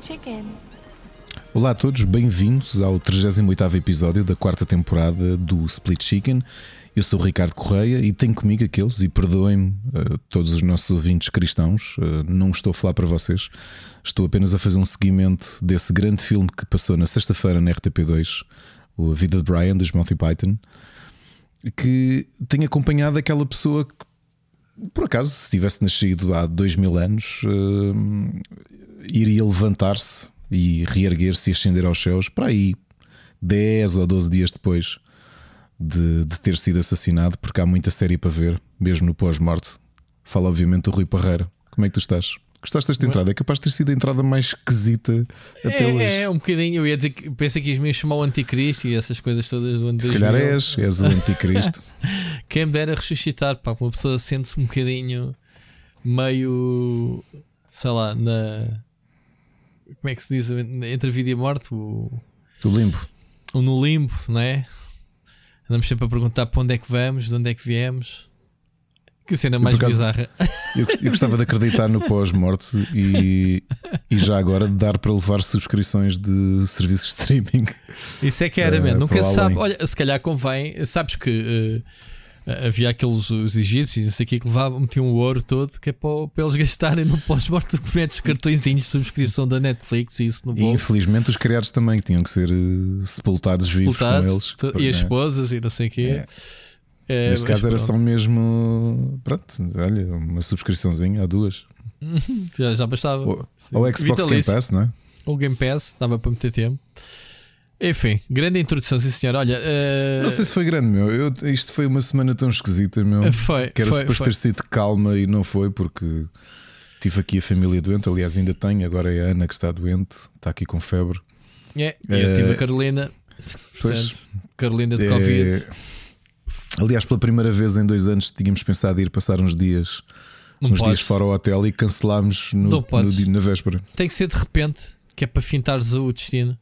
Chicken. Olá a todos, bem-vindos ao 38 episódio da quarta temporada do Split Chicken. Eu sou o Ricardo Correia e tenho comigo aqueles, e perdoem-me uh, todos os nossos ouvintes cristãos, uh, não estou a falar para vocês, estou apenas a fazer um seguimento desse grande filme que passou na sexta-feira na RTP2, A Vida de Brian, dos Monty Python, que tem acompanhado aquela pessoa que, por acaso, se tivesse nascido há dois mil anos, uh, iria levantar-se e reerguer-se e ascender aos céus para aí 10 ou 12 dias depois de, de, ter sido assassinado, porque há muita série para ver, mesmo no pós-morte. Fala, obviamente, do Rui Parreira. Como é que tu estás? Gostaste desta entrada? É capaz de ter sido a entrada mais esquisita até é, hoje. É, um bocadinho. Eu ia dizer que pensei que ias me chamar o Anticristo e essas coisas todas do ano Se calhar és, és o Anticristo. Quem me dera ressuscitar, pá, uma pessoa sente-se um bocadinho meio, sei lá, na. Como é que se diz? Entre a vida e a morte? O, o limbo. O no limbo, não é? Andamos sempre a perguntar para onde é que vamos, de onde é que viemos. Que cena mais acaso, bizarra. Eu, eu, gostava de acreditar no pós-morte e, e já agora de dar para levar subscrições de serviços de streaming. Isso é que era, uh, Nunca se sabe. Olha, se calhar convém. Sabes que uh, havia aqueles os egípcios, não sei o que, que levavam, metiam o ouro todo, que é para, para eles gastarem no pós-morte documentos, cartõezinhos de subscrição da Netflix e isso no bolso. E infelizmente os criados também que tinham que ser uh, sepultados, sepultados vivos com eles. E as esposas e não sei o quê. É. É, Neste caso era só mesmo. Pronto, olha, uma subscriçãozinha a duas. já, já bastava. Ou, ou Xbox Game Pass, não é? Ou Game Pass, dava para meter tempo. Enfim, grande introdução, sim senhor. Olha, uh... não sei se foi grande, meu. Eu, isto foi uma semana tão esquisita, meu. Foi. Que era foi, suposto ter sido calma e não foi, porque tive aqui a família doente. Aliás, ainda tenho. Agora é a Ana que está doente, está aqui com febre. É, eu tive a Carolina. Pois. Carolina de é... Covid. Aliás, pela primeira vez em dois anos tínhamos pensado em ir passar uns dias, não uns podes. dias fora ao hotel e cancelámos no, no dia, na véspera. Tem que ser de repente, que é para fintares o destino.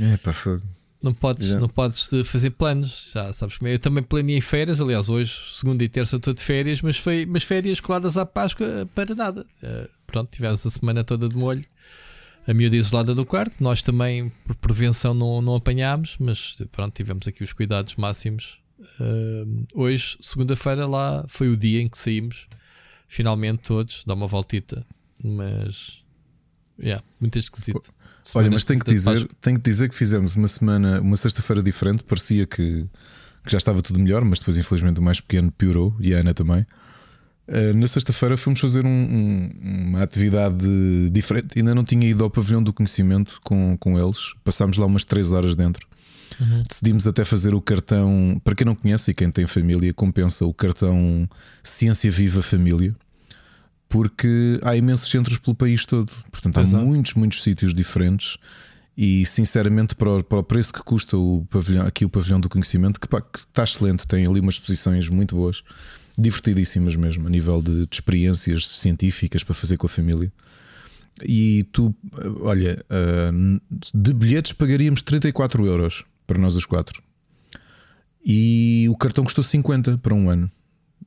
É, pá, foi. Não podes, Já. não podes fazer planos, já sabes como é. Eu também planeei férias, aliás, hoje, segunda e terça, estou de férias, mas, foi, mas férias coladas à Páscoa para nada. Uh, pronto, tivemos a semana toda de molho, a miúda isolada do quarto. Nós também, por prevenção, não, não apanhámos, mas pronto, tivemos aqui os cuidados máximos Uh, hoje, segunda-feira, lá foi o dia em que saímos, finalmente todos, dá uma voltita, mas yeah, muito esquisito. Olha, mas tenho que, dizer, tenho que dizer que fizemos uma semana, uma sexta-feira diferente, parecia que, que, já estava tudo melhor, mas depois, infelizmente, o mais pequeno piorou e a Ana também. Uh, na sexta-feira fomos fazer um, um, uma atividade diferente. Ainda não tinha ido ao pavilhão do conhecimento com, com eles. Passámos lá umas 3 horas dentro. Uhum. Decidimos até fazer o cartão, para quem não conhece e quem tem família, compensa o cartão Ciência Viva Família, porque há imensos centros pelo país todo. Portanto, Pois há é. muitos, muitos sítios diferentes. E sinceramente, para o, para o preço que custa o pavilhão, aqui o pavilhão do conhecimento, que, pá, que está excelente, tem ali umas exposições muito boas, divertidíssimas mesmo, a nível de, de experiências científicas para fazer com a família. E tu, olha, uh, de bilhetes pagaríamos 34 euros para nós os quatro. E o cartão custou 50 para um ano.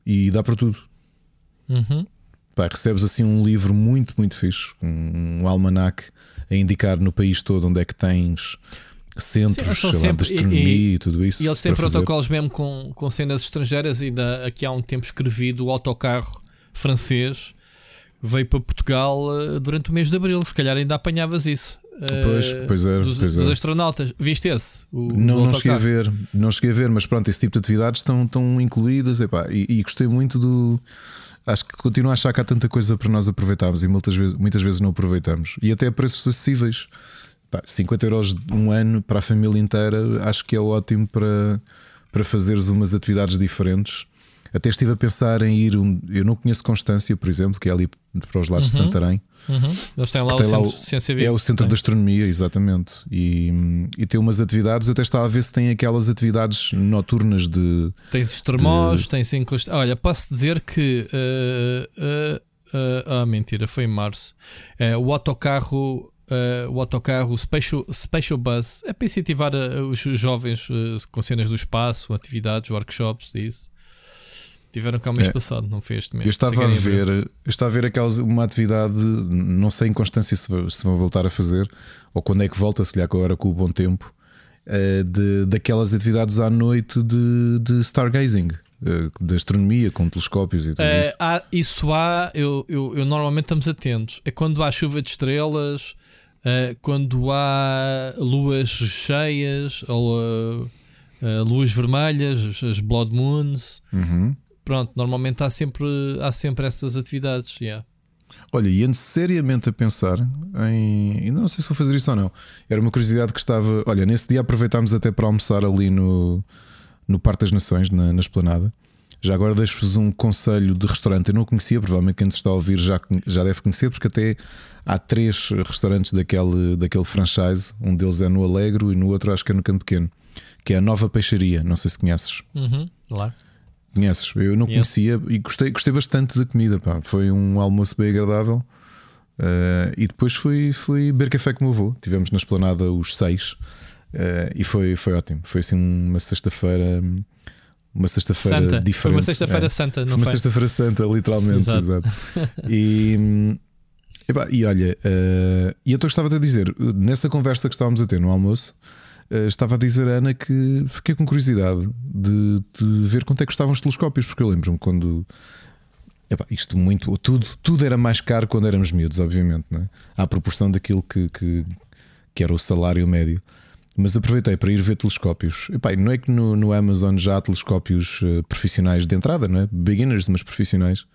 E dá para tudo. Uhum. Pá, recebes assim um livro muito, muito fixe, um, um almanac a indicar no país todo onde é que tens centros Sim, sei lá, sempre- de astronomia e, e- tudo isso. E eles têm fazer. protocolos mesmo com, com cenas estrangeiras. E da, aqui há um tempo escrevi do autocarro francês veio para Portugal eh, durante o mês de abril. Se calhar ainda apanhavas isso. eh, Pois, pois é, dos, pois é. dos astronautas. Viste esse? O, Não, não cheguei a ver, não cheguei a ver, mas pronto, esse tipo de atividades estão, estão incluídas epá, e, e gostei muito do. Acho que continuo a achar que há tanta coisa para nós aproveitarmos e muitas vezes, muitas vezes não aproveitamos. E até a preços acessíveis. Pá, 50 euros um ano para a família inteira, acho que é ótimo para, para fazeres umas atividades diferentes. Até estive a pensar em ir. Um, eu não conheço Constância, por exemplo, que é ali para os lados de Uhum. Santarém. Uhum. Eles têm lá o tem lá centro o- de ciência viva. É o centro Tem. de astronomia, exatamente. E, e tem umas atividades. Eu até estava a ver se tem aquelas atividades noturnas de. Tens os termós, tens encost... Olha, posso dizer que. eh, eh, eh, ah, mentira, foi em março. Eh, o autocarro. eh, o autocarro o Special, Special Bus é para incentivar os jovens eh, com cenas do espaço, atividades, workshops e isso. Tiveram cá o mês é. passado, não foi este mês. Eu estava a ver, eu estava a ver aquelas, uma atividade, não sei em constância se, se vão voltar a fazer, ou quando é que volta, se lhe agora com o bom tempo, eh, de, daquelas atividades à noite de, de stargazing. Eh, da astronomia com telescópios e tudo é, isso. Há, isso há, eu, eu, eu, normalmente estamos atentos. É quando há chuva de estrelas, uh, quando há luas cheias ou uh, luas vermelhas, as, as Blood Moons. Uhum. Pronto, normalmente há sempre, há sempre essas atividades. Yeah. Olha, e ando seriamente a pensar em. Ainda não sei se vou fazer isso ou não. Era uma curiosidade que estava. Olha, nesse dia aproveitámos até para almoçar ali no, no Parque das Nações, na, na Esplanada. Já agora deixo-vos um conselho de restaurante. Eu não conhecia, provavelmente quem nos está a ouvir já, já deve conhecer, porque até há três restaurantes daquele, daquele franchise. Um deles é no Alegro e no outro acho que é no Campo Pequeno, que é a Nova Peixaria. Não sei se conheces. Uhum, claro. Conheces? Eu não conhecia e gostei, gostei bastante da comida. Pá. Foi um almoço bem agradável. Uh, e depois fui, fui beber café com o meu avô. Tivemos na esplanada os seis uh, e foi, foi ótimo. Foi assim uma sexta-feira. Uma sexta-feira diferente. Foi uma sexta-feira é. santa, não foi? Uma sexta-feira santa, literalmente. Exato. exato. E, e olha, uh, e eu estava a dizer, nessa conversa que estávamos a ter no almoço, estava a dizer a Ana que fiquei com curiosidade de, de, ver quanto é que custavam os telescópios, porque eu lembro-me quando. Epá, isto muito. Tudo, tudo era mais caro quando éramos miúdos, obviamente, não é? à proporção daquilo que, que, que era o salário médio. Mas aproveitei para ir ver telescópios. Epá, não é que no, no Amazon já há telescópios uh, profissionais de entrada, não é? Beginners, mas profissionais.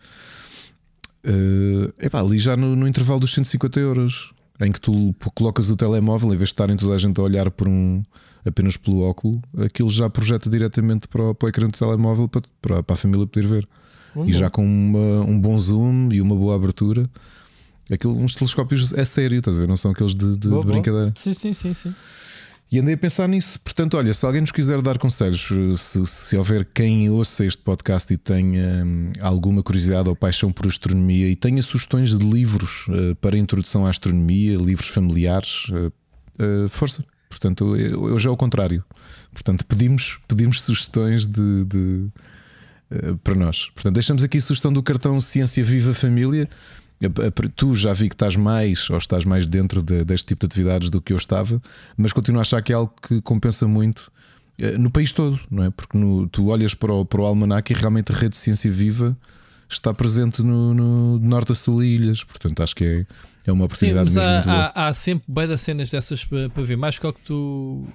Uh, epá, ali já no, no intervalo dos 150 euros em que tu colocas o telemóvel, em vez de estarem toda a gente a olhar por um apenas pelo óculo, aquilo já projeta diretamente para o, para o ecrã do telemóvel para, para, para a família poder ver. Uhum. E já com uma, um bom zoom e uma boa abertura. Aquilo, uns telescópios é sério, estás a ver? Não são aqueles de, de, boa, de brincadeira. Sim, sim, sim, sim. E andei a pensar nisso. Portanto, olha, se alguém nos quiser dar conselhos, se, se houver quem ouça este podcast e tenha hum, alguma curiosidade ou paixão por astronomia e tenha sugestões de livros uh, para introdução à astronomia, livros familiares, uh, uh, força. Portanto, hoje é o contrário. Portanto, pedimos, pedimos sugestões de, de para nós. Portanto, deixamos aqui a sugestão do cartão Ciência Viva Família. Tu já vi que estás mais ou estás mais dentro de, deste tipo de atividades do que eu estava, mas continuo a achar que é algo que compensa muito eh, no país todo, não é? Porque no, tu olhas para o, para o Almanac e realmente a rede de ciência viva está presente no, no norte a sul e ilhas, portanto acho que é, é uma oportunidade Sim, mesmo. Há, há, há, sempre bem cenas dessas para, para ver, mais do que tu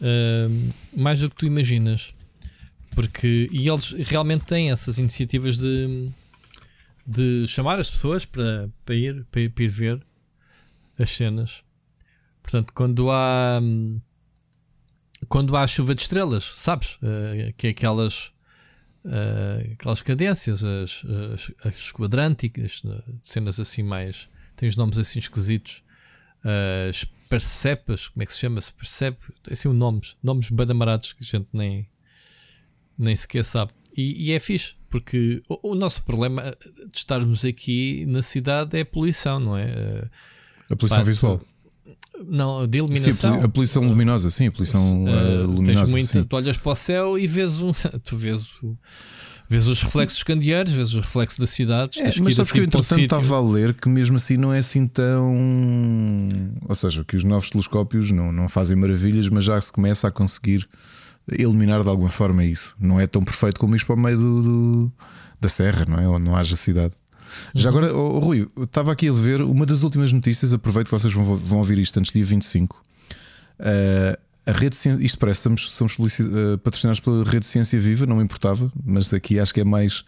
uh, mais do que tu imaginas, porque e eles realmente têm essas iniciativas de de chamar as pessoas para, para, ir, para, ir, para ir ver as cenas. Portanto, quando há quando há chuva de estrelas, sabes? Uh, que é aquelas uh, aquelas cadências, as, as, as quadrânticas, cenas assim mais. tem os nomes assim esquisitos. Uh, as percepas, como é que se chama? Se percebe? Assim, nomes, nomes badamarados que a gente nem, nem sequer sabe. E, e é fixe. Porque o, o, nosso problema de estarmos aqui na cidade é a poluição, não é? Eh, a poluição Pá, visual. Não, de iluminação. Sim, a poluição luminosa, sim, a poluição uh, luminosa. Muito, sim. Tu olhas para o céu e vês um. Tu vês o. Vês os reflexos candeeiros, vês os reflexos da cidade. É, mas sabes assim que eu entretanto estava a ler que mesmo assim não é assim tão. Ou seja, que os novos telescópios não, não fazem maravilhas, mas já se começa a conseguir eliminar de alguma forma isso. Não é tão perfeito como isto para o meio do, do da serra, não é? Onde não haja cidade. Uhum. Já agora, oh, Rui, estava aqui a ver uma das últimas notícias. Aproveito que vocês vão, vão ouvir isto antes dia 25. Uh, a rede isto parece somos, somos uh, patrocinados pela rede Ciência Viva, não me importava, mas aqui acho que é mais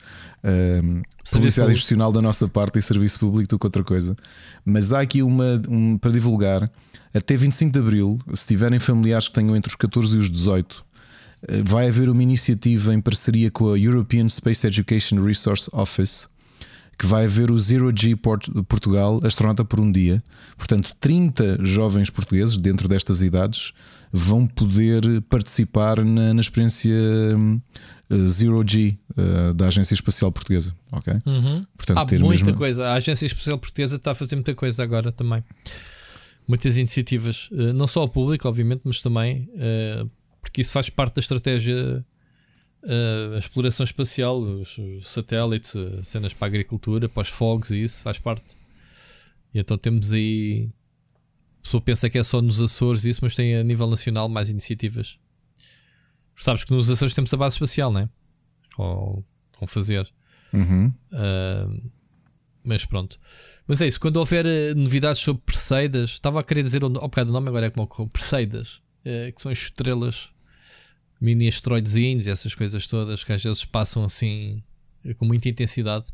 uh, publicidade institucional da nossa parte e serviço público do que outra coisa. Mas há aqui uma um, para divulgar até 25 de Abril, se tiverem familiares que tenham entre os 14 e os 18 vai haver uma iniciativa em parceria com a European Space Education Resource Office que vai haver o Zero G Port Portugal astronauta por um dia. Portanto, 30 jovens portugueses dentro destas idades vão poder participar na, na experiência uh, Zero G uh, da Agência Espacial Portuguesa. Ok? Uhum. Portanto, Há muita mesmo... coisa. A Agência Espacial Portuguesa está a fazer muita coisa agora também. Muitas iniciativas, não só ao público, obviamente, mas também porque isso faz parte da estratégia Uh, a exploração espacial, os, os satélites, cenas para a agricultura, para os fogos e isso faz parte. E então temos aí. A pessoa pensa que é só nos Açores isso, mas tem a nível nacional mais iniciativas. Sabes que nos Açores temos a base espacial, não é? Ou vão fazer. Uhum. Uh, mas pronto. Mas é isso, quando houver uh, novidades sobre Perseidas, estava a querer dizer ao bocado o nome, agora é como ocorreu, Perseidas, uh, que são as estrelas mini asteroidezinhos e essas coisas todas que às vezes passam assim uh, com muita intensidade.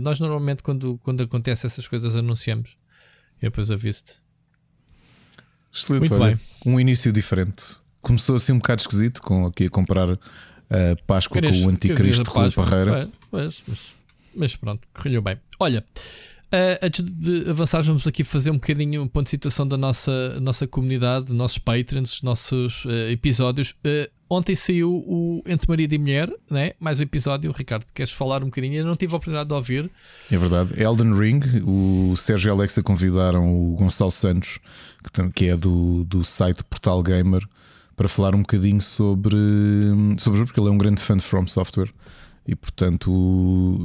nós normalmente, quando, quando acontece essas coisas, anunciamos. E depois aviso-te. Excelente, Muito olha, bem. um início diferente. Começou assim um bocado esquisito, com aqui a comparar a Páscoa com o Anticristo Rui Parreira. Mas, mas, mas pronto, correu bem. Olha, Uh, antes de avançar, vamos aqui fazer um bocadinho um ponto de situação da nossa, nossa comunidade, nossos patrons, nossos uh, episódios. Uh, ontem saiu o Entre Marido e Mulher, né? mais um episódio. Ricardo, queres falar um bocadinho? Eu não tive a oportunidade de ouvir. É verdade. Elden Ring, o Sérgio e Alexa convidaram o Gonçalo Santos, que é do, do site Portal Gamer, para falar um bocadinho sobre, sobre o jogo, porque ele é um grande fã de From Software. E portanto,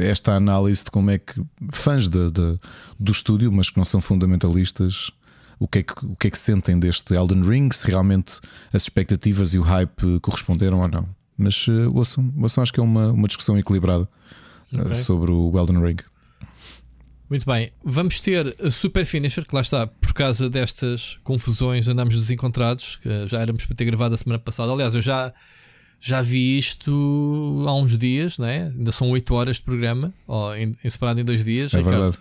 esta análise de como é que fãs de, de, do estúdio, mas que não são fundamentalistas, o que, é que, o que é que sentem deste Elden Ring, se realmente as expectativas e o hype corresponderam ou não. Mas uh, ouçam, ouçam, acho que é uma, uma discussão equilibrada uh, okay. sobre o Elden Ring. Muito bem, vamos ter a Super Finisher, que lá está, por causa destas confusões, andamos desencontrados, que já éramos para ter gravado a semana passada. Aliás, eu já já vi isto há uns dias, né? ainda são 8 horas de programa, ou em, em separado em dois dias. É verdade.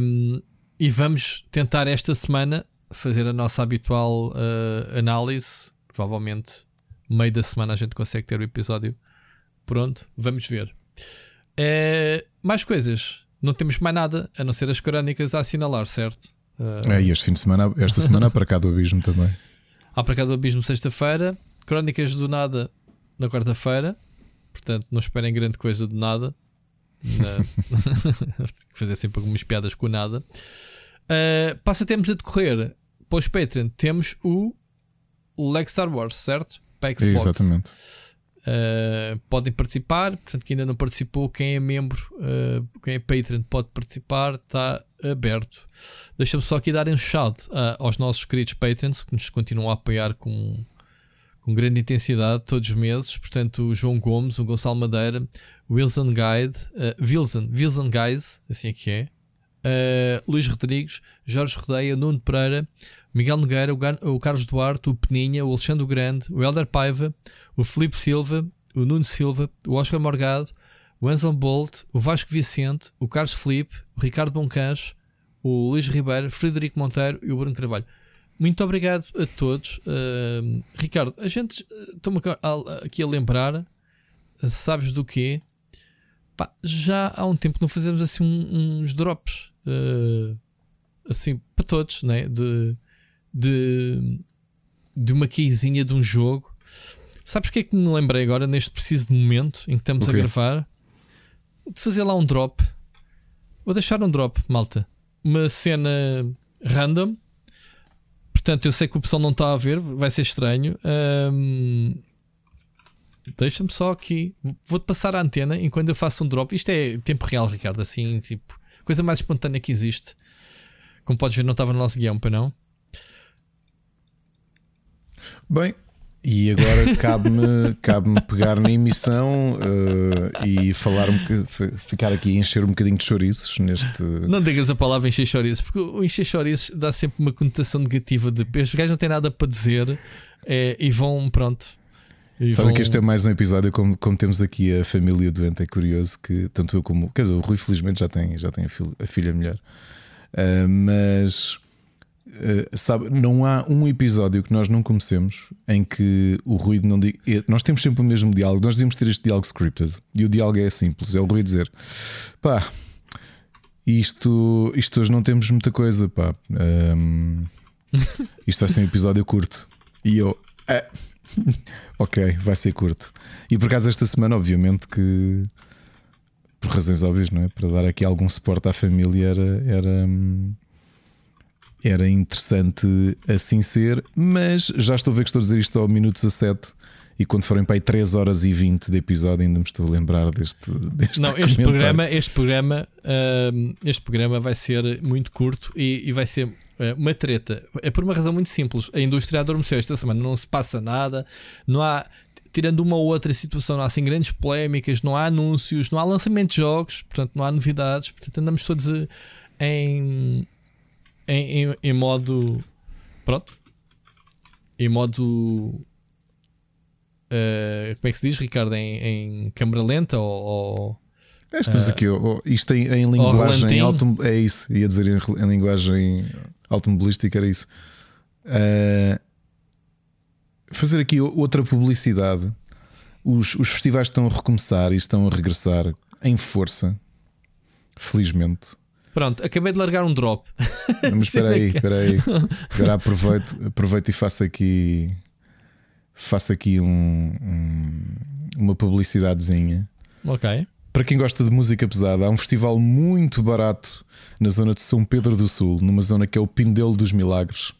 Um, e vamos tentar esta semana fazer a nossa habitual uh, análise. Provavelmente, meio da semana, a gente consegue ter o episódio pronto. Vamos ver. É, mais coisas. Não temos mais nada a não ser as crónicas a assinalar, certo? Uh... É, e este fim de semana, esta semana para cá do Abismo também. Há para cá do Abismo sexta-feira. Crónicas do Nada na quarta-feira. Portanto, não esperem grande coisa do nada. fazer sempre algumas piadas com o nada. Uh, passatempos a decorrer. Os Patreon, temos o Leg Star Wars, certo? Para Xbox. Exatamente. Uh, podem participar, portanto, quem ainda não participou, quem é membro, uh, quem é Patreon, pode participar, está aberto. Deixa-me só aqui dar um shout uh, aos nossos queridos Patrons que nos continuam a apoiar com com grande intensidade todos os meses. Portanto, o João Gomes, o Gonçalo Madeira, Wilson Guide, uh, Wilson, Wilson Guys, assim é que é, uh, Luís Rodrigues, Jorge Rodeia, Nuno Pereira, Miguel Nogueira, o, o Carlos Duarte, o Peninha, o Alexandre Grande, o Helder Paiva, o Felipe Silva, o Nuno Silva, o Oscar Morgado, o Anselm Bolt, o Vasco Vicente, o Carlos Felipe, o Ricardo Boncancho, o Luís Ribeiro, Frederico Monteiro e o Bruno Carvalho. Muito obrigado a todos. Uh, Ricardo, a gente eh, estou-me aqui a lembrar, sabes do quê? Pá, já há um tempo que não fazemos assim uns drops uh, assim para todos, né? de, de, de uma keyzinha de um jogo. Sabes o que é que me lembrei agora neste preciso momento em que estamos okay. a gravar? De fazer lá um drop. Vou deixar um drop, malta. Uma cena random Portanto, eu sei que o pessoal não está a ver, vai ser estranho. Um, Deixa-me só aqui. Vou-te passar a antena enquanto eu faço um drop. Isto é tempo real, Ricardo. Assim, tipo, coisa mais espontânea que existe. Como podes ver, não estava no nosso guião, para não? Bem, e agora cabe-me cabe pegar na emissão uh, e falar um ficar aqui e encher um bocadinho de chouriços neste. Não digas a palavra encher chouriços, porque o encher chouriços dá sempre uma conotação negativa de peixe. Os gajos não têm nada para dizer é, e vão, pronto. E Sabem vão... que este é mais um episódio, como, como temos aqui a família doente, é curioso que tanto eu como. Quer dizer, o Rui felizmente já tem, já tem a, filha, a filha melhor. Uh, mas eh, sabe, não há um episódio que nós não comecemos em que o ruído não diga. Nós temos sempre o mesmo diálogo, nós devíamos ter este diálogo scripted. E o diálogo é simples: é o ruído dizer pá, isto, isto hoje não temos muita coisa, pá. Um, isto vai ser um episódio curto. E eu, ah, ok, vai ser curto. E por acaso, esta semana, obviamente, que por razões óbvias, não é? Para dar aqui algum suporte à família, era. era era interessante assim ser, mas já estou a ver que estou a dizer isto ao minuto 17 e quando forem para aí 3 horas e 20 de episódio, ainda me estou a lembrar deste. deste não, este programa, este, programa, uh, este programa vai ser muito curto e, e vai ser uma treta. É por uma razão muito simples. A indústria adormeceu esta semana, não se passa nada, não há. Tirando uma ou outra situação, não há assim grandes polémicas, não há anúncios, não há lançamento de jogos, portanto não há novidades, portanto andamos todos em, em, em, em modo. Pronto. Em modo Uh, como é que se diz, Ricardo? Em, em câmera lenta ou. ou Estamos uh, aqui, isto em, em linguagem autom, é isso, ia dizer em, em linguagem automobilística era isso. Uh, fazer aqui outra publicidade. Os, os festivais estão a recomeçar e estão a regressar em força, felizmente. Pronto, acabei de largar um drop. Mas espera aí, espera aí. Agora aproveito, aproveito e faço aqui faço aqui um, um, uma publicidadezinha. Ok. Para quem gosta de música pesada, há um festival muito barato na zona de São Pedro do Sul, numa zona que é o Pindelo dos Milagres,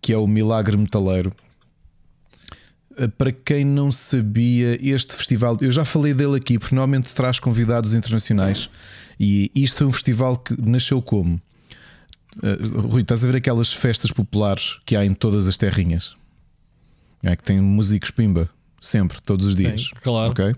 que é o Milagre Metaleiro. Eh, para quem não sabia, este festival, eu já falei dele aqui, porque normalmente traz convidados internacionais. E isto é um festival que nasceu como? Uh, Rui, estás a ver aquelas festas populares que há em todas as terrinhas? É que tem músicos pimba, sempre, todos os dias. Sim, claro. Ok?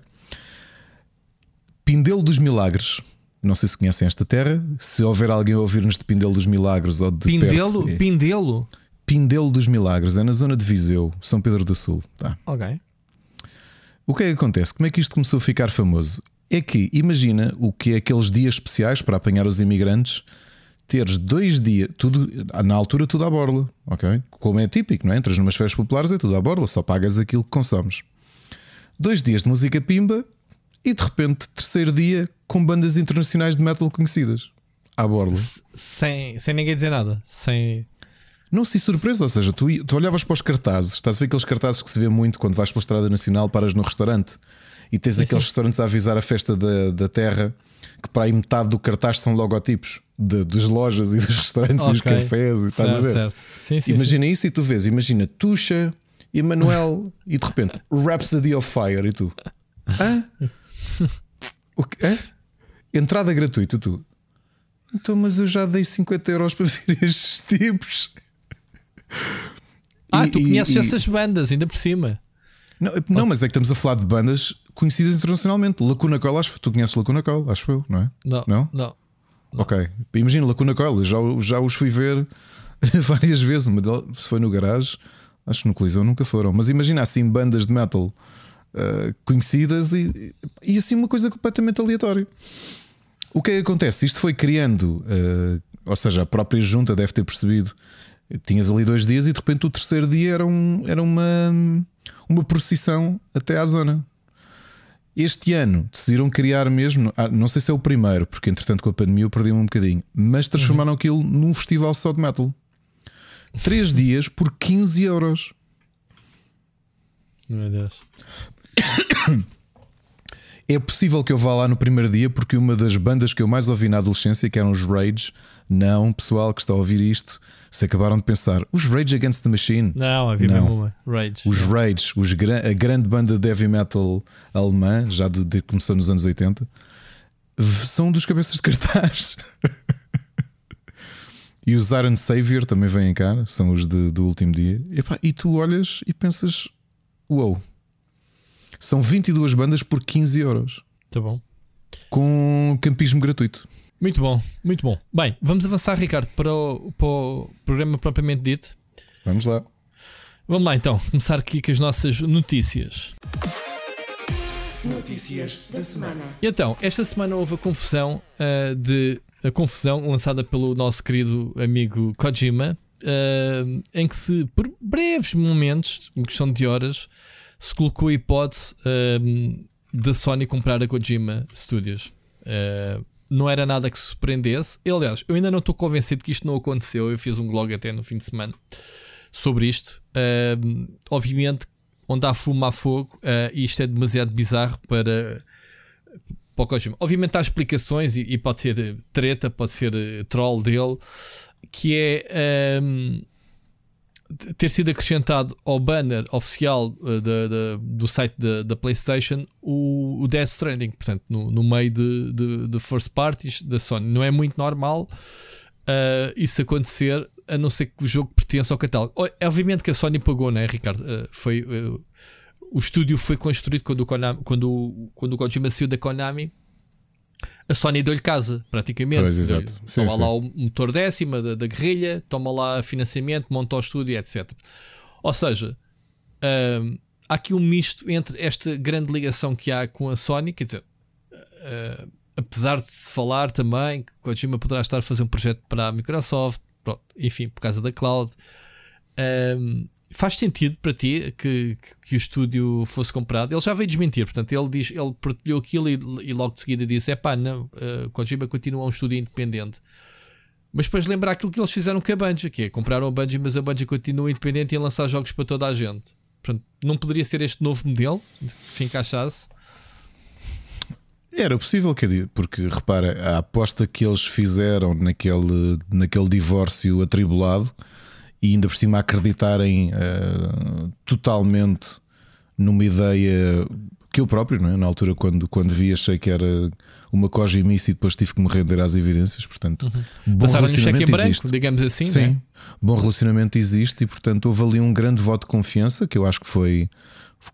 Pindelo dos Milagres. Não sei se conhecem esta terra. Se houver alguém a ouvir-nos de Pindelo dos Milagres ou de Pindelo? Perto, é. Pindelo? Pindelo dos Milagres, é na zona de Viseu, São Pedro do Sul. Tá. Ok. O que é que acontece? Como é que isto começou a ficar famoso? É que imagina o que é aqueles dias especiais para apanhar os imigrantes teres dois dias, tudo na altura tudo à borla, ok? Como é típico, não é? Entras numas festas populares é tudo à borla, só pagas aquilo que consomes. Dois dias de música pimba e de repente terceiro dia com bandas internacionais de metal conhecidas à borla. Sem, sem ninguém dizer nada, sem. Não se surpresa, ou seja, tu, tu olhavas para os cartazes, estás a ver aqueles cartazes que se vê muito quando vais para a Estrada Nacional, paras no restaurante e tens sim, aqueles sim. restaurantes a avisar a festa da, da terra que para aí metade do cartaz são logotipos de, das lojas e dos restaurantes okay. e dos cafés e estás a ver? Sim, sim, imagina isso e tu vês, imagina Tuxa, Emanuel e de repente Rhapsody of Fire e tu. Hã? O que? Hã? Entrada gratuita, tu. Então, mas eu já dei 50 euros para ver estes tipos. Ah, e, tu conheces e, essas bandas, ainda por cima. Não, não, mas é que estamos a falar de bandas conhecidas internacionalmente. Lacuna Coil, acho tu conheces Lacuna Coil, acho eu, não é? Não. Não? não. Ok. Imagina Lacuna Coil, já, já os fui ver várias vezes. Se foi no garagem, acho que no Colisão nunca foram. Mas imagina assim bandas de metal uh, conhecidas e, e assim uma coisa completamente aleatória. O que é que acontece? Isto foi criando, uh, ou seja, a própria junta deve ter percebido. Tinhas ali dois dias e de repente o terceiro dia era, um, era uma, uma procissão até à zona. Este ano decidiram criar mesmo, ah, não sei se é o primeiro, porque entretanto com a pandemia eu perdi-me um bocadinho, mas transformaram uhum. aquilo num festival só de metal. Três dias por 15 euros. Meu Deus. É possível que eu vá lá no primeiro dia, porque uma das bandas que eu mais ouvi na adolescência, que eram os Rage, não, pessoal que está a ouvir isto, se acabaram de pensar, os Rage Against the Machine. Não, havia não. mesmo uma. Rage. Os Rage, os, a grande banda de heavy metal alemã, já de, de, começou nos anos 80, são dos cabeças de cartaz. e os Iron Savior também vêm cá, são os de, do último dia. E, pá, e tu olhas e pensas: uou, são 22 bandas por 15 euros. Tá bom. Com campismo gratuito. Muito bom, muito bom. Bem, vamos avançar, Ricardo, para o, para o programa propriamente dito. Vamos lá. Vamos lá então, começar aqui com as nossas notícias. Notícias da semana. E então, esta semana houve a confusão uh, de a confusão lançada pelo nosso querido amigo Kojima, uh, em que se por breves momentos, em questão de horas, se colocou a hipótese uh, da Sony comprar a Kojima Studios. Uh, não era nada que surpreendesse. Aliás, eu ainda não estou convencido que isto não aconteceu. Eu fiz um blog até no fim de semana sobre isto. Uh, obviamente, onde há fumo há fogo, uh, e isto é demasiado bizarro para, para o Kojima. Obviamente há explicações, e, e, pode ser treta, pode ser troll dele, que é. Ter sido acrescentado ao banner oficial uh, do site da PlayStation o, o Death Stranding, portanto, no, no meio de, de, de, first parties da Sony. Não é muito normal uh, isso acontecer, a não ser que o jogo pertença ao catálogo. Obviamente que a Sony pagou, né, Ricardo? Uh, foi, o estúdio foi construído quando o, Konami, quando, quando o Kojima saiu da Konami a Sony deu-lhe casa, praticamente. Pois, exato. Sim, toma sim. lá o motor décima da, da, guerrilha, toma lá financiamento, monta o estúdio, etc. Ou seja, hum, há aqui um misto entre esta grande ligação que há com a Sony, quer dizer, uh, apesar de se falar também que Kojima poderá estar a fazer um projeto para a Microsoft, pronto, enfim, por causa da cloud. Um, faz sentido para ti que, que, que, o estúdio fosse comprado? Ele já veio desmentir, portanto, ele diz, ele partilhou aquilo e, e logo de seguida disse: é pá, não, uh, Kojima continua um estúdio independente. Mas depois lembrar aquilo que eles fizeram com a Bungie, que é compraram a Bungie, mas a Bungie continua independente e a lançar jogos para toda a gente. Portanto, não poderia ser este novo modelo que se encaixasse? Era possível, porque repara, a aposta que eles fizeram naquele, naquele divórcio atribulado e ainda por cima acreditarem uh, totalmente numa ideia que eu próprio, não é? na altura, quando, quando vi, achei que era uma cojimice e depois tive que me render às evidências. Portanto, uhum. bom Passaram relacionamento branco, existe. digamos assim. Sim, né? bom relacionamento existe e, portanto, houve ali um grande voto de confiança que eu acho que foi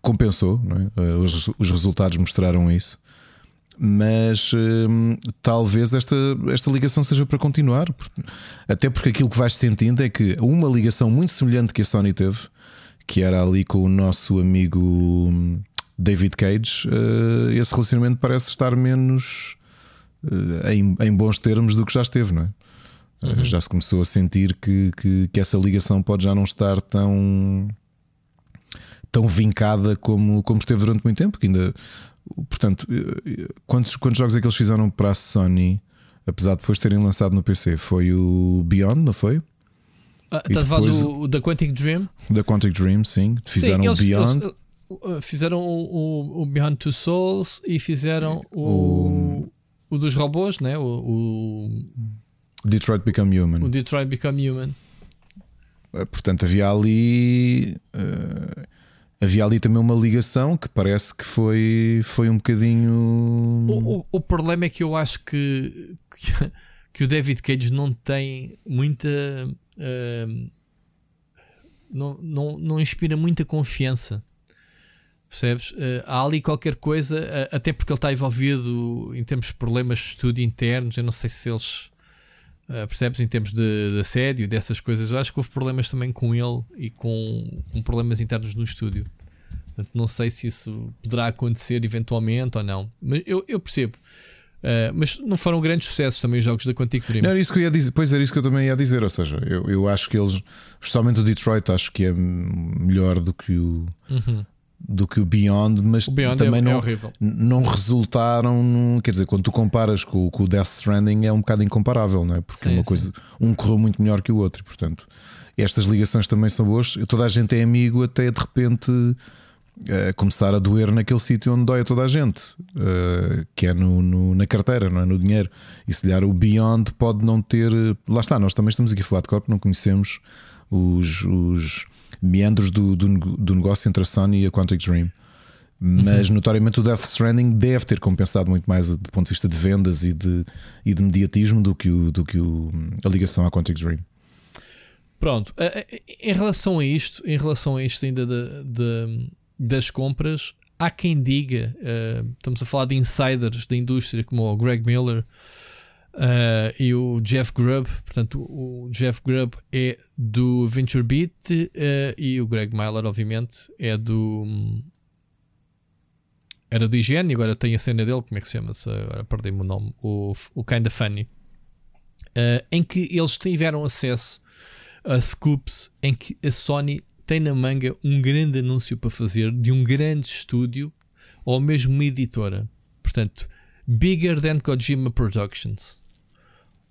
compensou. É? Eh, os, os resultados mostraram isso mas hum, talvez esta, esta ligação seja para continuar, até porque aquilo que vais sentindo é que uma ligação muito semelhante que a Sony teve, que era ali com o nosso amigo hum, David Cage, uh, esse relacionamento parece estar menos uh, em, em, bons termos do que já esteve, não é? Uhum. Já se começou a sentir que, que, que essa ligação pode já não estar tão tão vincada como, como esteve durante muito tempo, que ainda Portanto, eh, quantos, quantos jogos é que eles fizeram para a Sony, apesar de depois terem lançado no PC? Foi o Beyond, não foi? Ah, estás a falar do da Quantic Dream? Da Quantic Dream, sim. Fizeram sim, eles, o Beyond. Eles, uh, fizeram o, o, Beyond Two Souls e fizeram o, o, o dos robôs, né? O, o, Detroit Become Human. O Detroit Become Human. Eh, portanto, havia ali. Uh, havia ali também uma ligação que parece que foi, foi um bocadinho. O, o, o problema é que eu acho que, que, que, o David Cage não tem muita. Uh, não, não, não inspira muita confiança. Percebes? Uh, há ali qualquer coisa, uh, até porque ele está envolvido em termos de problemas de estudo internos. Eu não sei se eles. Uh, percebes? Em termos de, de assédio, dessas coisas. Eu acho que houve problemas também com ele e com, com problemas internos no estúdio. Portanto, não sei se isso poderá acontecer eventualmente ou não. Mas eu, eu percebo. Uh, mas não foram grandes sucessos também os jogos da Quantic Dream. Não, era isso que eu ia dizer. Pois era isso que eu também ia dizer. Ou seja, eu, eu acho que eles, especialmente o Detroit, acho que é melhor do que o. Uhum. Do que o Beyond, mas o Beyond também é, não, é não resultaram. Quer dizer, quando tu comparas com, com, o Death Stranding, é um bocado incomparável, não é? Porque sim, uma coisa, um correu muito melhor que o outro, portanto, estas ligações também são boas. Toda a gente é amigo, até de repente uh, começar a doer naquele sítio onde dói a toda a gente, uh, que é no, no, na carteira, não é no dinheiro. E se calhar o Beyond pode não ter. Lá está, nós também estamos aqui a falar de corpo, não conhecemos os, os meandros do, do, do, negócio entre a Sony e a Quantic Dream. Mas uhum. notoriamente o Death Stranding deve ter compensado muito mais do ponto de vista de vendas e de, e de mediatismo do que, o, do que o, a ligação à Quantic Dream. Pronto, em relação a isto, em relação a isto ainda de, de das compras, há quem diga, uh, estamos a falar de insiders da indústria como o Greg Miller uh, e o Jeff Grubb. Portanto, o Jeff Grubb é do VentureBeat uh, e o Greg Miller, obviamente, é do. Era do IGN e agora tem a cena dele, como é que se chama? -se? Agora perdi-me o nome. O, o Kinda Funny. em que eles tiveram acesso a scoops em que a Sony tem na manga um grande anúncio para fazer de um grande estúdio ou mesmo uma editora. Portanto, bigger than Kojima Productions.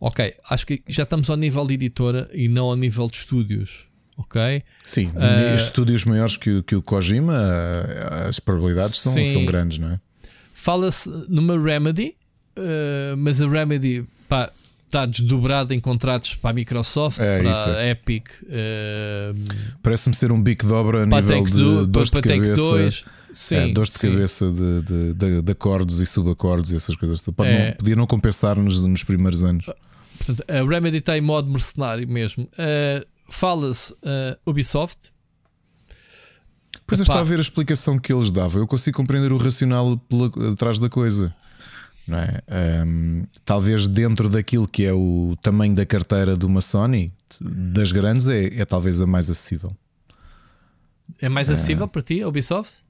Ok, acho que já estamos ao nível de editora e não ao nível de estúdios. Ok? Sim, uh, estúdios maiores que, que o Kojima, as probabilidades são, são grandes, não é? Fala-se numa Remedy, uh, mas a Remedy, pá, está desdobrado em contratos para a Microsoft, É, para isso a Epic, eh, Parece-me ser um bico dobra a para a nível de Do- dores de cabeça. 2. Sim, é, dores de sim. cabeça de, de, de- de acordes e subacordes e essas coisas. É. não, podia não compensar nos, nos primeiros anos. Portanto, a Remedy está em modo mercenário mesmo. Eh, Fala-se eh, Ubisoft. Pois eu estava a ver a explicação que eles davam. Eu consigo compreender o racional pela- atrás da coisa. Não é? Ahm, talvez dentro daquilo que é o tamanho da carteira de uma Sony, das grandes, é, é talvez a mais acessível. É mais acessível para ti, a Ubisoft?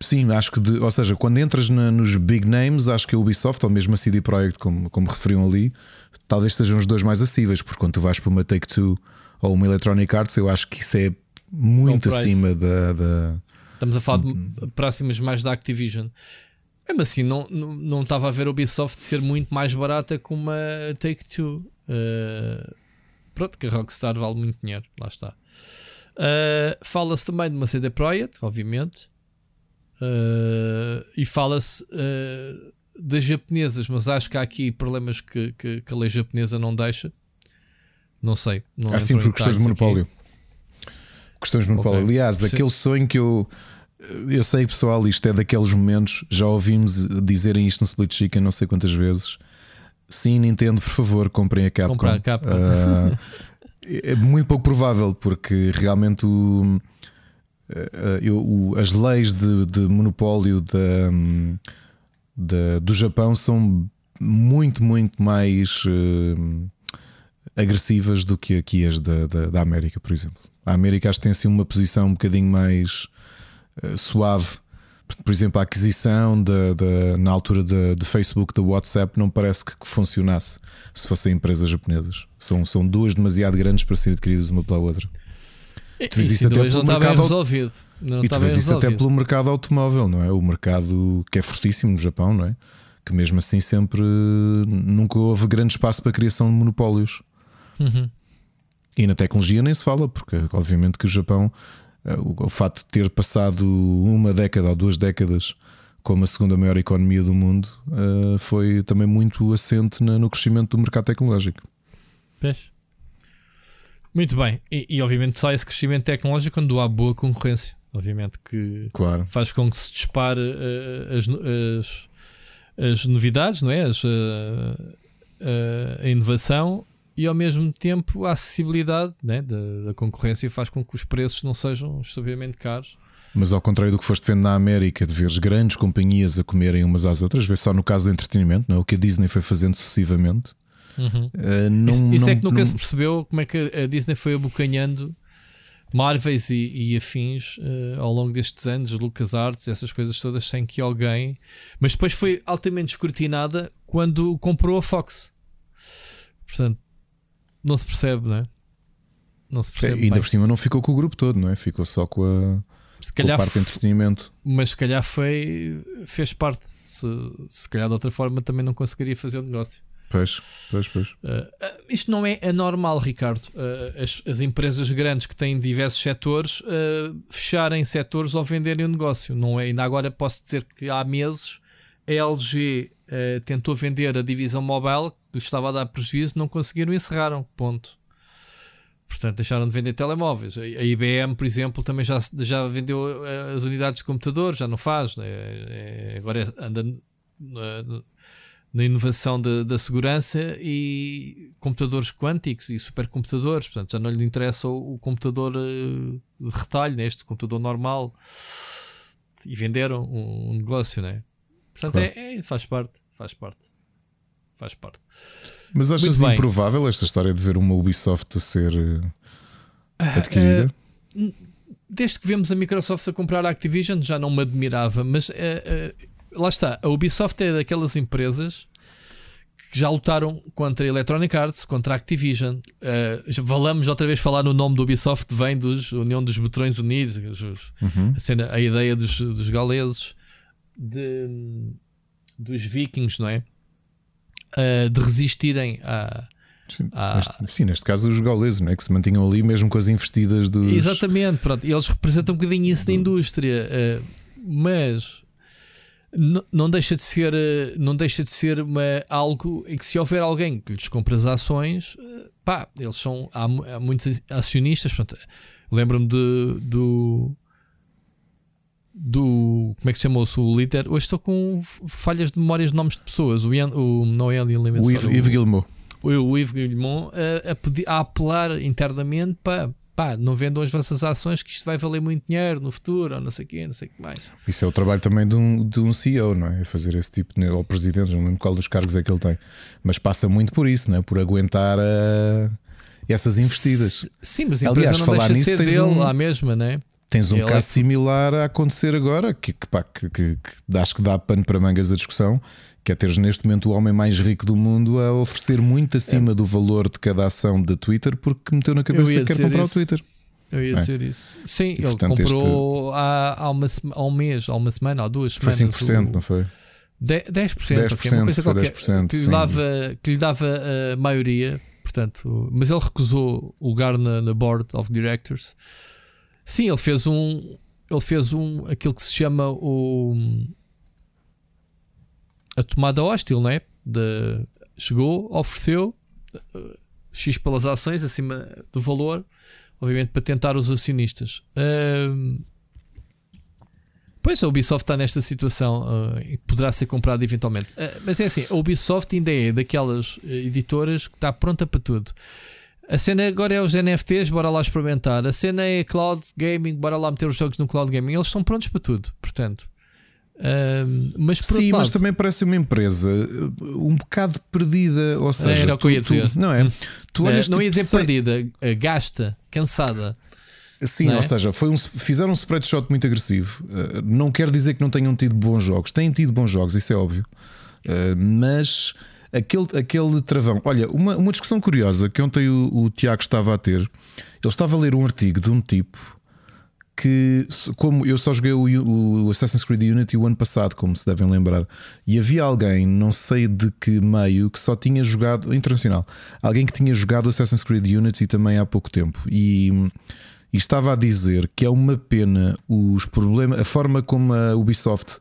Sim, acho que, de- ou seja, quando entras na- nos big names, acho que a Ubisoft ou mesmo a CD Projekt, como, como referiam ali, talvez sejam os dois mais acessíveis, porque quando tu vais para uma Take Two ou uma Electronic Arts, eu acho que isso é muito acima da. da- Estamos a falar Uhum. de próximas mais da Activision. Mesmo assim, não, não, não estava a ver a Ubisoft ser muito mais barata que uma Take-Two. Uh, pronto, que a Rockstar vale muito dinheiro, lá está. Uh, fala-se também de uma CD Projekt, obviamente. Uh, e fala-se uh, das japonesas, mas acho que há aqui problemas que, que, que a lei japonesa não deixa. Não sei. Não Assim por questões de detalhes aqui. monopólio. Questões de monopólio. Ok. Aliás, Sim. aquele sonho que eu. Eu sei, pessoal, isto é daqueles momentos. Já ouvimos dizerem isto no Split Chicken não sei quantas vezes. Sim, Nintendo, por favor, comprem a Capcom. Comprar a Capcom. Ah, é muito pouco provável, porque realmente o, ah, eu- o- as leis de, de monopólio da, da- do Japão são muito, muito mais ah, agressivas do que aqui as da, da, da América, por exemplo. A América acho que tem assim uma posição um bocadinho mais ah, suave. Por exemplo, a aquisição da, da- na altura de Facebook da WhatsApp não parece que funcionasse se fossem empresas japonesas. São, são duas demasiado grandes para serem adquiridas uma pela outra. Tu vês Isso até não pelo bem mercado- resolvido. Não e tu vês isso até pelo mercado automóvel, não é? O mercado que é fortíssimo no Japão, não é? Que mesmo assim sempre nunca houve grande espaço para a criação de monopólios. Uhum. E na tecnologia nem se fala, porque obviamente que o Japão, eh, o, o fato de ter passado uma década ou duas décadas como a segunda maior economia do mundo, eh, foi também muito assente no crescimento do mercado tecnológico. Vês? Muito bem. E, e, obviamente só esse crescimento tecnológico quando há boa concorrência. Obviamente que Claro. faz com que se dispare eh, as, as, as novidades, não é? As, eh, eh, a inovação e ao mesmo tempo a acessibilidade né? da, da concorrência faz com que os preços não sejam estupidamente caros. Mas ao contrário do que foste vendo na América, de veres grandes companhias a comerem umas às outras, vê só no caso do entretenimento, não é? o que a Disney foi fazendo sucessivamente. Eh, não, isso isso é que nunca não- se percebeu como é que a Disney foi abocanhando Marvels e, e afins eh, ao longo destes anos, LucasArts, essas coisas todas, sem que alguém. Mas depois foi altamente escrutinada quando comprou a Fox. Portanto, não se percebe, não é? Não se É, percebe. ainda bem. por cima não ficou com o grupo todo, não é? Ficou só com a, se com a calhar, parte de entretenimento. mas se calhar foi, fez parte. Se, se calhar de outra forma também não conseguiria fazer o negócio. Pois, pois, pois. Uh, isto não é anormal, Ricardo. Uh, as, as empresas grandes que têm diversos setores uh, fecharem setores ou venderem o negócio. Não é? Ainda agora posso dizer que há meses a LG tentou vender a divisão mobile que estava a dar prejuízo, não conseguiram encerraram. Ponto. Portanto, deixaram de vender telemóveis. A IBM, por exemplo, também já, já vendeu as unidades de computador, já não faz. né? É- é- agora é- anda na inovação da, da segurança e computadores quânticos e supercomputadores. Portanto, já não lhe interessa o, o computador eh, de retalho, neste computador normal. E venderam um, um negócio, né? Portanto, Claro. é, é- faz parte, faz parte. Faz parte. Mas achas improvável esta história de ver uma Ubisoft a ser eh, adquirida? Desde que vemos a Microsoft a comprar a Activision, já não me admirava, mas lá está. A Ubisoft é daquelas empresas que já lutaram contra a Electronic Arts, contra a Activision. Eh, já falamos outra vez falar no nome do Ubisoft, vem dos União dos Betrões Unidos, os- Uhum. a, cena, a ideia dos, dos gauleses, de- dos vikings, não é? Eh, de resistirem a. Sim, Ah. neste, sim, neste caso os gauleses, não é? que se mantinham ali mesmo com as investidas dos. Exatamente, pronto. Eles representam um bocadinho isso da indústria, eh, mas não, não deixa de ser, eh, não deixa de ser uma, algo em que se houver alguém que lhes compra as ações, eh, pá, eles são há, há muitos acionistas. Lembro-me de, do do como é que se chamou-se o líder? Hoje estou com falhas de memórias de nomes de pessoas. O, Ian, o não é Ian o Yves, Yves Guillemot. O, o Yves Guillemot a, a, pedir, a apelar internamente para pá, não vendam as vossas ações que isto vai valer muito dinheiro no futuro, ou não sei o quê, não sei o que mais. Isso é o trabalho também de um, de um CEO, não é? Fazer esse tipo de. Ou presidente, não lembro qual dos cargos é que ele tem. Mas passa muito por isso, não é? Por aguentar a... essas investidas. Sim, mas a Aliás, não falar nisso, de ser dele um... à mesma, não é? Tens um ele caso é... similar a acontecer agora, que, que, pá, que, que, que acho que dá pano para mangas a discussão, que é teres neste momento o homem mais rico do mundo a oferecer muito acima é. do valor de cada ação da Twitter porque meteu na cabeça que quer comprar isso. o Twitter. Eu ia é. dizer isso. Sim, e, ele portanto, comprou este... há, há, uma, há um mês, há uma semana, há duas semanas. Foi 5%, o... não foi? 10%, 10%, 10% é uma coisa qualquer 10%, que, lhe dava, que lhe dava a maioria, portanto, mas ele recusou o lugar na, na Board of Directors. Sim, ele fez um. Ele fez um. aquilo que se chama o. a tomada hostil, não é? De, chegou, ofereceu uh, X pelas ações acima do valor obviamente para tentar os acionistas. Uh, pois a Ubisoft está nesta situação uh, e poderá ser comprada eventualmente. Uh, mas é assim, a Ubisoft ainda é daquelas eh, editoras que está pronta para tudo. A cena agora é os NFTs, bora lá experimentar. A cena é cloud gaming, bora lá meter os jogos no cloud gaming. Eles estão prontos para tudo, portanto. Uh, mas Sim, mas também parece uma empresa um bocado perdida. Ou seja, era o que eu ia dizer. não é? Tu não, olhas, não ia tipo, dizer perdida, gasta, cansada. Sim, é? ou seja, foi um, fizeram um spreadshot muito agressivo. Uh, não quer dizer que não tenham tido bons jogos, têm tido bons jogos, isso é óbvio. Uh, mas aquele, aquele travão. Olha, uma, uma discussão curiosa que ontem o, o Tiago estava a ter. Ele estava a ler um artigo de um tipo que, como eu só joguei o, o, Assassin's Creed Unity o ano passado, como se devem lembrar, e havia alguém, não sei de que meio, que só tinha jogado, internacional, alguém que tinha jogado Assassin's Creed Unity também há pouco tempo, e, e estava a dizer que é uma pena os problemas, a forma como a Ubisoft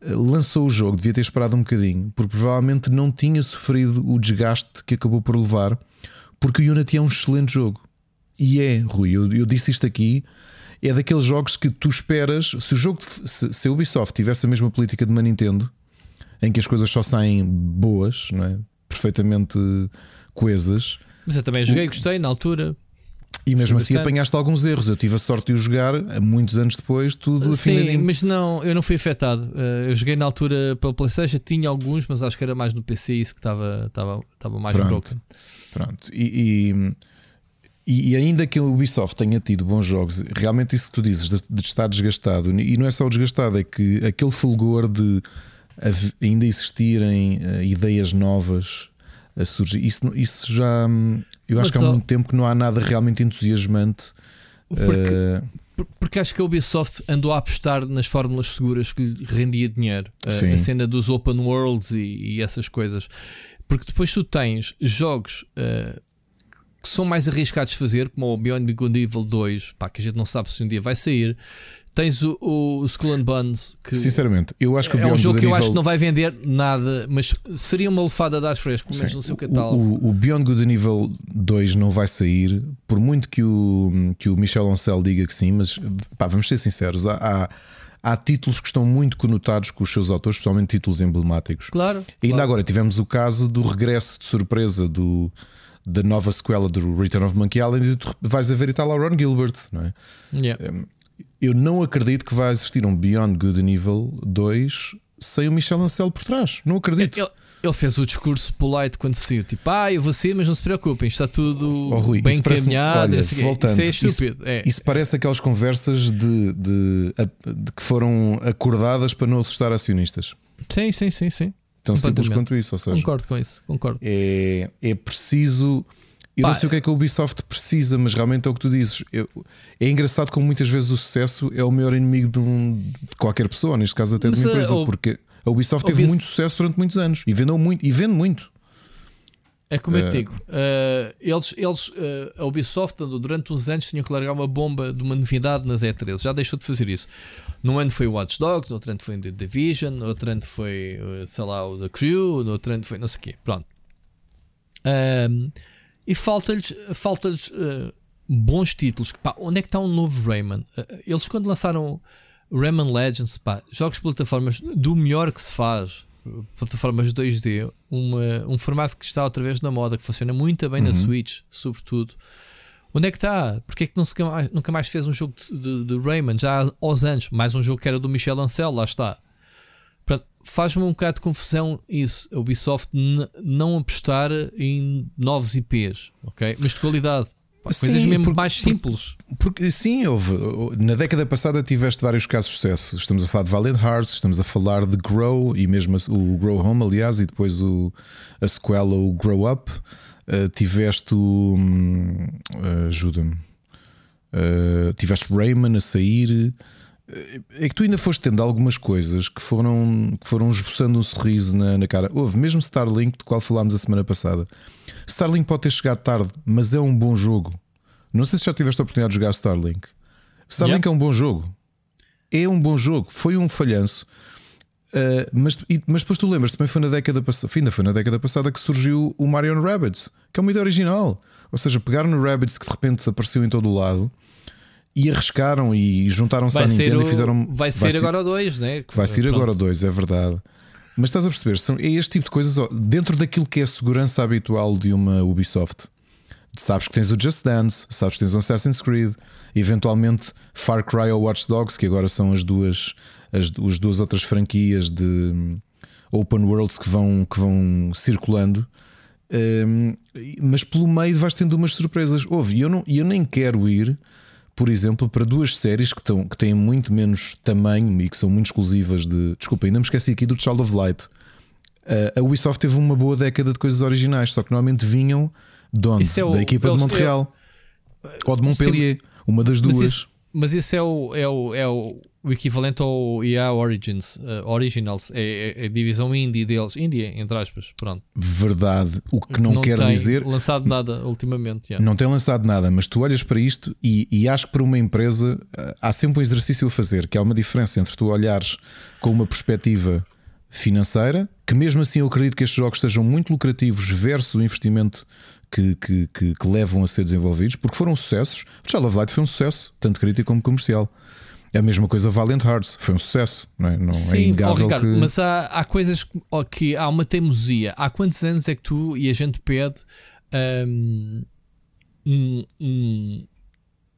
eh, lançou o jogo, devia ter esperado um bocadinho, porque provavelmente não tinha sofrido o desgaste que acabou por levar, porque o Unity é um excelente jogo. E é, Rui, eu, eu disse isto aqui é daqueles jogos que tu esperas. Se o jogo, se, se a Ubisoft tivesse a mesma política de uma Nintendo, em que as coisas só saem boas, não é? perfeitamente coesas. Mas eu também joguei, gostei na altura. E mesmo assim bastante. apanhaste alguns erros. Eu tive a sorte de o jogar muitos anos depois, tudo Sim, mas não, eu não fui afetado. Eh, eu joguei na altura pela PlayStation, tinha alguns, mas acho que era mais no PC isso que estava, estava, estava mais Pronto. broken. Pronto. E, e e, e, ainda que a Ubisoft tenha tido bons jogos, realmente isso que tu dizes de, de, estar desgastado, e não é só o desgastado, é que aquele fulgor de ainda existirem uh, ideias novas a surgir, isso, isso já hum, eu acho Mas que há muito tempo que não há nada realmente entusiasmante. Porque, uh, porque acho que a Ubisoft andou a apostar nas fórmulas seguras que lhe rendia dinheiro, uh, a cena dos open worlds e, e, essas coisas. Porque depois tu tens jogos uh, que são mais arriscados de fazer, como o Beyond Good Evil 2, pá, que a gente não sabe se um dia vai sair. Tens o, o Skull and Bones, que sinceramente, eu acho que é um jogo que eu acho que não vai vender nada, mas seria uma lefada de ar fresco, pelo menos no seu catálogo. O, o, Beyond Good Evil 2 não vai sair, por muito que o, que o Michel Ancel diga que sim, mas pá, vamos ser sinceros, há, há há títulos que estão muito conotados com os seus autores, especialmente títulos emblemáticos. Claro. E ainda claro. agora tivemos o caso do regresso de surpresa do, da nova sequela do Return of Monkey Island e tu vais a ver e está lá o Ron Gilbert, não é? Yeah. Eu não acredito que vai existir um Beyond Good and Evil 2 sem o Michel Ancel por trás. Não acredito. Ele, ele fez o discurso polite quando saiu, tipo, ah, eu vou ser, mas não se preocupem, está tudo oh, Rui, bem encaminhado. Olha, voltando, isso é estúpido. Isso, é. isso, parece aquelas conversas de, de, de, que foram acordadas para não assustar acionistas. Sim, sim, sim, sim. Tão simples quanto isso. Ou seja, concordo com isso, concordo. É, é preciso. Eu Pá, não sei o que é que a Ubisoft precisa, mas realmente é o que tu dizes. Eu, é engraçado como muitas vezes o sucesso é o maior inimigo de, um, de qualquer pessoa, neste caso até de uma empresa, porque a Ubisoft teve muito sucesso durante muitos anos e vendeu muito e vende muito. É como eu te digo, uh, eles, eles uh, a Ubisoft durante uns anos tinham que largar uma bomba de uma novidade nas E3, já deixou de fazer isso. Num ano foi o Watch Dogs, no outro ano foi o The Division, no outro ano foi, uh, sei lá, o The Crew, no outro ano foi não sei o quê. Pronto. Um, e falta-lhes falta bons títulos. Pá, onde é que está um novo Rayman? eles quando lançaram Rayman Legends, pá, jogos de plataformas do melhor que se faz plataformas 2D, uma, um formato que está outra vez na moda, que funciona muito bem uhum. na Switch, sobretudo. Onde é que está? Porque é que não se, nunca mais fez um jogo de, de, de, Rayman? Já há aos anos, mais um jogo que era do Michel Ancel, lá está. Faz-me um bocado de confusão isso, a Ubisoft não apostar em novos IPs, ok? Mas de qualidade. Coisas sim, mesmo porque, mais simples. Porque, porque, sim, houve. Na década passada tiveste vários casos de sucesso. Estamos a falar de Valiant Hearts, estamos a falar de Grow e mesmo o Grow Home, aliás, e depois o, a sequela, o Grow Up. Uh, tiveste o. Uh, Ajuda-me. Uh, tiveste Rayman a sair. É que tu ainda foste tendo algumas coisas que foram, que foram esboçando um sorriso na, na cara. Houve mesmo Starlink, do qual falámos a semana passada. Starlink pode ter chegado tarde, mas é um bom jogo. Não sei se já tiveste a oportunidade de jogar Starlink. Starlink yeah. é um bom jogo. É um bom jogo. Foi um falhanço. Uh, mas, mas depois tu lembras, também foi na década passada, ainda foi na década passada que surgiu o Mario Rabbids, que é uma ideia original. Ou seja, pegaram no Rabbids que de repente apareceu em todo o lado e arriscaram e juntaram-se à Nintendo o, e fizeram. Vai ser, vai ser agora o 2, né? Vai ser Pronto. agora o 2, é verdade. Mas estás a perceber, são, é este tipo de coisas dentro daquilo que é a segurança habitual de uma Ubisoft. Sabes que tens o Just Dance, sabes que tens o Assassin's Creed, eventualmente Far Cry ou Watch Dogs, que agora são as duas, as, as duas outras franquias de hum, open worlds que vão, que vão circulando. Um, mas pelo meio vais tendo umas surpresas. Houve, e eu, não, eu nem quero ir por exemplo, para duas séries que, estão, que têm muito menos tamanho e que são muito exclusivas de. Desculpa, ainda me esqueci aqui do Child of Light. Uh, a Ubisoft teve uma boa década de coisas originais, só que normalmente vinham de onde? É o, da equipa de Montreal é, ou de Montpellier, sim, uma das duas. Mas isso, mas isso é o, é o, é o o equivalente ao EA Origins, uh, Originals, é, é, a divisão indie deles, indie entre aspas, pronto. Verdade, o que, não, não, quer tem dizer. lançado nada ultimamente. Yeah. Não tem lançado nada, mas tu olhas para isto e, e acho que para uma empresa uh, há sempre um exercício a fazer, que há uma diferença entre tu olhares com uma perspectiva financeira, que mesmo assim eu acredito que estes jogos sejam muito lucrativos versus o investimento que, que, que, que levam a ser desenvolvidos, porque foram sucessos. O Child of Light foi um sucesso, tanto crítico como comercial. É a mesma coisa Valiant Hearts, foi um sucesso, não é? Não é Sim, é inegável Ricardo, que... mas há, há coisas que há uma teimosia. Há quantos anos é que tu e a gente pede um, um,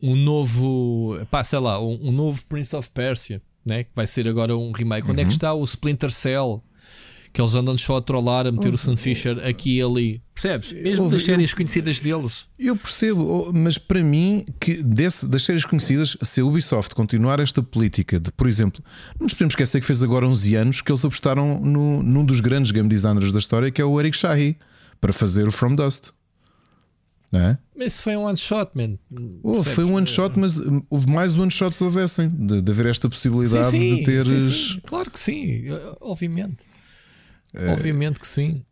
um novo, pá, sei lá, um, um, novo Prince of Persia, né? que vai ser agora um remake? Uhum. Onde é que uhum. está o Splinter Cell? Que eles andam só a trollar, a meter o Sam Fisher aqui e ali. Percebes? Mesmo Ouve, das séries eu, conhecidas deles. Eu percebo, mas para mim, que desse, das séries conhecidas, se a Ubisoft continuar esta política de, por exemplo, não nos podemos esquecer que fez agora 11 anos que eles apostaram no, num dos grandes game designers da história, que é o Eric Shahi, para fazer o From Dust. Não é? Mas isso foi um one shot, man. Oh, foi um one shot, mas houve mais one shots houvessem de, de haver esta possibilidade sim, sim, de teres. Sim, sim. Claro que sim, obviamente. É, Obviamente que sim.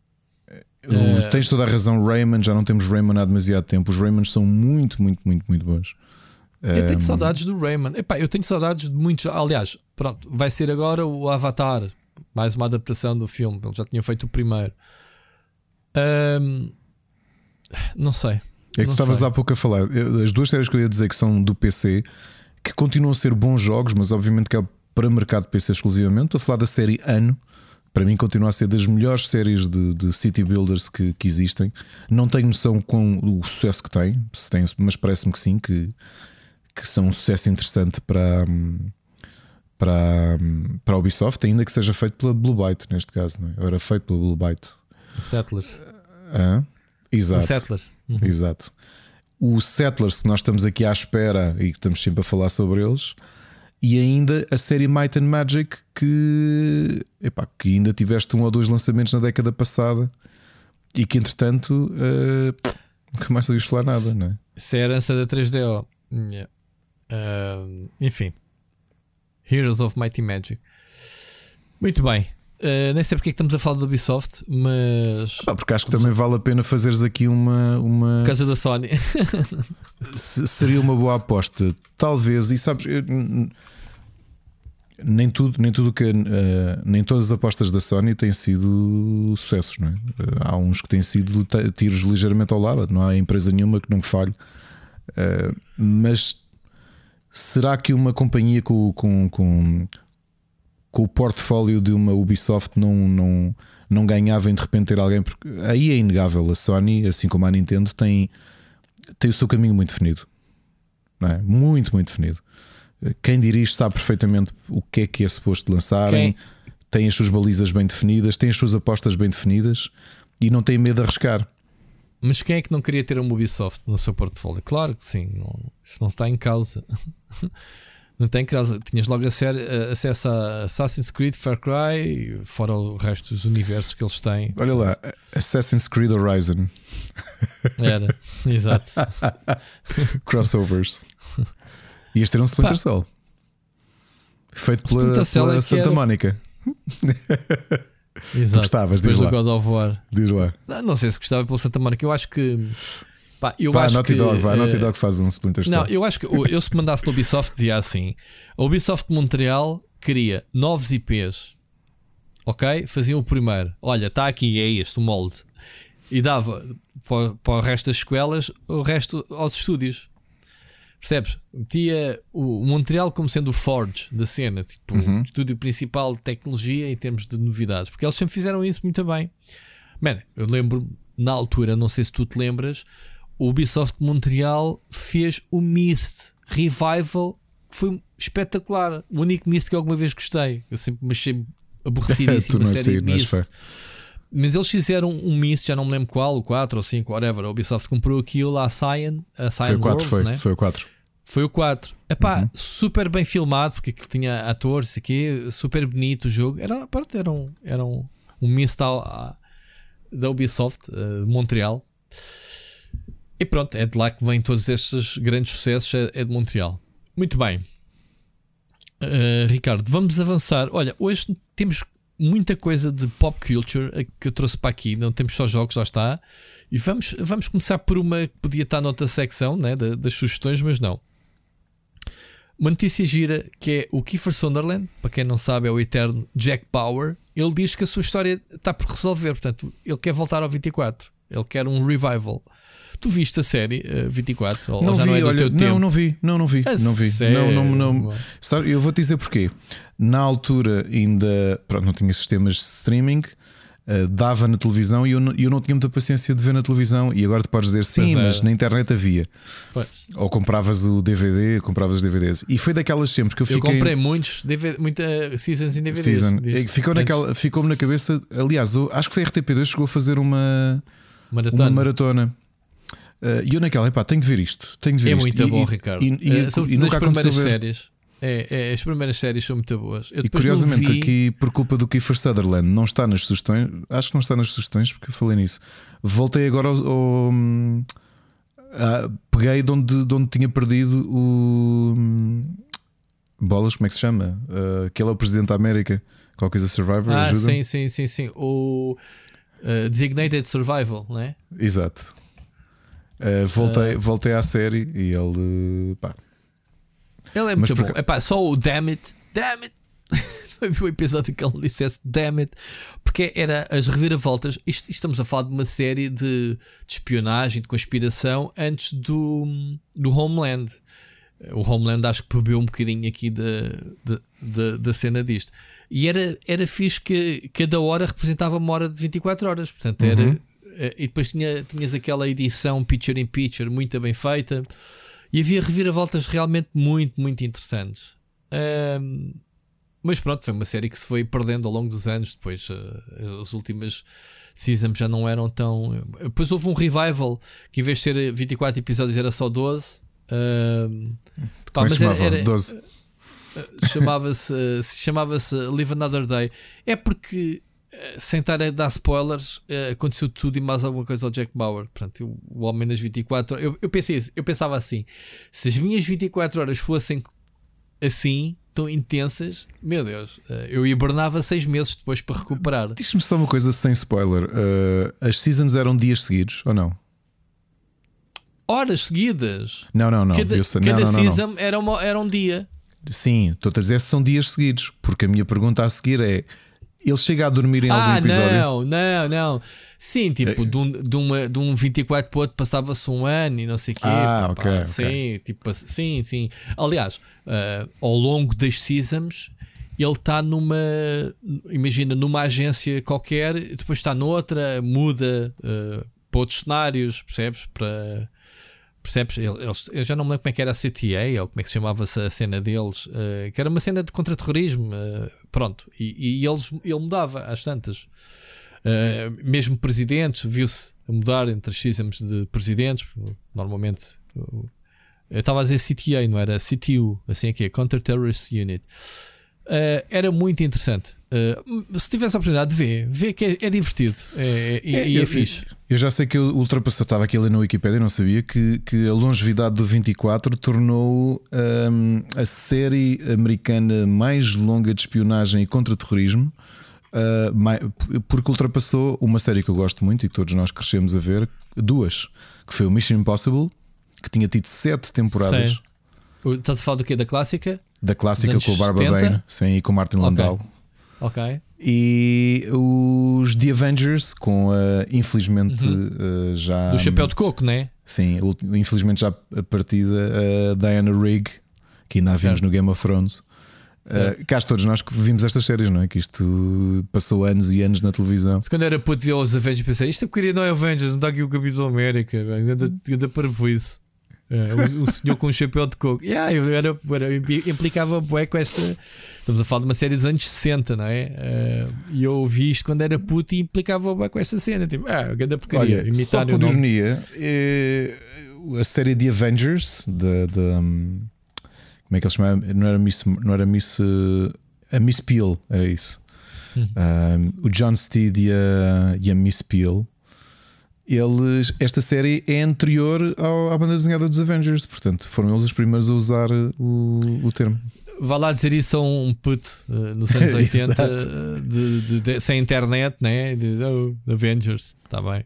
Uh, tens toda a razão, Rayman. Já não temos Rayman há demasiado tempo. Os Raymans são muito, muito, muito, muito bons. Eu tenho saudades do Rayman. Epá, eu tenho saudades de muitos. Aliás, pronto, vai ser agora o Avatar, mais uma adaptação do filme. Ele já tinha feito o primeiro. Um, não sei. É que tu estavas há pouco a falar. As duas séries que eu ia dizer que são do PC, que continuam a ser bons jogos, mas obviamente que é para mercado PC exclusivamente. Estou a falar da série Ano, para mim continua a ser das melhores séries de, de city builders que, que, existem. Não tenho noção com o sucesso que tem, se tem mas parece-me que sim, que, que são um sucesso interessante para, para, para a Ubisoft, ainda que seja feito pela Blue Byte, neste caso, não é? era feito pela Blue Byte. Settlers. Ah, exato. O Settlers. Uhum. Exato. O Settlers que nós estamos aqui à espera e que estamos sempre a falar sobre eles e ainda a série Might and Magic que, epá, que ainda tiveste um ou dois lançamentos na década passada e que entretanto uh, nunca mais ouviste falar nada, não é? Isso é a herança da 3DO. Yeah. Uh, enfim, Heroes of Mighty Magic. Muito bem. Uh, nem sei porque é que estamos a falar do Ubisoft, mas. Ah, porque acho que também vale a pena fazeres aqui uma. uma... Por causa da Sony. seria uma boa aposta. Talvez, e sabes, eu, nem tudo, nem tudo que. Uh, nem todas as apostas da Sony têm sido sucessos, não é? Uh, há uns que têm sido tiros ligeiramente ao lado, não há empresa nenhuma que não falhe. mas será que uma companhia com, com, com com o portfólio de uma Ubisoft não, não, não ganhava em de repente ter alguém, porque aí é inegável. A Sony, assim como a Nintendo, tem, tem o seu caminho muito definido, é? muito, muito definido. Quem dirige sabe perfeitamente o que é que é suposto lançarem, Quem? tem as suas balizas bem definidas, tem as suas apostas bem definidas e não tem medo de arriscar. Mas quem é que não queria ter uma Ubisoft no seu portfólio? Claro que sim, não, isso não está em causa. Não tem causa. Tinhas logo acesso a Assassin's Creed, Far Cry, fora o resto dos universos que eles têm. Olha lá, Assassin's Creed Horizon. Era, exato. Crossovers. Ias ter um Splinter Cell. Feito pela, pela é Santa era... Mónica. Exato. Tu gostavas, diz lá. God of War. Diz lá. Não, não sei se gostava pela Santa Mónica. Eu acho que Pá, eu Pá, acho Naughty que, Dog, vai, uh, Naughty Dog faz um Splinter Cell. Não, eu acho que eu se mandasse no Ubisoft dizia assim: a Ubisoft Montreal queria novos IPs, ok? Faziam o primeiro, olha, está aqui, é este, o molde, e dava para, para o resto das escolas o resto aos estúdios. Percebes? Metia o Montreal como sendo o Forge da cena, tipo uhum. o estúdio principal de tecnologia em termos de novidades, porque eles sempre fizeram isso muito bem. Mano, eu lembro na altura, não sei se tu te lembras, o Ubisoft Montreal fez o Myst Revival, que foi espetacular. O único Myst que alguma vez gostei. Eu sempre me achei aborrecidíssimo a série Myst. Mas, eles fizeram um Myst, já não me lembro qual, o 4 ou 5, whatever. A Ubisoft comprou aquilo à Cyan, a Cyan foi o 4, Worlds, foi, né? foi o 4. Foi o 4. Epá, uhum. super bem filmado, porque aquilo tinha atores aqui, super bonito o jogo. Era, era um, era um, um Myst da Ubisoft, uh, de Montreal. E pronto, é de lá que vêm todos estes grandes sucessos, é, é de Montreal. Muito bem, uh, Ricardo, vamos avançar. Olha, hoje temos muita coisa de pop culture que eu trouxe para aqui, não temos só jogos, lá está. E vamos, vamos começar por uma que podia estar noutra secção né, das sugestões, mas não. Uma notícia gira que é o Kiefer Sunderland, para quem não sabe, é o eterno Jack Bauer. Ele diz que a sua história está por resolver, portanto, ele quer voltar ao 24, ele quer um revival. Tu viste a série uh, 24? Ou não vi, não, é olha, não, não vi, não, não vi, a não vi. Não, não, não, Sabe, eu vou te dizer porquê. Na altura ainda pronto, não tinha sistemas de streaming. Uh, dava na televisão e eu não, eu não tinha muita paciência de ver na televisão. E agora tu podes dizer sim, mas na internet havia. Pois. Ou compravas o DVD, compravas os DVDs. E foi daquelas sempre que eu fiquei. Eu comprei muitos, DVD, muita seasons em DVDs. Season. Ficou naquela, ficou-me na cabeça. Aliás, eu, acho que foi a RTP2 chegou a fazer uma maratona. Uma maratona. Uh, e eu naquela, epá, tenho de ver isto. Tenho de ver é isto. muito e, bom, Ricardo. E, e, uh, e nunca aconteceu ver. séries. É, é, as primeiras séries são muito boas. E curiosamente, vi... aqui, por culpa do Kiefer Sutherland, não está nas sugestões. Acho que não está nas sugestões porque eu falei nisso. Voltei agora ao. ao ah, peguei de onde, de onde tinha perdido o. Bolas, como é que se chama? Uh, que ele é o presidente da América. Qualquer coisa Survivor. Ah, ajuda? sim, sim, sim, sim. O uh, Designated Survival, não é? Exato. Uh, voltei, voltei à série e ele. Pá. Ele é muito bom. Porque... Epá, só o Damn It, Damn It. o episódio que ele dissesse Damn It, porque era as reviravoltas. Isto, estamos a falar de uma série de, de espionagem, de conspiração antes do, do Homeland. O Homeland acho que bebeu um bocadinho aqui da, da, da, cena disto. E era, era fixe que cada hora representava uma hora de 24 horas. Portanto, era. Uhum e depois tinha, tinhas aquela edição picture in picture muito bem feita e havia reviravoltas realmente muito, muito interessantes. Um, mas pronto, foi uma série que se foi perdendo ao longo dos anos. Depois uh, as últimas seasons já não eram tão. Depois houve um revival que em vez de ser 24 episódios era só 12. Uh, pá, mas era, era 12. chamava-se chamava-se Live Another Day. É porque eh, sem estar a dar spoilers, uh, aconteceu tudo e mais alguma coisa ao Jack Bauer. Portanto, o homem das 24 horas. Eu, eu, pensei, eu pensava assim: se as minhas 24 horas fossem assim, tão intensas, meu Deus, eh, eu hibernava seis meses depois para recuperar. Diz-me só uma coisa sem spoiler: uh, as seasons eram dias seguidos ou não? Horas seguidas. Não, não, não. Cada, Eu sei- cada não, não, não, não. season Era, uma, era um dia. Sim, estou a dizer se são dias seguidos, porque a minha pergunta a seguir é: ele chega a dormir em algum Ah, episódio? não, não, não. Sim, tipo, É. de, um, de, uma, de um 24 para o outro passava-se um ano e não sei o quê. Ah, pá, ok. Sim, tipo, sim, sim. Aliás, ah, ao longo das seasons, ele está numa. Imagina, numa agência qualquer, depois está noutra, muda ah, para outros cenários, percebes? Para. Percebes? Eles, eu já não me lembro como é que era a CTA ou como é que se chamava-se a cena deles, ah, que era uma cena de contra-terrorismo. ah, pronto, e, e eles, ele mudava às tantas. Uh, mesmo presidentes, viu-se mudar entre as de presidentes. Normalmente, uh, eu estava a dizer CTA, não era CTU, assim aqui, Counter Terrorist Unit. Uh, era muito interessante. Uh, se tivesse a oportunidade de ver, vê que é, é divertido é, é- e é, fixe. eu já sei que eu ultrapassei, estava aqui ali na Wikipedia e não sabia que, que a longevidade do 24 tornou hum, a série americana mais longa de espionagem e contra-terrorismo. uh, mai- porque ultrapassou uma série que eu gosto muito e que todos nós crescemos a ver, duas, que foi o Mission Impossible, que tinha tido sete temporadas Sim. Estás a falar do quê? Da clássica? da clássica com o Barbara 70? Bain, sim, e com o Martin Ok. Landau. Ok. E os The Avengers, com a infelizmente uh, já. Do chapéu de coco, né? Sim, infelizmente já a partida a Diana Rigg, que ainda a vimos no Game of Thrones. Uh, cá todos nós que vimos estas séries, não é? Que isto passou anos e anos na televisão. Quando era puto ver os Avengers, pensei: isto é porcaria não é Avengers, não está aqui o Capitão América, anda, anda para isso. É, o, o senhor com um chapéu de coco. Yeah, eu era, era, implicava bué com esta. Estamos a falar de uma série dos anos 60, não é? Eh, E eu vi isto quando era puto e implicava bué com esta cena. Tipo, ah, grande porcaria. Olha, só por ironia, eh, a série The Avengers, da, hum, como é que ele chamava? Não era Miss. Não era Miss eh, a Miss Peel, era isso. Hum. Um, o John Steed e a, e a Miss Peel. Eles, esta série é anterior ao- à banda desenhada dos Avengers, portanto, foram eles os primeiros a usar o, o termo. Vá lá dizer isso a um puto eh, nos anos 80 Exato. eh, de, de- de- sem internet, né? De oh, Avengers, está bem.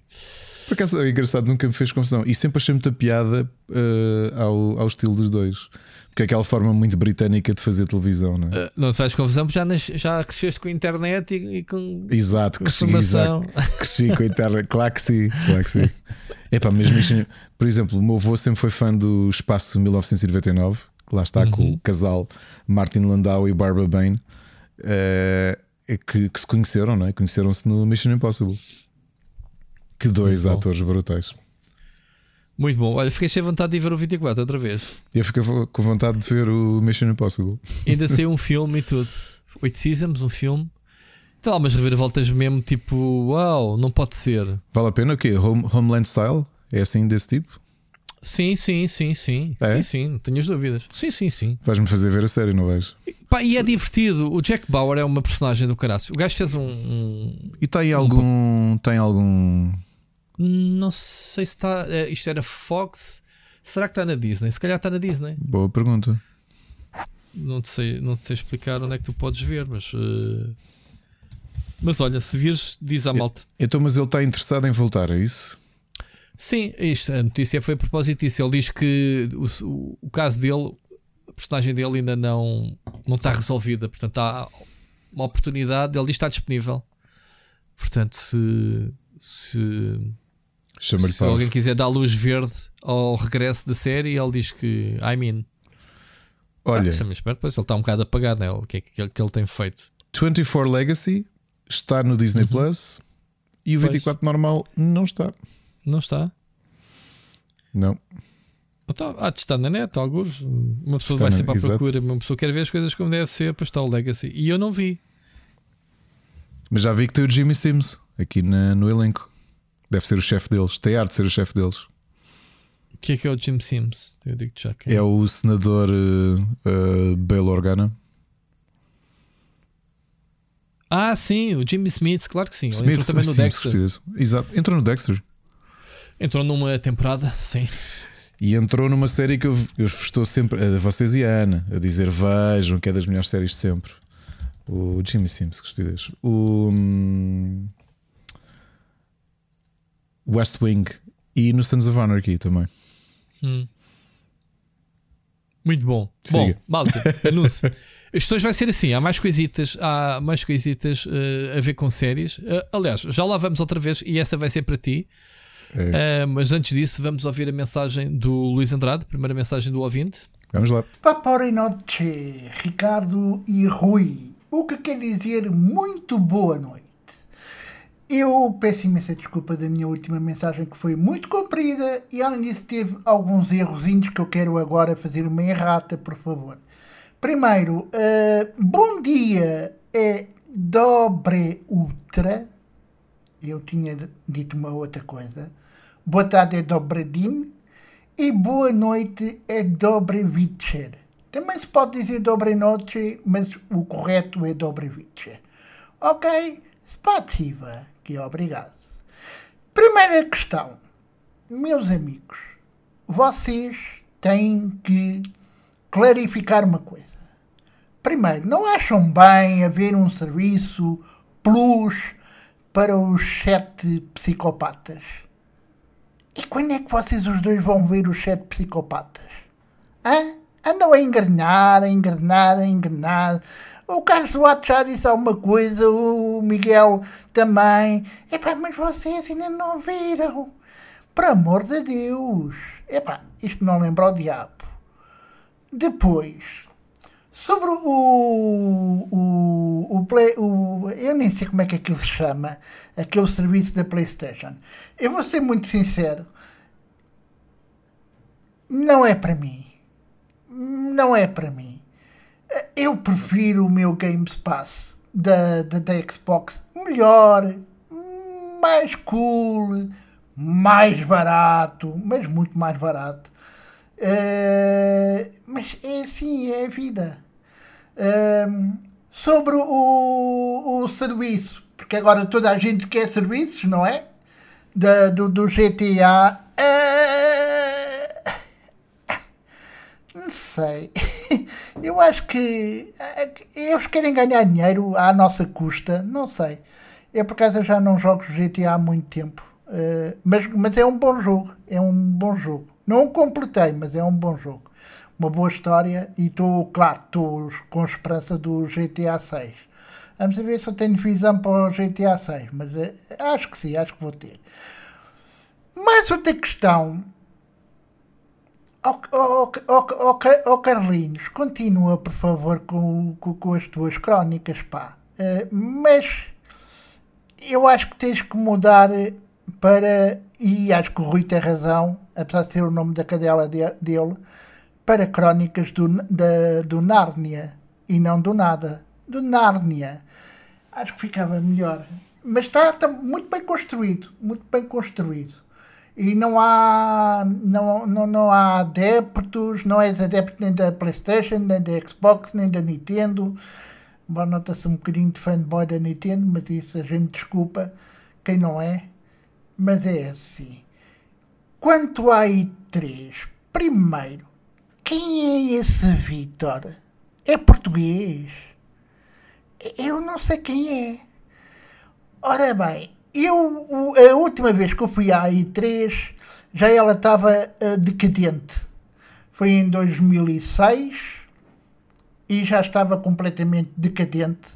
Por acaso é engraçado, nunca me fez confusão. E sempre achei muita piada eh, ao, ao estilo dos dois. Porque é aquela forma muito britânica de fazer televisão, não é? Eh, não faz confusão, porque já, nas- já cresceste com a internet e, e com Exato, com cresci, exato, cresci com a internet. Claro que sim, claro que sim. Epá, mesmo isto- por exemplo, o meu avô sempre foi fã do Espaço 1999, que lá está com Uhum. o casal Martin Landau e Barbara Bain, eh, que, que se conheceram, não é? Conheceram-se no Mission Impossible. Que dois Muito bom. atores brutais. Muito bom. Olha, fiquei de vontade de ver o 24 outra vez. Eu fiquei com vontade de ver o Mission Impossible. Ainda saiu um filme e tudo. Oito seasons, um filme. Lá umas reviravoltas mesmo, tipo, uau, não pode ser. Vale a pena o quê? Home, Homeland Style? É assim desse tipo? Sim, sim, sim, sim. É? Sim, sim, não tenho as dúvidas. Sim, sim, sim. Vais-me fazer ver a série, não vais? Pá, e é divertido. O Jack Bauer é uma personagem do caraço. O gajo fez um. um- E tem algum. Tem algum. Não sei se está. é, Isto era Fox. Será que está na Disney? Se calhar está na Disney. Boa pergunta. Não te sei, não te sei explicar onde é que tu podes ver, mas. eh, Mas olha, se vires, diz à malta. Então, mas ele está interessado em voltar, é isso? Sim, isto, a notícia foi a propósito disso. Ele diz que o, o- o caso dele, a personagem dele ainda não, não está resolvida. Portanto, há uma oportunidade. Ele diz que está disponível. Portanto, se, se, Chama-lhe se alguém quiser dar luz verde ao regresso da série, ele diz que I'm in. Olha, Ah, pois ele está um bocado apagado, né? O que é que, que ele tem feito? 24 Legacy está no Disney Uhum. Plus e o Pois. 24 normal não está. Não está? Não. Então, de estar na net, alguns. Uma pessoa Está vai na- sempre à exato. procura, uma pessoa quer ver as coisas como deve ser, para estar o Legacy. E eu não vi. Mas já vi que tem o Jimmy Sims aqui na- no elenco. Deve ser o chefe deles. Tem arte de ser o chefe deles. O que é que é o Jim Sims? Eu digo já que É o senador uh, uh, Bail Organa. Ah, sim, o Jimmy Smith, claro que sim. Ele Smith, entrou também no sim, Dexter. Exato. Entrou no Dexter. Entrou numa temporada, sim. E entrou numa série que eu, eu estou sempre, a vocês e a Ana, a dizer vejam, que é das melhores séries de sempre. O Jimmy Sims, que estupidez. O hum, West Wing e no Sons of Anarchy também. Hum. Muito bom. Siga. Bom, malta, anúncio. As questões vai ser assim: há mais coisitas, há mais coisitas uh, a ver com séries. Uh, aliás, já lá vamos outra vez e essa vai ser para ti. É. Uh, mas antes disso, vamos ouvir a mensagem do Luís Andrade, primeira mensagem do ouvinte. Vamos lá. Paporinoche, Ricardo e Rui. O que quer dizer muito boa noite. Eu peço imensa desculpa da minha última mensagem que foi muito comprida e além disso teve alguns errozinhos que eu quero agora fazer uma errata, por favor. Primeiro, uh, bom dia é dobre ultra. Eu tinha dito uma outra coisa. Boa tarde é dobre din. E boa noite é dobre večer. Também se pode dizer dobre noite, mas o correto é dobre večer. Ok? Spativa que obrigado. Primeira questão. Meus amigos, vocês têm que clarificar uma coisa. Primeiro, não acham bem haver um serviço plus para os sete psicopatas? E quando é que vocês os dois vão ver os sete psicopatas? Hã? Andam a engrenar, a engrenar, a engrenar. O Carlos Duarte já disse alguma coisa, o Miguel também. Epá, mas vocês ainda não viram. Por amor de Deus. Epá, isto não lembra o diabo. Depois, sobre o, o, o, play, o. Eu nem sei como é que aquilo se chama, aquele serviço da PlayStation. Eu vou ser muito sincero. Não é para mim. Não é para mim. Eu prefiro o meu Games Pass da, da, da Xbox melhor, mais cool, mais barato, mas muito mais barato. Uh, mas é assim, é a vida. Uh, sobre o, o serviço, porque agora toda a gente quer serviços, não é? Da, do, do GTA. Uh, eh, não sei. Eu acho que eles querem ganhar dinheiro à nossa custa, não sei. Eu por acaso já não jogo GTA há muito tempo. Uh, mas, mas é um bom jogo. É um bom jogo. Não o completei, mas é um bom jogo. Uma boa história e estou, claro, estou com esperança do GTA 6. Vamos ver se eu tenho visão para o GTA 6, mas uh, acho que sim, acho que vou ter. Mais outra questão oh, oh, oh, oh, Carlinhos, continua por favor com, com, com as tuas crónicas, pá. Uh, mas eu acho que tens que mudar para, e acho que o Rui tem razão, apesar de ser o nome da cadela de, dele, para crónicas do, da, do Nárnia e não do nada. Do Nárnia. Acho que ficava melhor. Mas está, está muito bem construído. Muito bem construído e não há, não, não, não há adeptos, não és adepto nem da Playstation, nem da Xbox, nem da Nintendo. Nota-se um bocadinho de fanboy da Nintendo, mas isso a gente desculpa quem não é. Mas é assim. Quanto à i3, primeiro, quem é esse Vitor? É português? Eu não sei quem é. Ora bem, eu, a última vez que eu fui à I3, já ela estava uh, decadente. Foi em 2006 e já estava completamente decadente,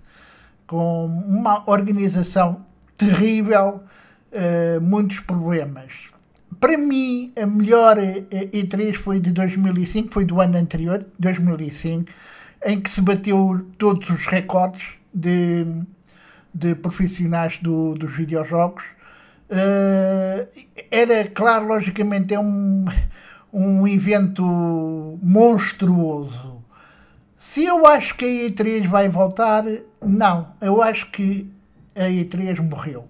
com uma organização terrível, uh, muitos problemas. Para mim, a melhor I3 foi de 2005, foi do ano anterior, 2005, em que se bateu todos os recordes de de profissionais do, dos videojogos. Uh, era, claro, logicamente, é um, um evento monstruoso. Se eu acho que a E3 vai voltar, não. Eu acho que a E3 morreu.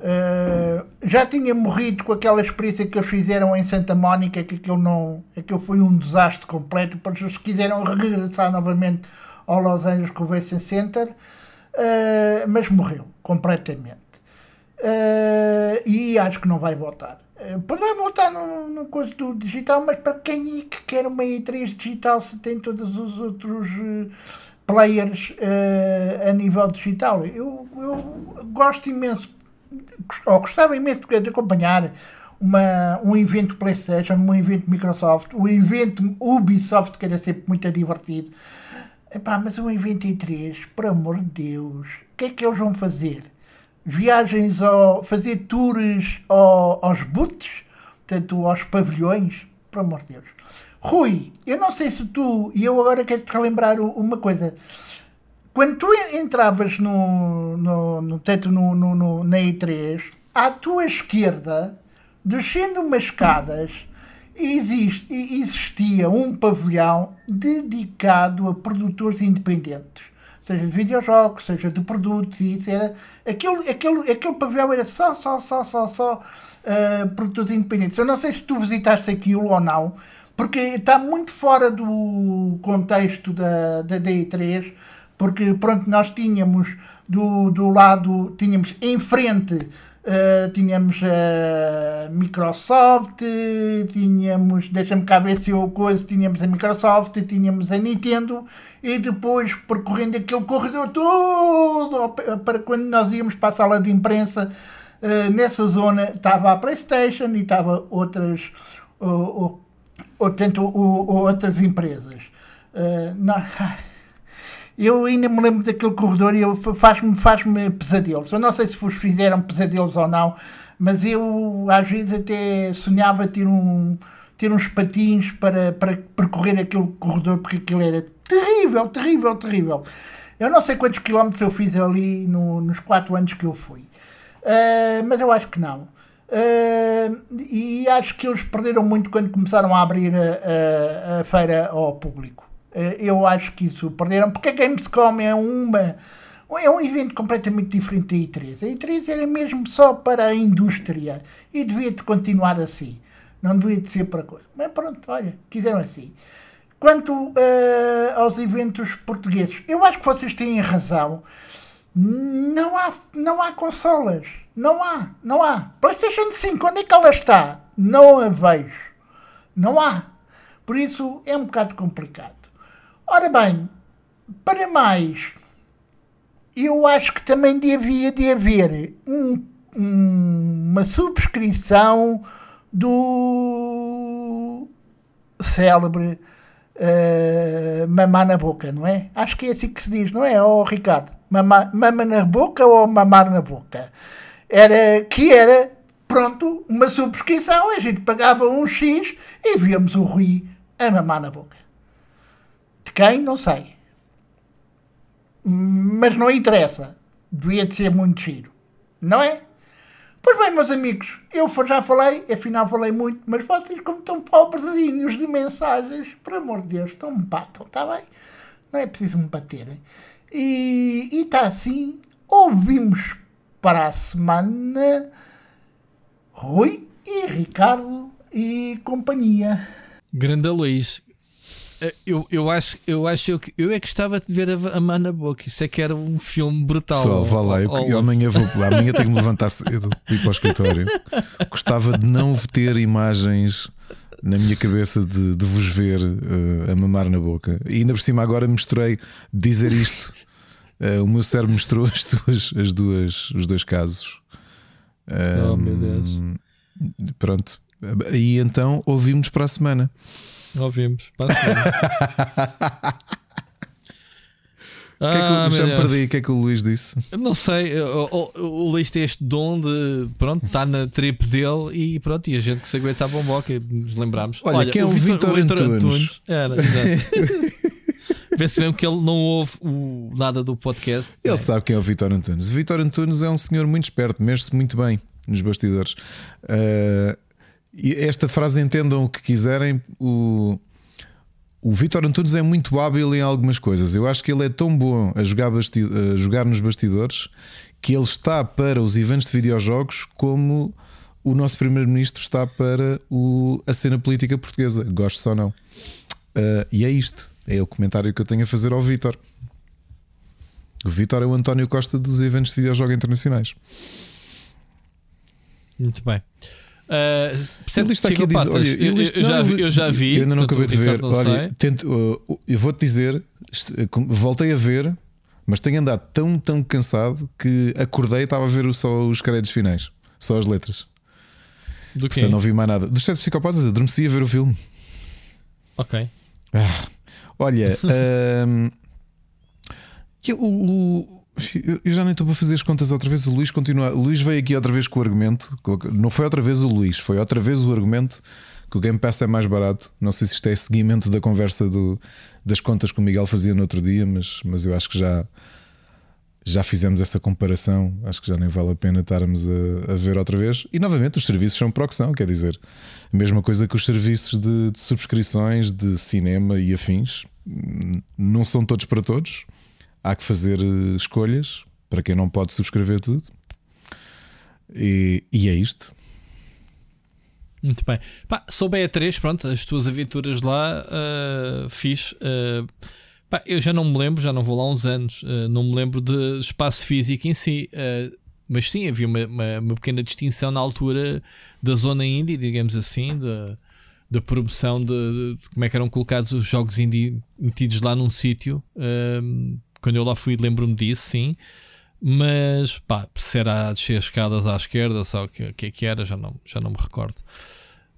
Uh, já tinha morrido com aquela experiência que eles fizeram em Santa Mónica, que aquilo, não, aquilo foi um desastre completo. Porque eles quiseram regressar novamente ao Los Angeles Convention Center uh, mas morreu completamente. Uh, e acho que não vai voltar. Podemos voltar no, no do digital, mas para quem é que quer uma E3 digital se tem todos os outros uh, players uh, a nível digital? Eu, eu gosto imenso, ou gostava imenso de acompanhar uma, um evento PlayStation, um evento Microsoft, um evento Ubisoft, que era sempre muito divertido. Epá, mas um evento E3, por amor de Deus, o que é que eles vão fazer? viagens ao. fazer tours ao, aos boots, portanto aos pavilhões, por amor de Deus. Rui, eu não sei se tu, e eu agora quero te relembrar uma coisa. Quando tu entravas no, no, no, teto no, no, no, na E3, à tua esquerda, descendo umas escadas, existe, existia um pavilhão dedicado a produtores independentes seja de videojogos, seja de produtos, e era. Aquele, aquele, aquele pavilhão era só, só, só, só, só uh, produtos independentes. Eu não sei se tu visitaste aquilo ou não, porque está muito fora do contexto da, da DI3, porque pronto, nós tínhamos do, do lado, tínhamos em frente Uh, tínhamos a Microsoft, tínhamos, deixa-me cá ver se eu coisa, tínhamos a Microsoft, tínhamos a Nintendo e depois percorrendo aquele corredor todo para quando nós íamos para a sala de imprensa, uh, nessa zona estava a Playstation e estava outras, uh, uh, tanto, outras empresas. Uh, não, eu ainda me lembro daquele corredor e faz-me faz pesadelos. Eu não sei se vos fizeram pesadelos ou não, mas eu às vezes até sonhava ter, um, ter uns patins para, para percorrer aquele corredor, porque aquilo era terrível, terrível, terrível. Eu não sei quantos quilómetros eu fiz ali no, nos 4 anos que eu fui, uh, mas eu acho que não. Uh, e acho que eles perderam muito quando começaram a abrir a, a, a feira ao público. Eh, eu acho que isso perderam, porque a Gamescom é uma é um evento completamente diferente da I3. A I3 era mesmo só para a indústria e devia de continuar assim. Não devia de ser para coisa. Mas pronto, olha, quiseram assim. Quanto uh, aos eventos portugueses, eu acho que vocês têm razão. Não há, não há consolas. Não há, não há. PlayStation 5, onde é que ela está? Não a vejo. Não há. Por isso é um bocado complicado. Ora bem, para mais, eu acho que também devia de haver um, um, uma subscrição do célebre uh, mamar na boca, não é? Acho que é assim que se diz, não é, oh, Ricardo? Mama, mama na boca ou mamar na boca? Era, que era, pronto, uma subscrição, a gente pagava um X e víamos o Rui a mamar na boca. Quem? Não sei. Mas não interessa. Devia de ser muito giro. Não é? Pois bem, meus amigos, eu já falei, afinal falei muito, mas vocês, como estão pobrezinhos de mensagens, por amor de Deus, estão me batam, está bem? Não é preciso me baterem. E está assim, ouvimos para a semana Rui e Ricardo e companhia. Grande Luís, eu, eu acho, eu acho que eu é que gostava de ver a, a Man na boca. Isso é que era um filme brutal. Só, vá lá, eu, eu, amanhã vou amanhã tenho que me levantar cedo e ir para o escritório. Gostava de não ter imagens na minha cabeça de, de vos ver uh, a mamar na boca. E ainda por cima agora misturei dizer isto. Uh, o meu cérebro misturou as duas, as duas, os dois casos. oh meu Deus. Pronto. E então ouvimos para a semana. Ouvimos. o que é que, ah, já me perdi. O que é que o Luís disse? Não sei. O, o, o Luís tem este dom de. Pronto, está na trip dele e pronto. E a gente que se aguenta a bomboca, nos lembramos. Olha, Olha quem é o Vitor Antunes? Antunes? Era, exato. Vê-se mesmo que ele não ouve o, nada do podcast. Ele sabe quem é o Vitor Antunes. O Vitor Antunes é um senhor muito esperto, mexe-se muito bem nos bastidores. Uh, e esta frase entendam o que quiserem. O, o Vitor Antunes é muito hábil em algumas coisas. Eu acho que ele é tão bom a jogar, basti a jogar nos bastidores que ele está para os eventos de videojogos como o nosso primeiro-ministro está para o, a cena política portuguesa, gosto ou não. Uh, e é isto. É o comentário que eu tenho a fazer ao Vitor. O Vitor é o António Costa dos eventos de videojogo internacionais. Muito bem. Uh, ele está aqui a dizer: olha, eu, eu, já, vi, eu já vi. Eu ainda não acabei de ver. Olha, tento, uh, eu vou-te dizer: voltei a ver, mas tenho andado tão, tão cansado que acordei e estava a ver só os créditos finais, só as letras. Do Portanto, quê? não vi mais nada. Dos sete psicopatas, adormeci a ver o filme. Ok. Ah, olha, um, o, eu já nem estou para fazer as contas outra vez. O Luís continua. O Luís veio aqui outra vez com o argumento. Não foi outra vez o Luís, foi outra vez o argumento que o Game Pass é mais barato. Não sei se isto é seguimento da conversa do, das contas que o Miguel fazia no outro dia, mas, mas eu acho que já, já fizemos essa comparação. Acho que já nem vale a pena estarmos a, a ver outra vez. E novamente, os serviços são para quer dizer, a mesma coisa que os serviços de, de subscrições de cinema e afins. Não são todos para todos há que fazer eh, escolhas para quem não pode subscrever tudo. E, e é isto. Muito bem. Pá, soube a 3 pronto, as tuas aventuras lá, uh, fiz. Uh, pá, eu já não me lembro, já não vou lá há uns anos, uh, não me lembro de espaço físico em si. Uh, mas sim, havia uma, uma, uma, pequena distinção na altura da zona indie, digamos assim, da, da promoção de, de, de, como é que eram colocados os jogos indie metidos lá num sítio. Uh, quando eu lá fui, lembro-me disso, sim. Mas pá, se era a descer escadas à esquerda, só o que, que é que era, já não, já não me recordo.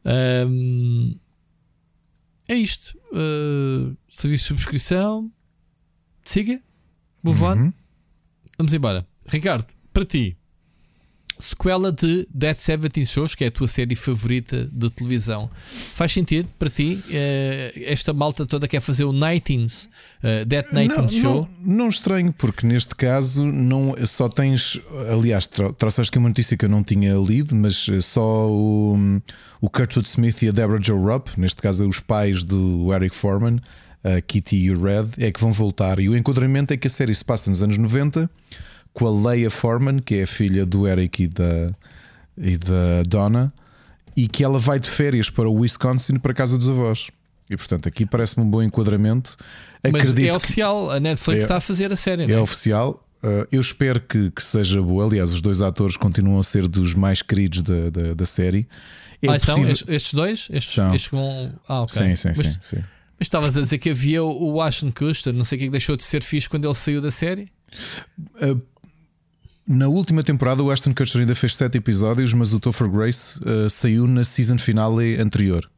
Um, é isto. Uh, serviço de subscrição. Siga. Move uhum. Vamos embora. Ricardo, para ti, sequela de Dead 70 Shows, que é a tua série favorita de televisão. Faz sentido para ti? Uh, esta malta toda quer fazer o Nightings, uh, Dead Nightings Show? Não, não, estranho, porque neste caso não, só tens. Aliás, trouxeste aqui uma notícia que eu não tinha lido, mas só o, o Kurtwood Smith e a Deborah Joe Rupp, neste caso os pais do Eric Foreman, a Kitty e o Red, é que vão voltar. E o enquadramento é que a série se passa nos anos 90 com a Leia Foreman, que é a filha do Eric e da, e da Donna, e que ela vai de férias para o Wisconsin para a casa dos avós. E portanto, aqui parece-me um bom enquadramento. Mas Acredito é oficial, a Netflix é, está a fazer a série, é? É oficial. Uh, eu espero que, que, seja boa. Aliás, os dois atores continuam a ser dos mais queridos da, da, da série. É ah, são estes dois? Estes, são. estes vão. Ah, ok. Sim, sim, mas, sim, sim. Mas estavas a dizer que havia o Ashton Kutcher, não sei o que, é que deixou de ser fixe quando ele saiu da série? Na última temporada, o Ashton Kutcher ainda fez sete episódios, mas o Topher Grace uh, saiu na season finale anterior.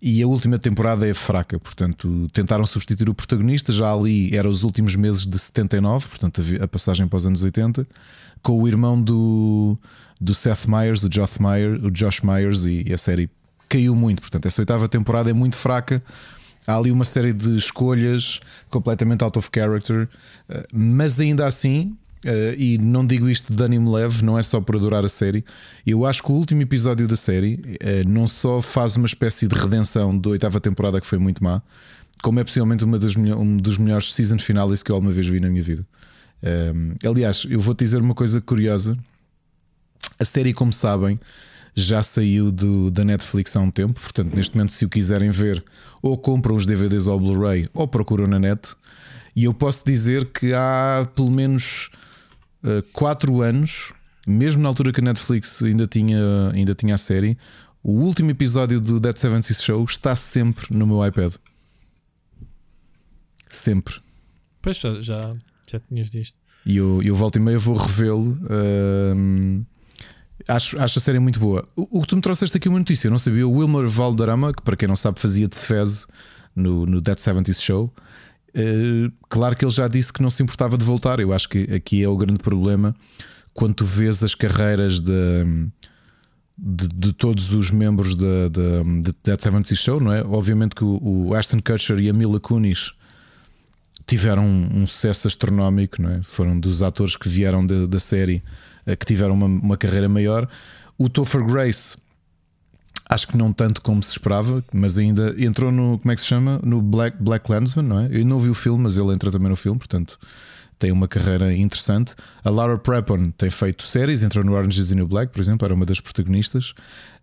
E a última temporada é fraca, portanto, tentaram substituir o protagonista. Já ali era os últimos meses de 79, portanto, a passagem para os anos 80, com o irmão do, do Seth Meyers, o Josh, Myers, o Josh Myers, e, e a série caiu muito. Portanto, essa oitava temporada é muito fraca. Há ali uma série de escolhas completamente out of character, eh, mas ainda assim Uh, e não digo isto de ânimo leve, não é só por adorar a série. Eu acho que o último episódio da série uh, não só faz uma espécie de redenção da oitava temporada que foi muito má, como é possivelmente uma das um dos melhores season finales que eu alguma vez vi na minha vida. Uh, aliás, eu vou-te dizer uma coisa curiosa: a série, como sabem, já saiu do, da Netflix há um tempo, portanto, neste momento, se o quiserem ver, ou compram os DVDs ao Blu-ray ou procuram na net. E eu posso dizer que há pelo menos 4 eh, anos, mesmo na altura que a Netflix ainda tinha, ainda tinha a série, o último episódio do Dead Seventy Show está sempre no meu iPad. Sempre. Pois já, já, já tinhas disto. E eu, eu volto e meia vou revê-lo. Uh, acho, acho a série muito boa. O, o, que tu me trouxeste aqui uma notícia, eu não sabia. O Wilmer Valderrama, que para quem não sabe fazia de Fez no, no Dead Seventy Show, claro que ele já disse que não se importava de voltar. Eu acho que aqui é o grande problema quando tu vês as carreiras de, de, de todos os membros da Dead Seventy Show, não é? Obviamente que o, o Ashton Kutcher e a Mila Kunis tiveram um, um, sucesso astronómico, não é? Foram dos atores que vieram da, da série eh, que tiveram uma, uma carreira maior. O Topher Grace Acho que não tanto como se esperava, mas ainda entrou no. Como é que se chama? No Black, Black Landsman, não é? Eu não vi o filme, mas ele entra também no filme, portanto tem uma carreira interessante. A Laura Prepon tem feito séries, entrou no Orange is the New Black, por exemplo, era uma das protagonistas.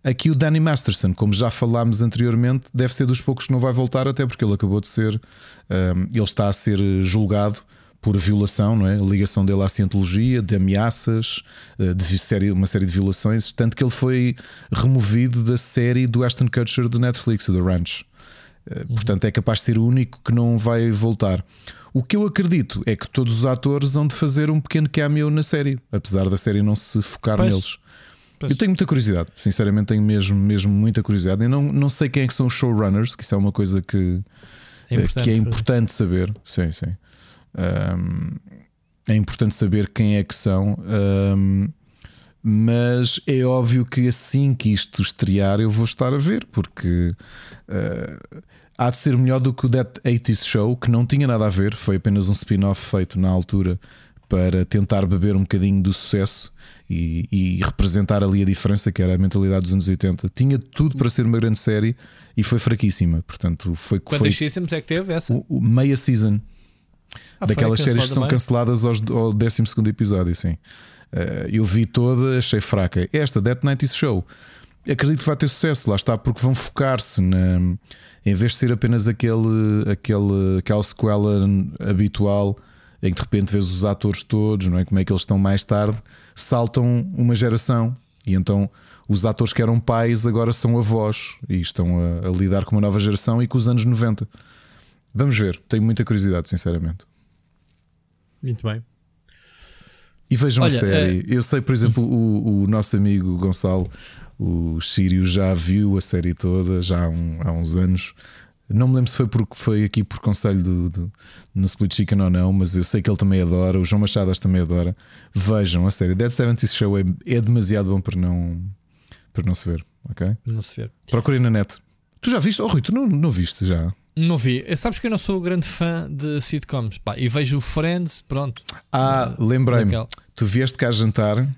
Aqui o Danny Masterson, como já falámos anteriormente, deve ser dos poucos que não vai voltar, até porque ele acabou de ser. Um, ele está a ser julgado por violação, não é? A ligação dele à cientologia, de ameaças, eh, de série, uma série de violações, tanto que ele foi removido da série do Ashton Kutcher do Netflix, do Ranch. Uhum. Portanto, é capaz de ser o único que não vai voltar. O que eu acredito é que todos os atores vão de fazer um pequeno cameo na série, apesar da série não se focar pois. neles. Pois. Eu tenho muita curiosidade, sinceramente, tenho mesmo, mesmo muita curiosidade. Eu não, não sei quem é que são os showrunners, que isso é uma coisa que é importante, que é importante saber. Sim, sim. Um, é importante saber quem é que são. Um, mas é óbvio que assim que isto estrear eu vou estar a ver, porque uh, há de ser melhor do que o That 80s Show, que não tinha nada a ver, foi apenas um spin-off feito na altura para tentar beber um bocadinho do sucesso e, e, representar ali a diferença que era a mentalidade dos anos 80. Tinha tudo para ser uma grande série e foi fraquíssima. Portanto, foi Quantas foi, seasons é que teve essa? O, o meia season. Ah, Daquelas séries que são canceladas aos, ao 12 episódio, sim. Uh, eu vi toda, achei fraca. Esta, That Night is Show, acredito que vai ter sucesso, lá está, porque vão focar-se na. Em vez de ser apenas aquele, aquele, aquela sequela habitual em que de repente vês os atores todos, não é? Como é que eles estão mais tarde, saltam uma geração e então os atores que eram pais agora são avós e estão a, a lidar com uma nova geração e com os anos 90. Vamos ver, tenho muita curiosidade, sinceramente. Muito bem. E vejam Olha, a série. É... Eu sei, por exemplo, o, o, nosso amigo Gonçalo, o Sírio, já viu a série toda já há, um, há, uns anos. Não me lembro se foi, porque foi aqui por conselho do, do, no Split Chicken ou não, mas eu sei que ele também adora. O João Machadas também adora. Vejam a série. Dead 70 Show é, é demasiado bom para não, para não se ver. Ok? Não se ver. Procurem na net. Tu já viste? Oh, Rui, tu não, não viste já? Não vi. Eh, sabes que eu não sou grande fã de sitcoms. Pá, e vejo o Friends, pronto. Ah, uh, lembrei-me. Tu vieste cá jantar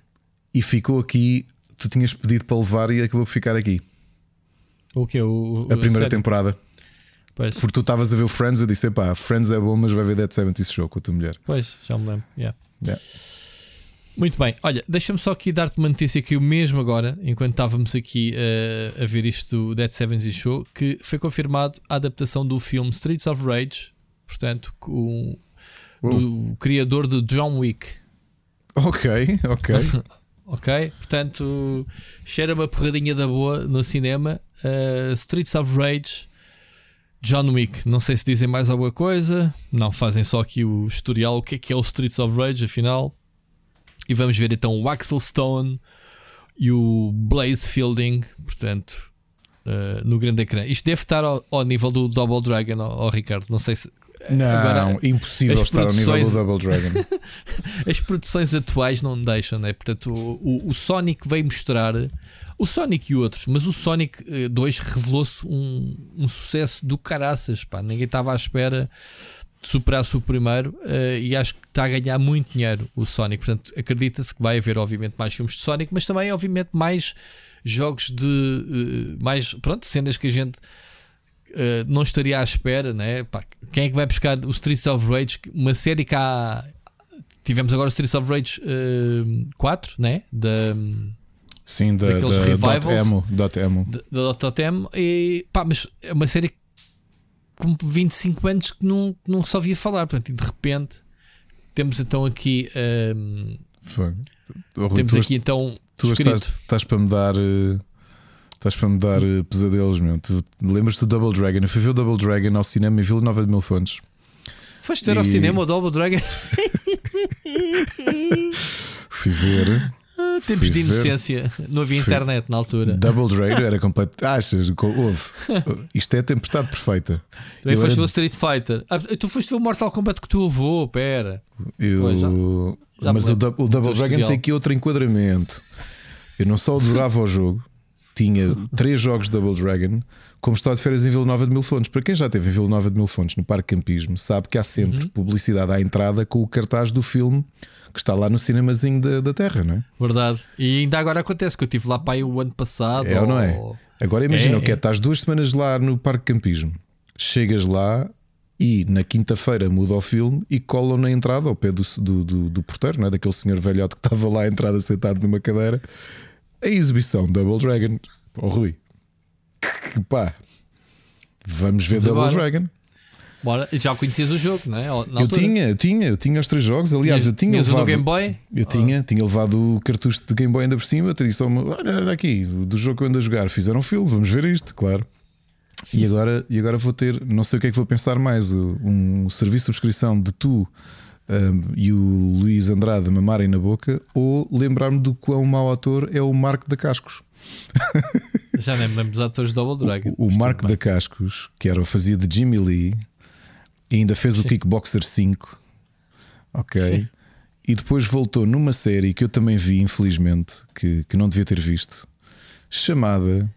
e ficou aqui. Tu tinhas pedido para levar e acabou por ficar aqui. O que? O, a primeira a temporada. Pois. Porque tu estavas a ver o Friends, eu disse: pá, Friends é bom, mas vai ver Dead 70 Show com a tua mulher. Pois, já me lembro. Yeah. Yeah. Muito bem, olha, deixa-me só aqui dar-te uma notícia que eu mesmo agora, enquanto estávamos aqui uh, a ver isto do Dead Sevens Show, que foi confirmado a adaptação do filme Streets of Rage, portanto, com o criador de John Wick. Ok, ok. ok, portanto, cheira uma porradinha da boa no cinema. Uh, Streets of Rage, John Wick. Não sei se dizem mais alguma coisa, não fazem só aqui o historial. O que é que é o Streets of Rage, afinal? E vamos ver então o Axel Stone e o Blaze Fielding, portanto, uh, no grande ecrã. Isto deve estar ao, ao nível do Double Dragon, ao, Ricardo. Não sei se. Não, Agora, impossível estar ao nível do Double Dragon. as produções atuais não deixam, né? Portanto, o, o, o, Sonic veio mostrar. O Sonic e outros, mas o Sonic 2 eh, revelou-se um, um sucesso do caraças, pá. Ninguém estava à espera superasse o primeiro uh, e acho que está a ganhar muito dinheiro o Sonic. Portanto, acredita-se que vai haver, obviamente, mais filmes de Sonic, mas também, obviamente, mais jogos de uh, mais pronto, cenas que a gente uh, não estaria à espera, né? Pá, quem é que vai buscar o Streets of Rage? Uma série que há. Tivemos agora o Streets of Rage uh, 4, né? Da. Sim, da, daqueles da, revivals. Dot emo, dot emo. Da, dot emo. E pá, mas é uma série que com 25 anos que não, não só ouvia falar. Portanto, e de repente temos então aqui. Um, Rui, temos aqui então. Tu estás, estás, para me dar. Uh, estás para me dar uh, pesadelos, meu. Tu lembras-te do Double Dragon? Eu fui ver o Double Dragon ao cinema em Vila Nova de Mil Fontes. Foste ver e... ao cinema o Double Dragon? fui ver. Tempos de inocência, não havia internet na altura. Double Dragon era completo. Achas? Houve. Isto é a tempestade perfeita. Também foste era... o Street Fighter. Ah, tu foste ver o Mortal Kombat que tu avô, pera. Eu... Pois, já, já Mas o, o Double Dragon tem aqui outro enquadramento. Eu não só adorava o jogo, tinha três jogos de Double Dragon, como estava de férias em Vila Nova de Mil Fontes. Para quem já teve em Vila Nova de Mil Fontes, no Parque Campismo, sabe que há sempre uhum. publicidade à entrada com o cartaz do filme que está lá no cinemazinho da, da Terra, não é? Verdade. E ainda agora acontece que eu estive lá para aí o ano passado. É ou não é? Agora imagina é, o que é, estás duas semanas lá no Parque Campismo, chegas lá e na quinta-feira muda o filme e colam na entrada ao pé do, do, do, do porteiro, não é? daquele senhor velhote que estava lá à entrada sentado numa cadeira, a exibição Double Dragon. Oh Rui, pá, vamos ver Double Dragon. Bora. Já conhecias o jogo, não é? Eu tinha, eu tinha, eu tinha os três jogos. Aliás, eu tinha do levado. Game Boy? Eu tinha, tinha levado o cartucho de Game Boy ainda por cima. Eu disse: "Oh, olha, olha aqui, do jogo que eu ando a jogar, fizeram um filme, vamos ver isto, claro. E agora, e agora vou ter, não sei o que é que vou pensar mais, um serviço de subscrição de tu um, e o Luís Andrade mamarem na boca, ou lembrar-me do quão mau ator é o Marco da Cascos. Já nem me lembro dos atores de Double Dragon. O, o Marco da Cascos, que era o fazia de Jimmy Lee, e ainda fez o Sim. Kickboxer 5. Ok. Sim. E depois voltou numa série que eu também vi, infelizmente, que, que não devia ter visto, chamada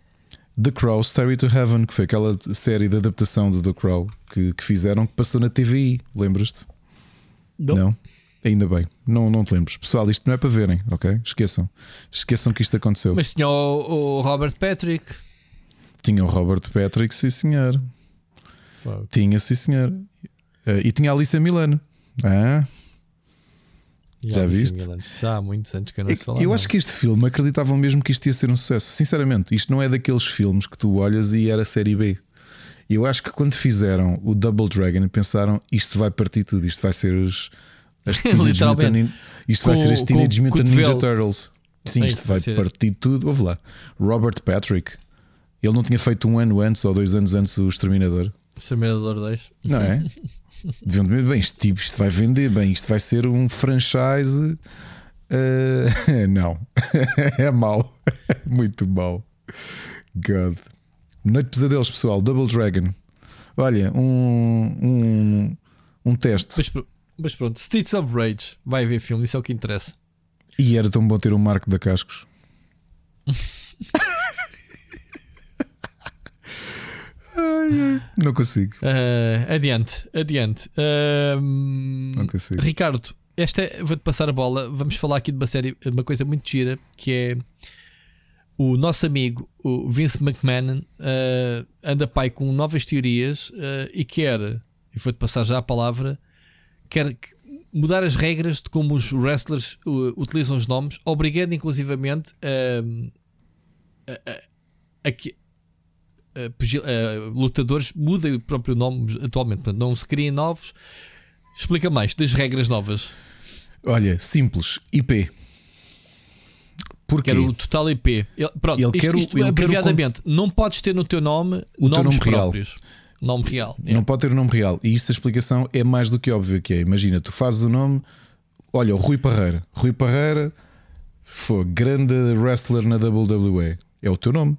The Crow Stairway to Heaven, que foi aquela série de adaptação de The Crow que, que fizeram, que passou na TVI. Lembras-te? Não. Ainda bem, não, não te lembres. Pessoal, isto não é para verem, ok? Esqueçam. Esqueçam que isto aconteceu. Mas tinha o, o Robert Patrick. Tinha o Robert Patrick, sim senhor. Tinha, sim senhor. Eh, e tinha a Alicia Milano. Ah, Já viste? Já há muitos anos que eu não se fala. eu acho que este filme acreditavam mesmo que isto ia ser um sucesso. Sinceramente, isto não é daqueles filmes que tu olhas e era série B. Eu acho que quando fizeram o Double Dragon pensaram isto vai partir tudo, isto vai ser os, as. Mutant isto vai Com- ser as Teenage Mutant Ninja. Turtles. Sim, É isto vai vai ser- partir tudo. Ouve lá, Robert Patrick. Ele não tinha feito um ano antes ou dois anos antes o Exterminador. Exterminador 2. Não é? Deviam dizer, bem, este tipo, isto vai vender bem, isto vai ser um franchise. eh, não, é mau, muito mau. God, Noite de Pesadelos, pessoal. Double Dragon. Olha, um, um, um teste. Mas, mas pronto, Streets of Rage. Vai haver filme, isso é o que interessa. E era tão bom ter um Marco da Cascos. Não consigo. Ah, adiante, adiante. Ahm, Não consigo. Ricardo, esta é- vou-te passar a bola. Vamos falar aqui de uma série, de uma coisa muito gira que é o nosso amigo, o Vince McMahon, ah, anda pai com novas teorias ah, e quer, e vou-te passar já a palavra, quer que- mudar as regras de como os wrestlers uh, utilizam os nomes, obrigando inclusivamente a, a- a que a pugil- a lutadores mudem o próprio nome atualmente, portanto, não se criem novos. Explica mais das regras novas. Olha, simples, IP. Porquê? Quero o total IP. Ele, pronto, Ele isto, quer o- isto quer abreviadamente, não podes ter no teu nome O teu nomes nome real. próprios. Nome real. Não pode ter o nome real. E isso a explicação é mais do que óbvio que é. Imagina, tu fazes o nome, olha, o Rui Parreira. Rui Parreira foi grande wrestler na WWE. É o teu nome.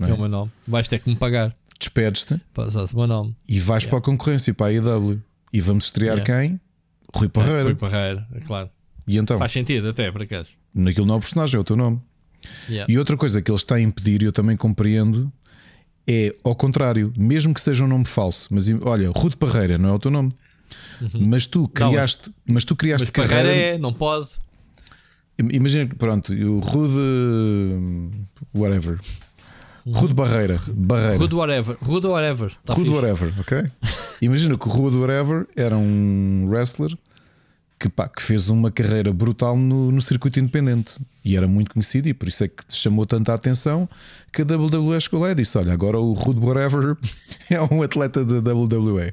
É, o meu nome. Vais ter que me pagar. Despedes-te usares o meu nome. e vais para a concorrência, para a AEW. E vamos estrear Yeah. quem? Rui Parreira. Rui Parreira, é claro. E então, Faz sentido, até por acaso. naquele novo personagem é o teu nome. Yeah. E outra coisa que ele está a impedir, e eu também compreendo, é ao contrário, mesmo que seja um nome falso, mas olha, Rude Parreira não é o teu nome. Mas tu criaste, mas, tu criaste Uhum. Mas carreira. Parreira é, não pode. Imagina, pronto, o Rude. Whatever. Rude Barreira. Barreira. Rude whatever. Rude whatever. Tá Rude fixe. Whatever, ok? Imagina que o Rude Whatever era um wrestler que, pá, que fez uma carreira brutal no, no circuito independente e era muito conhecido e por isso é que chamou tanta atenção que a WWE chegou lá e disse: Olha, agora o Rude Whatever é um atleta da WWE.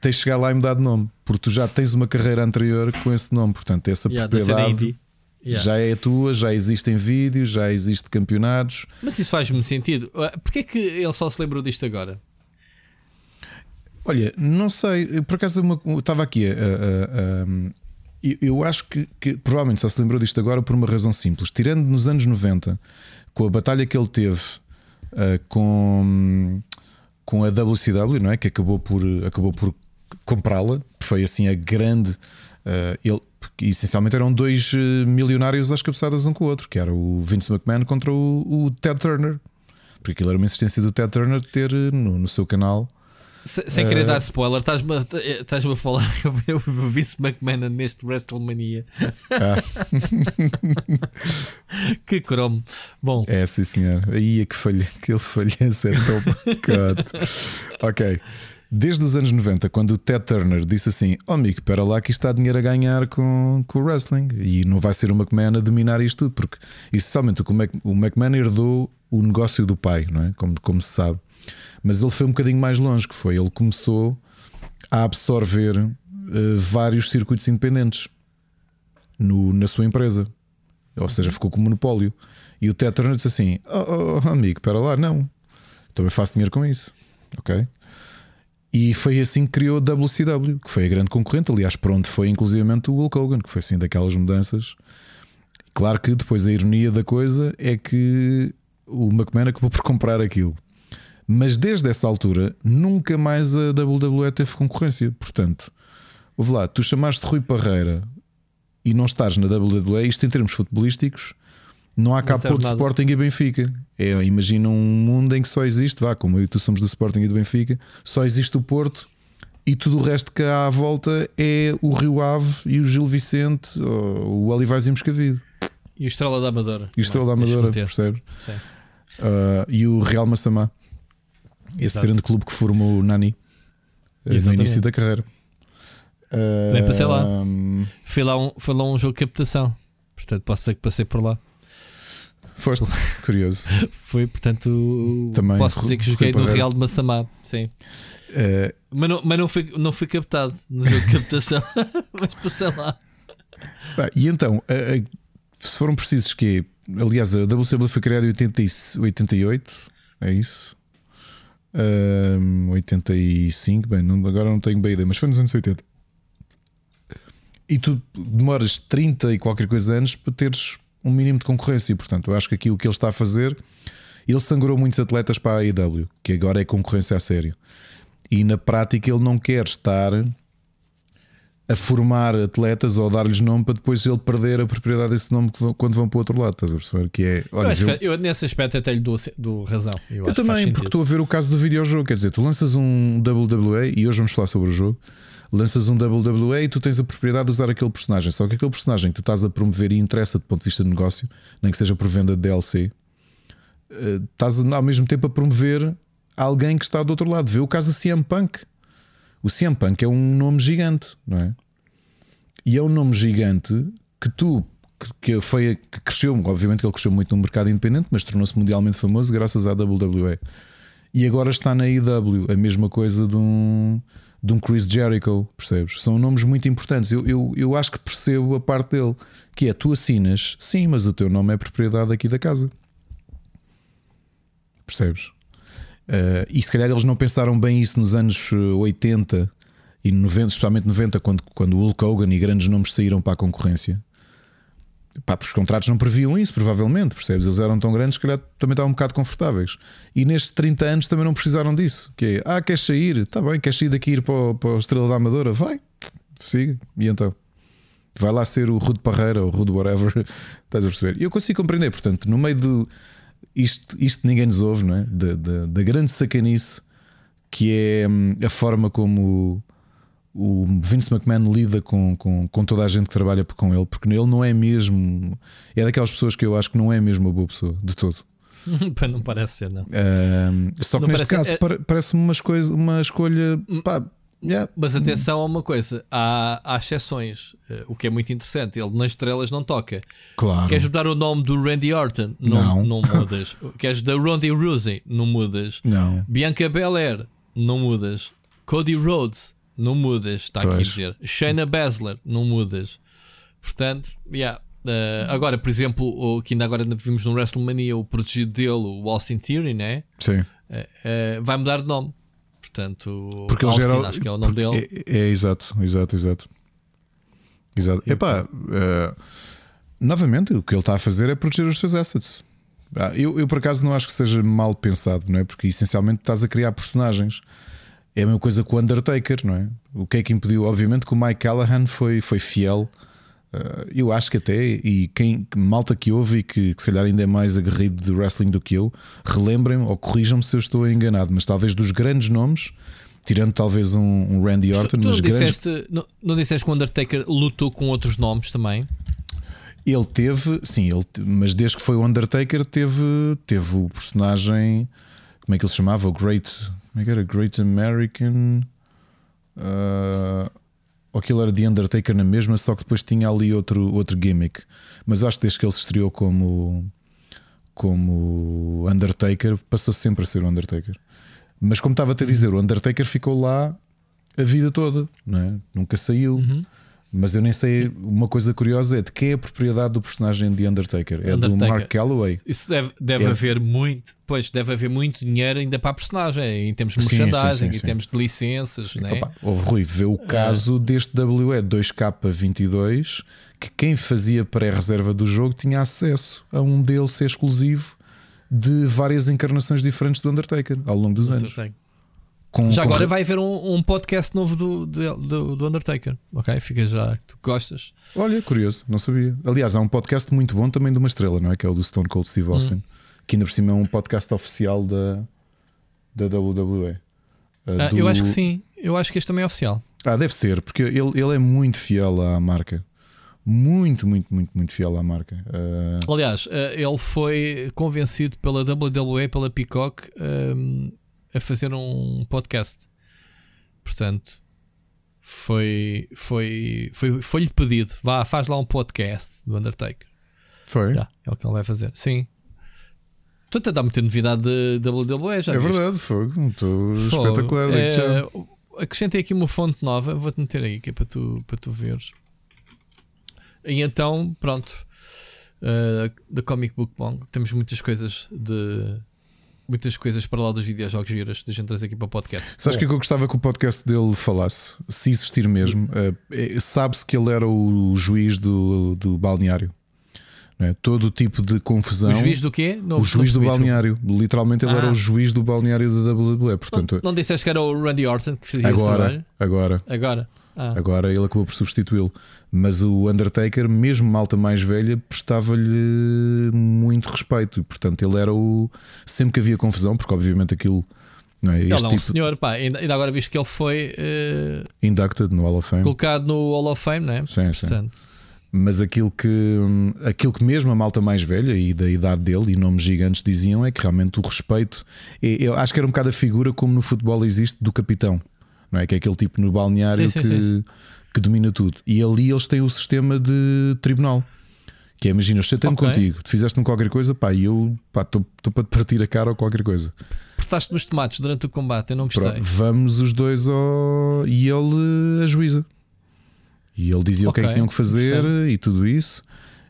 Tens de chegar lá e mudar de nome, porque tu já tens uma carreira anterior com esse nome, portanto, essa Yeah, propriedade. Yeah. já é tua, já existem vídeos, já existem campeonatos. Mas isso faz-me sentido. Ah, Porquê é que ele só se lembrou disto agora? Olha, não sei, por acaso uma- estava aqui a. a- a- a- eu- acho que, que provavelmente só se lembrou disto agora por uma razão simples. Tirando nos anos 90, com a batalha que ele teve ah, com, com a WCW, não é? Que acabou por, acabou por comprá-la, foi assim a grande. Ah, ele, porque essencialmente eram dois eh, milionários às cabeçadas um com o outro, que era o Vince McMahon contra o, o Ted Turner. Porque aquilo era uma insistência do Ted Turner ter eh, no, no seu canal. Se- sem Eh, querer dar spoiler, estás-me a, estás-me a falar que eu vi o Vince McMahon neste WrestleMania. Ah. que cromo. Bom, É, sim, senhor. Aí é que falha, que ele falhança é tão God. Ok. Desde os anos 90, quando o Ted Turner disse assim: Oh, amigo, espera lá que isto está dinheiro a ganhar com, com o wrestling e não vai ser o McMahon a dominar isto tudo, porque essencialmente o, Mac- o McMahon herdou o negócio do pai, não é? Como, como se sabe. Mas ele foi um bocadinho mais longe, que foi ele começou a absorver uh, vários circuitos independentes no, na sua empresa. Ou seja, ficou com monopólio. E o Ted Turner disse assim: oh, oh, amigo, espera lá, não. Também faço dinheiro com isso. Ok? E foi assim que criou a WCW, que foi a grande concorrente. Aliás, por onde foi inclusivamente o Hulk Hogan, que foi assim daquelas mudanças. Claro que depois a ironia da coisa é que o McMahon acabou por comprar aquilo. Mas desde essa altura nunca mais a WWE teve concorrência. Portanto, ouve lá, tu chamaste Rui Parreira e não estás na WWE, isto em termos futebolísticos, não há cá Porto Sporting e Benfica. É, imagina um mundo em que só existe, vá, como eu e tu somos do Sporting e do Benfica, só existe o Porto e tudo o resto que há à volta é o Rio Ave e o Gil Vicente, o Olivais e Moscavido. E o Estrela da Amadora. E o Estrela da Amadora, percebe? Sim. Uh, e o Real Massamá. Esse Exato. grande clube que formou o Nani Exatamente. Eh, no início da carreira. Uh, Nem passei lá. Foi lá, um, foi lá um jogo de captação. Portanto, posso dizer que passei por lá. Foste, curioso. Foi, portanto, Também posso dizer que joguei no Real de Massamá. Sim. Uh, mas não, mas não, fui, não fui captado no jogo de captação. mas passei lá. e então, uh, se foram precisos que Aliás, a WCW foi criada em 80, 88, é isso? Um, 85, bem, não, agora não tenho bem ideia, mas foi nos anos 80. E tu demoras 30 e qualquer coisa anos para teres um mínimo de concorrência. Portanto, eu acho que aqui o que ele está a fazer, ele sangrou muitos atletas para a AEW, que agora é concorrência a sério. E na prática ele não quer estar a formar atletas ou dar-lhes nome para depois ele perder a propriedade desse nome quando vão para o outro lado. Estás a perceber? Que é, olha, eu, eu, eu nesse aspecto até lhe dou, dou razão. Eu, eu também, porque estou a ver o caso do videojogo. Quer dizer, tu lanças um WWE e hoje vamos falar sobre o jogo. Lanças um WWE e tu tens a propriedade de usar aquele personagem. Só que aquele personagem que tu estás a promover e interessa do ponto de vista de negócio, nem que seja por venda de DLC, eh, estás ao mesmo tempo a promover alguém que está do outro lado. Vê o caso do CM Punk. O CM Punk é um nome gigante, não é? E é um nome gigante que tu, que, foi, que cresceu, obviamente que ele cresceu muito no mercado independente, mas tornou-se mundialmente famoso graças à WWE. E agora está na IW, a mesma coisa de um, de um Chris Jericho, percebes? São nomes muito importantes. Eu, eu, eu acho que percebo a parte dele, que é tu assinas, sim, mas o teu nome é propriedade aqui da casa. Percebes? Uh, e se calhar eles não pensaram bem isso nos anos 80 e 90, especialmente 90, quando, quando o Hulk Hogan e grandes nomes saíram para a concorrência. Pá, os contratos não previam isso, provavelmente, percebes? Eles eram tão grandes que também estavam um bocado confortáveis. E nestes 30 anos também não precisaram disso. Que é, ah, queres sair? Está bem, queres sair daqui ir para, para a Estrela da Amadora? Vai, siga. E então? Vai lá ser o Rude Parreira ou Rude Whatever. Estás a perceber? E eu consigo compreender, portanto, no meio do. Isto, isto ninguém nos ouve, não é? Da, da, da grande sacanice que é hum, a forma como o Vince McMahon lida com, com, com toda a gente que trabalha com ele, porque ele não é mesmo. É daquelas pessoas que eu acho que não é mesmo uma boa pessoa, de todo. não parece ser, não. Só que não neste caso é... parece-me uma, coisa, uma escolha. Hum, pá, yeah. Mas atenção a uma coisa: há, há exceções, uh, o que é muito interessante. Ele nas estrelas não toca. Claro. Queres mudar o nome do Randy Orton? Não, não. não mudas. Queres da Ronda Rousey? Não mudas. Não. Bianca Belair? Não mudas. Cody Rhodes? Não mudas, está aqui a dizer. Shayna Baszler, não mudas. Portanto, yeah. Uh, agora, por exemplo, o que ainda agora vimos no WrestleMania, o protegido dele, o Austin Theory, né? Sim. Uh, uh, vai mudar de nome. Portanto, porque Austin, ele acho que é o nome dele. É, é, exato, exato, exato. Exato. Epá, novamente, o que ele está a fazer é proteger os seus assets. Ah, eu, eu, por acaso, não acho que seja mal pensado, não é? Porque essencialmente estás a criar personagens. É a mesma coisa com o Undertaker, não é? O que é que impediu? Obviamente que o Mike Callahan foi, foi fiel. Uh, eu acho que até, e quem malta que ouve e que, que se calhar ainda é mais aguerrido de wrestling do que eu, relembrem ou corrijam-me se eu estou enganado, mas talvez dos grandes nomes, tirando talvez um, um Randy Orton, tu, tu não, disseste, grandes... não, não disseste que o Undertaker lutou com outros nomes também? Ele teve, sim, ele, mas desde que foi o Undertaker, teve, teve o personagem, como é que ele se chamava? O Great como é que era? Great American. Uh, aquilo era The Undertaker na mesma, só que depois tinha ali outro, outro gimmick. Mas acho que desde que ele se estreou como, como Undertaker, passou sempre a ser o Undertaker. Mas como estava a dizer, o Undertaker ficou lá a vida toda, não é? nunca saiu. Uhum. Mas eu nem sei. Uma coisa curiosa é de quem é a propriedade do personagem de Undertaker? É Undertaker. do Mark Calloway. Isso deve, deve É. haver muito, pois deve haver muito dinheiro ainda para a personagem, em termos de Sim, merchandising, sim, em sim. termos de licenças, né? Opa, houve Rui, vê o caso deste WE 2K22 que quem fazia pré-reserva do jogo tinha acesso a um DLC exclusivo de várias encarnações diferentes do Undertaker ao longo dos anos. Com, Já com agora vai haver um, um podcast novo do, do, do- Undertaker, ok? Fica já, tu gostas. Olha, curioso, não sabia. Aliás, há um podcast muito bom também de uma estrela, não é? Que é o do Stone Cold Steve Austin, Hum. que ainda por cima é um podcast oficial da, da WWE. Ah, do- Eu acho que sim, eu acho que este também é oficial. Ah, deve ser, porque ele, ele é muito fiel à marca. Muito, muito, muito, muito fiel à marca. Ah, Aliás, eh, ele foi convencido pela WWE, pela Peacock, ehm, a fazer um podcast. Portanto, foi foi foi foi-lhe pedido, vá, faz lá um podcast do Undertaker. foi? Já, é o que ele vai fazer. Sim. Estou a dar muita novidade de WWE, já é viste? verdade, foi. Estou Fogo. espetacular. É, acrescentei aqui uma fonte nova, vou-te meter aí que é para tu, para tu veres. E então, pronto, uh, da Comic Book Bong, temos muitas coisas de. Muitas coisas para lá dos videojogos giras, gente trazer aqui para o podcast. Sabes o que é que eu gostava que o podcast dele falasse? Se existir mesmo, eh, sabe-se que ele era o juiz do, do balneário. Não é? Todo o tipo de confusão. O juiz do quê? Não- o juiz não do balneário. Literalmente ele Ah. era o juiz do balneário da WWE. Não, Portanto, não disseste que era o Randy Orton que fazia esse agora, trabalho? agora, Agora. Ah, agora ele acabou por substituí-lo. Mas o Undertaker, mesmo malta mais velha, prestava-lhe muito respeito. E, portanto, ele era o. Sempre que havia confusão, porque obviamente aquilo. Não é? ele é um tipo senhor, pá, ainda, ainda agora visto que ele foi uh, inducted no Hall of Fame. colocado no Hall of Fame, né? Sim, sim. Portanto, Mas aquilo que, aquilo que mesmo a malta mais velha e da idade dele e nomes gigantes diziam é que realmente o respeito, é- eu acho que era um bocado a figura como no futebol existe do capitão, não é? Que é aquele tipo no balneário Sim, que, sim, sim. que domina tudo. E ali eles têm o sistema de tribunal. Que é, imagina, eu chatei-me Ok. contigo, tu fizeste-me qualquer coisa, pá, e eu estou para te partir a cara ou qualquer coisa. portaste nos tomates durante o combate, eu não gostei. Pronto, vamos os dois ao. E ele ajuiza. E ele dizia o que é que tinham que fazer e tudo isso.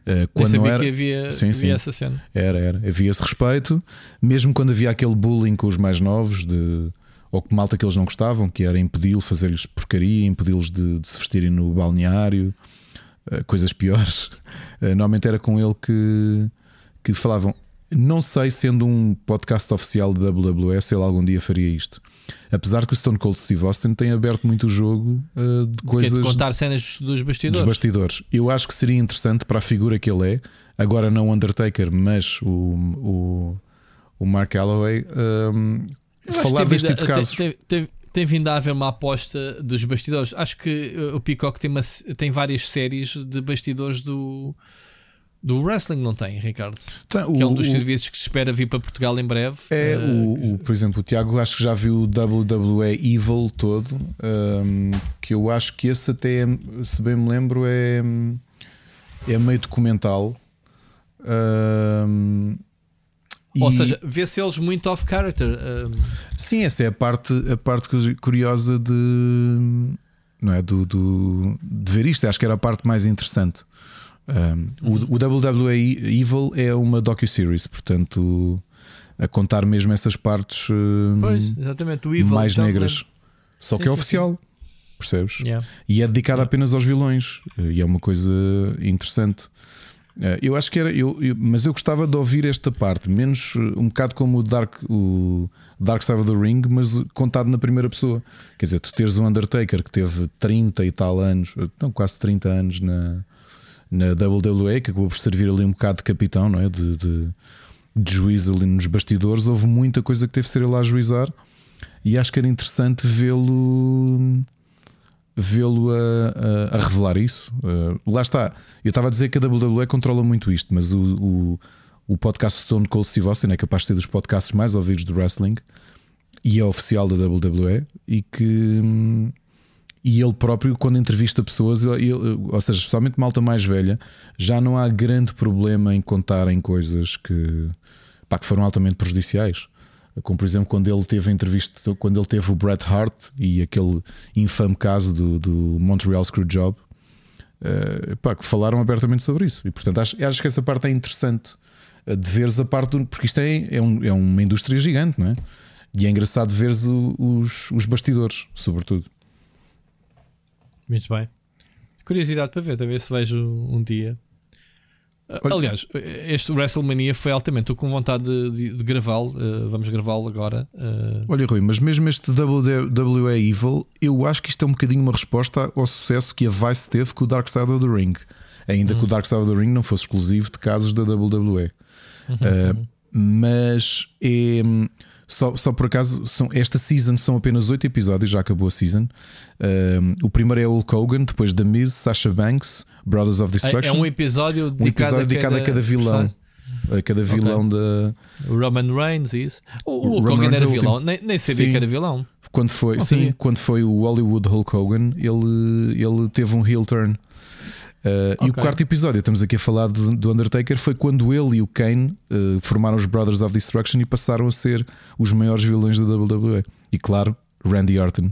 Uh, Nem quando era. que havia, Sim, havia sim. essa cena. Era, era. Havia esse respeito, mesmo quando havia aquele bullying com os mais novos, de, ou que malta que eles não gostavam, que era impedi-lo, fazer-lhes porcaria, impedi-los de, de se vestirem no balneário, eh, coisas piores. Eh, Normalmente era com ele que, que falavam. Não sei, sendo um podcast oficial de WWE, se ele algum dia faria isto. Apesar que o Stone Cold Steve Austin tem aberto muito o jogo eh, de é de coisas contar cenas dos, bastidores. dos bastidores. Eu acho que seria interessante para a figura que ele é, agora não o Undertaker, mas o, o, o Mark Calloway, Eu acho falar deste vindo tipo de casos. Tem, vindo a haver uma aposta dos bastidores. Acho que uh, o Peacock tem, uma- tem várias séries de bastidores do, do wrestling, não tem, Ricardo? Então, Que é um o- dos o- serviços que se espera vir para Portugal em breve. é, Uh, o, o- por exemplo, o Tiago acho que já viu o WWE Evil todo, hum, que eu acho que esse até, é, se bem me lembro, é, é meio documental. Hum, Ou e- seja, vê-se eles muito off character. um, Sim, essa é a parte, a parte cu- curiosa de, não é, do, do- de ver isto. Acho que era a parte mais interessante. Um, o, o WWE Evil é uma docu-series, portanto, a contar mesmo essas partes um, pois, Evil. mais me negras. lembro. Só Sim, que é sim, oficial, percebes? Yeah. E é dedicado apenas aos vilões. E é uma coisa interessante. Eh, Eu acho que era, eu, eu- mas eu gostava de ouvir esta parte, menos eh, um bocado como o Dark, o Dark Side of the Ring, mas contado na primeira pessoa. Quer dizer, tu teres o Undertaker que teve 30 e tal anos, eh, não, quase 30 anos na, na WWE, que acabou por servir ali um bocado de capitão, não é? De, de, de juiz ali nos bastidores. Houve muita coisa que teve de ser ele a ajuizar, e acho que era interessante vê-lo vê-lo a, a- a revelar isso. Uh, lá está. Eu estava a dizer que a WWE controla muito isto, mas o, o, o podcast Stone Cold Steve Austin é capaz de ser dos podcasts mais ouvidos do wrestling e é oficial da WWE e que hum, e ele próprio quando entrevista pessoas, ele- ou seja, especialmente malta mais velha, já não há grande problema em contarem coisas que, pá, que foram altamente prejudiciais. Como por exemplo quando ele teve entrevista, quando ele teve o Bret Hart e aquele infame caso do, do Montreal Screwjob, uh, que falaram abertamente sobre isso. E portanto acho, acho que essa parte é interessante uh, de veres a parte do, porque isto é, é, um, é uma indústria gigante, não é? E é engraçado veres o, os, os bastidores, sobretudo. Muito bem. Curiosidade para ver, talvez se vejo um dia. Olha, Aliás, este WrestleMania foi altamente. Estou com vontade de, de, de gravá-lo. Uh, vamos gravá-lo agora. Uh... Olha, Rui, mas mesmo este WWE Evil, eu acho que isto é um bocadinho uma resposta ao sucesso que a Vice teve com o Dark Side of the Ring. Ainda hum. que o Dark Side of the Ring não fosse exclusivo de casos da WWE. Uhum. Uh, mas é. Só, só por acaso, são, esta season são apenas 8 episódios, já acabou a season. Um, o primeiro é Hulk Hogan, depois The Miz, Sasha Banks, Brothers of Destruction. É, é um episódio dedicado, um episódio dedicado a, cada, a cada vilão. A cada vilão okay. da. Roman Reigns, isso. O, o Hulk Hogan era vilão, nem, nem sabia sim. que era vilão. Quando foi, sim, quando foi o Hollywood Hulk Hogan, ele, ele teve um heel turn. Uh, okay. E o quarto episódio, estamos aqui a falar do, do Undertaker, foi quando ele e o Kane uh, formaram os Brothers of Destruction e passaram a ser os maiores vilões da WWE. E claro, Randy Orton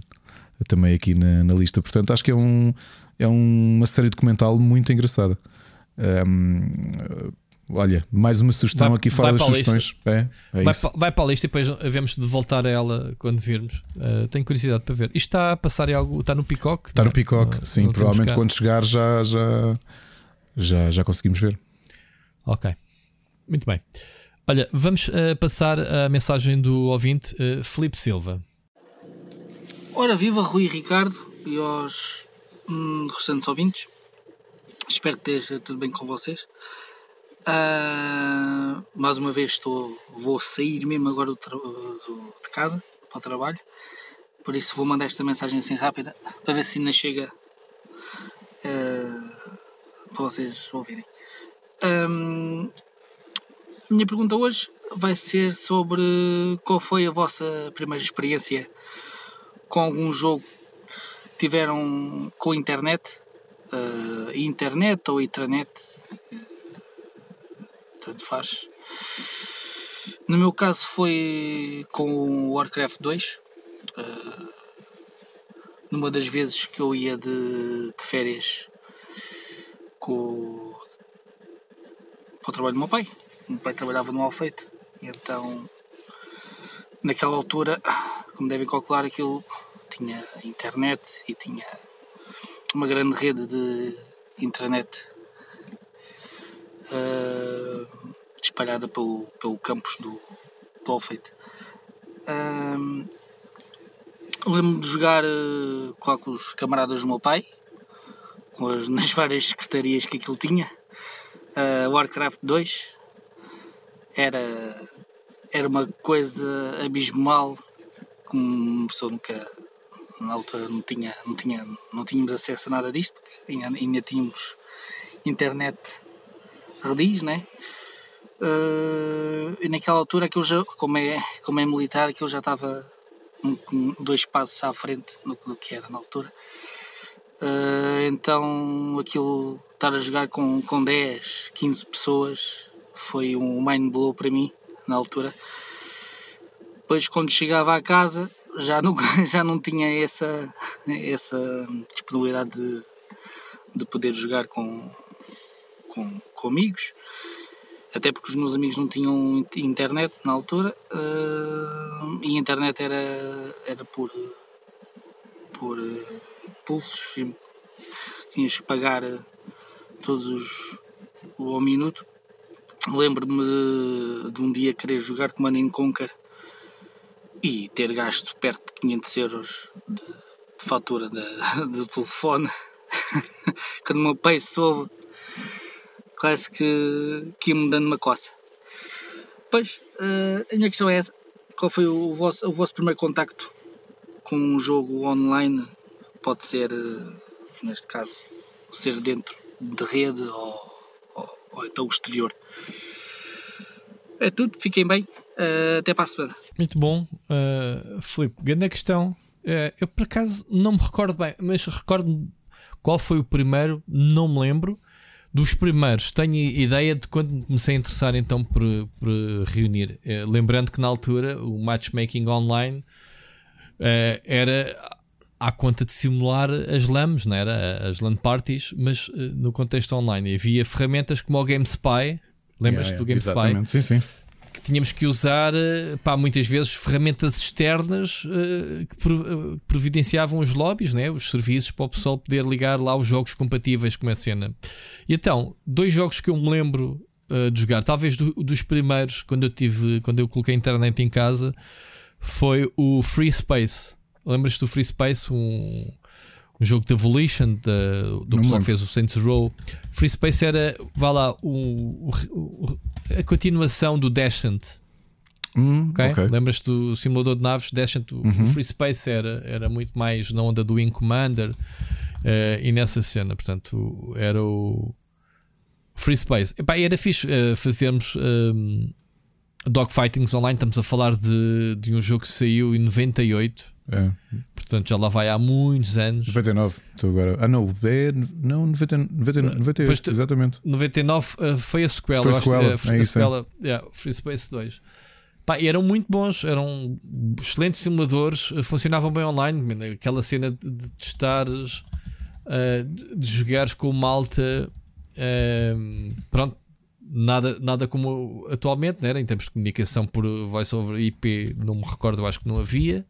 também aqui na, na lista. Portanto, acho que é, um, é uma série documental muito engraçada. Um, Olha, mais uma sugestão vai, aqui fora das sugestões. É, é vai, para, vai, para a lista e depois havemos de voltar a ela quando virmos. Uh, tenho curiosidade para ver. Isto está a passar em algo. Está no Peacock? Está no Peacock, uh, sim. Provavelmente quando chegar já, já, já, já conseguimos ver. Ok. Muito bem. Olha, vamos uh, passar a mensagem do ouvinte uh, Felipe Silva. Ora, viva Rui e Ricardo e aos hum, restantes ouvintes. Espero que esteja tudo bem com vocês. Uh, mais uma vez estou, vou sair mesmo agora do, do, de casa para o trabalho, por isso vou mandar esta mensagem assim rápida para ver se ainda chega uh, para vocês ouvirem. Um, minha pergunta hoje vai ser sobre qual foi a vossa primeira experiência com algum jogo que tiveram com internet, uh, internet ou intranet tanto faz. No meu caso foi com o Warcraft 2. Uh, eh, numa das vezes que eu ia de, de férias com, para o trabalho do meu pai. O meu pai trabalhava no Alfeite. Então, naquela altura, como devem calcular, aquilo tinha internet e tinha uma grande rede de intranet uh, espalhada pelo, pelo campus do, do Alfeite. Lembro-me de jogar uh, com os camaradas do meu pai, com as, nas várias secretarias que aquilo tinha. Uh, Warcraft 2 era, era uma coisa abismal, como uma pessoa nunca na altura não tinha, não tinha, não tínhamos acesso a nada disto, porque ainda, ainda tínhamos internet rediz, né? Uh, e naquela altura que eu já, como é, como é militar, que eu já estava um, dois passos à frente no, do que era na altura. Uh, então aquilo estar a jogar com, com 10, 15 pessoas foi um mind blow para mim na altura. Depois quando chegava à casa já não, já não tinha essa, essa disponibilidade de, de poder jogar com, com, com amigos, até porque os meus amigos não tinham internet na altura uh, e a internet era, era por, por uh, pulsos, tinhas que pagar uh, todos os ao minuto. Lembro-me de, um dia querer jogar Command Conquer e ter gasto perto de 500 euros de, de fatura do telefone. Quando o meu pai soube quase que, que ia-me dando uma coça. Pois, uh, a minha questão é essa. Qual foi o vosso, o vosso primeiro contacto com um jogo online? Pode ser, uh, neste caso, ser dentro de rede ou, ou, ou então exterior. É tudo, fiquem bem. Uh, até para a semana. Muito bom. Uh, Filipe, grande questão. Eu por acaso não me recordo bem, mas recordo-me qual foi o primeiro, não me lembro Dos primeiros, tenho ideia de quando me comecei a interessar então por, por reunir. Eh, lembrando que na altura o matchmaking online eh, era à conta de simular as LAMs, não era? As LAN parties, mas eh, no contexto online. Havia ferramentas como o GameSpy. Lembras-te Yeah, do yeah, GameSpy? Exatamente, sim, sim. Que tínhamos que usar eh, pá, muitas vezes ferramentas externas eh, que eh, providenciavam os lobbies, né? os serviços para o pessoal poder ligar lá os jogos compatíveis com a cena. E então, dois jogos que eu me lembro eh, de jogar, talvez do- dos primeiros, quando eu tive, quando eu coloquei a internet em casa, foi o Free Space. Lembras-te do Free Space? Um, um jogo de Evolution da- do pessoal que fez o Saints Row. Free Space era, vá lá, o- o- a continuação do Descent. Hum, ok? ok. Lembras-te do simulador de naves? Descent, o, o Free Space era, era muito mais na onda do Wing Commander eh, e nessa cena. Portanto, era o Free Space. Epá, era fixe eh, fazermos um, dogfightings online. Estamos a falar de, de um jogo que saiu em 98. É. Portanto, já lá vai há muitos anos. 99, estou agora. Ah, não, é. Não, 90, 90, 98, Pois tu- exatamente. 99 uh, foi a sequela. Foi a eu acho sequela, uh, foi é a isso, é. sequela, yeah, Free Space 2. Pá, e eram muito bons, eram excelentes simuladores, uh, funcionavam bem online. Aquela cena de, de testares, uh, de jogares com malta, um, pronto, nada, nada como atualmente, né? em termos de comunicação por voice over IP, não me recordo, acho que não havia.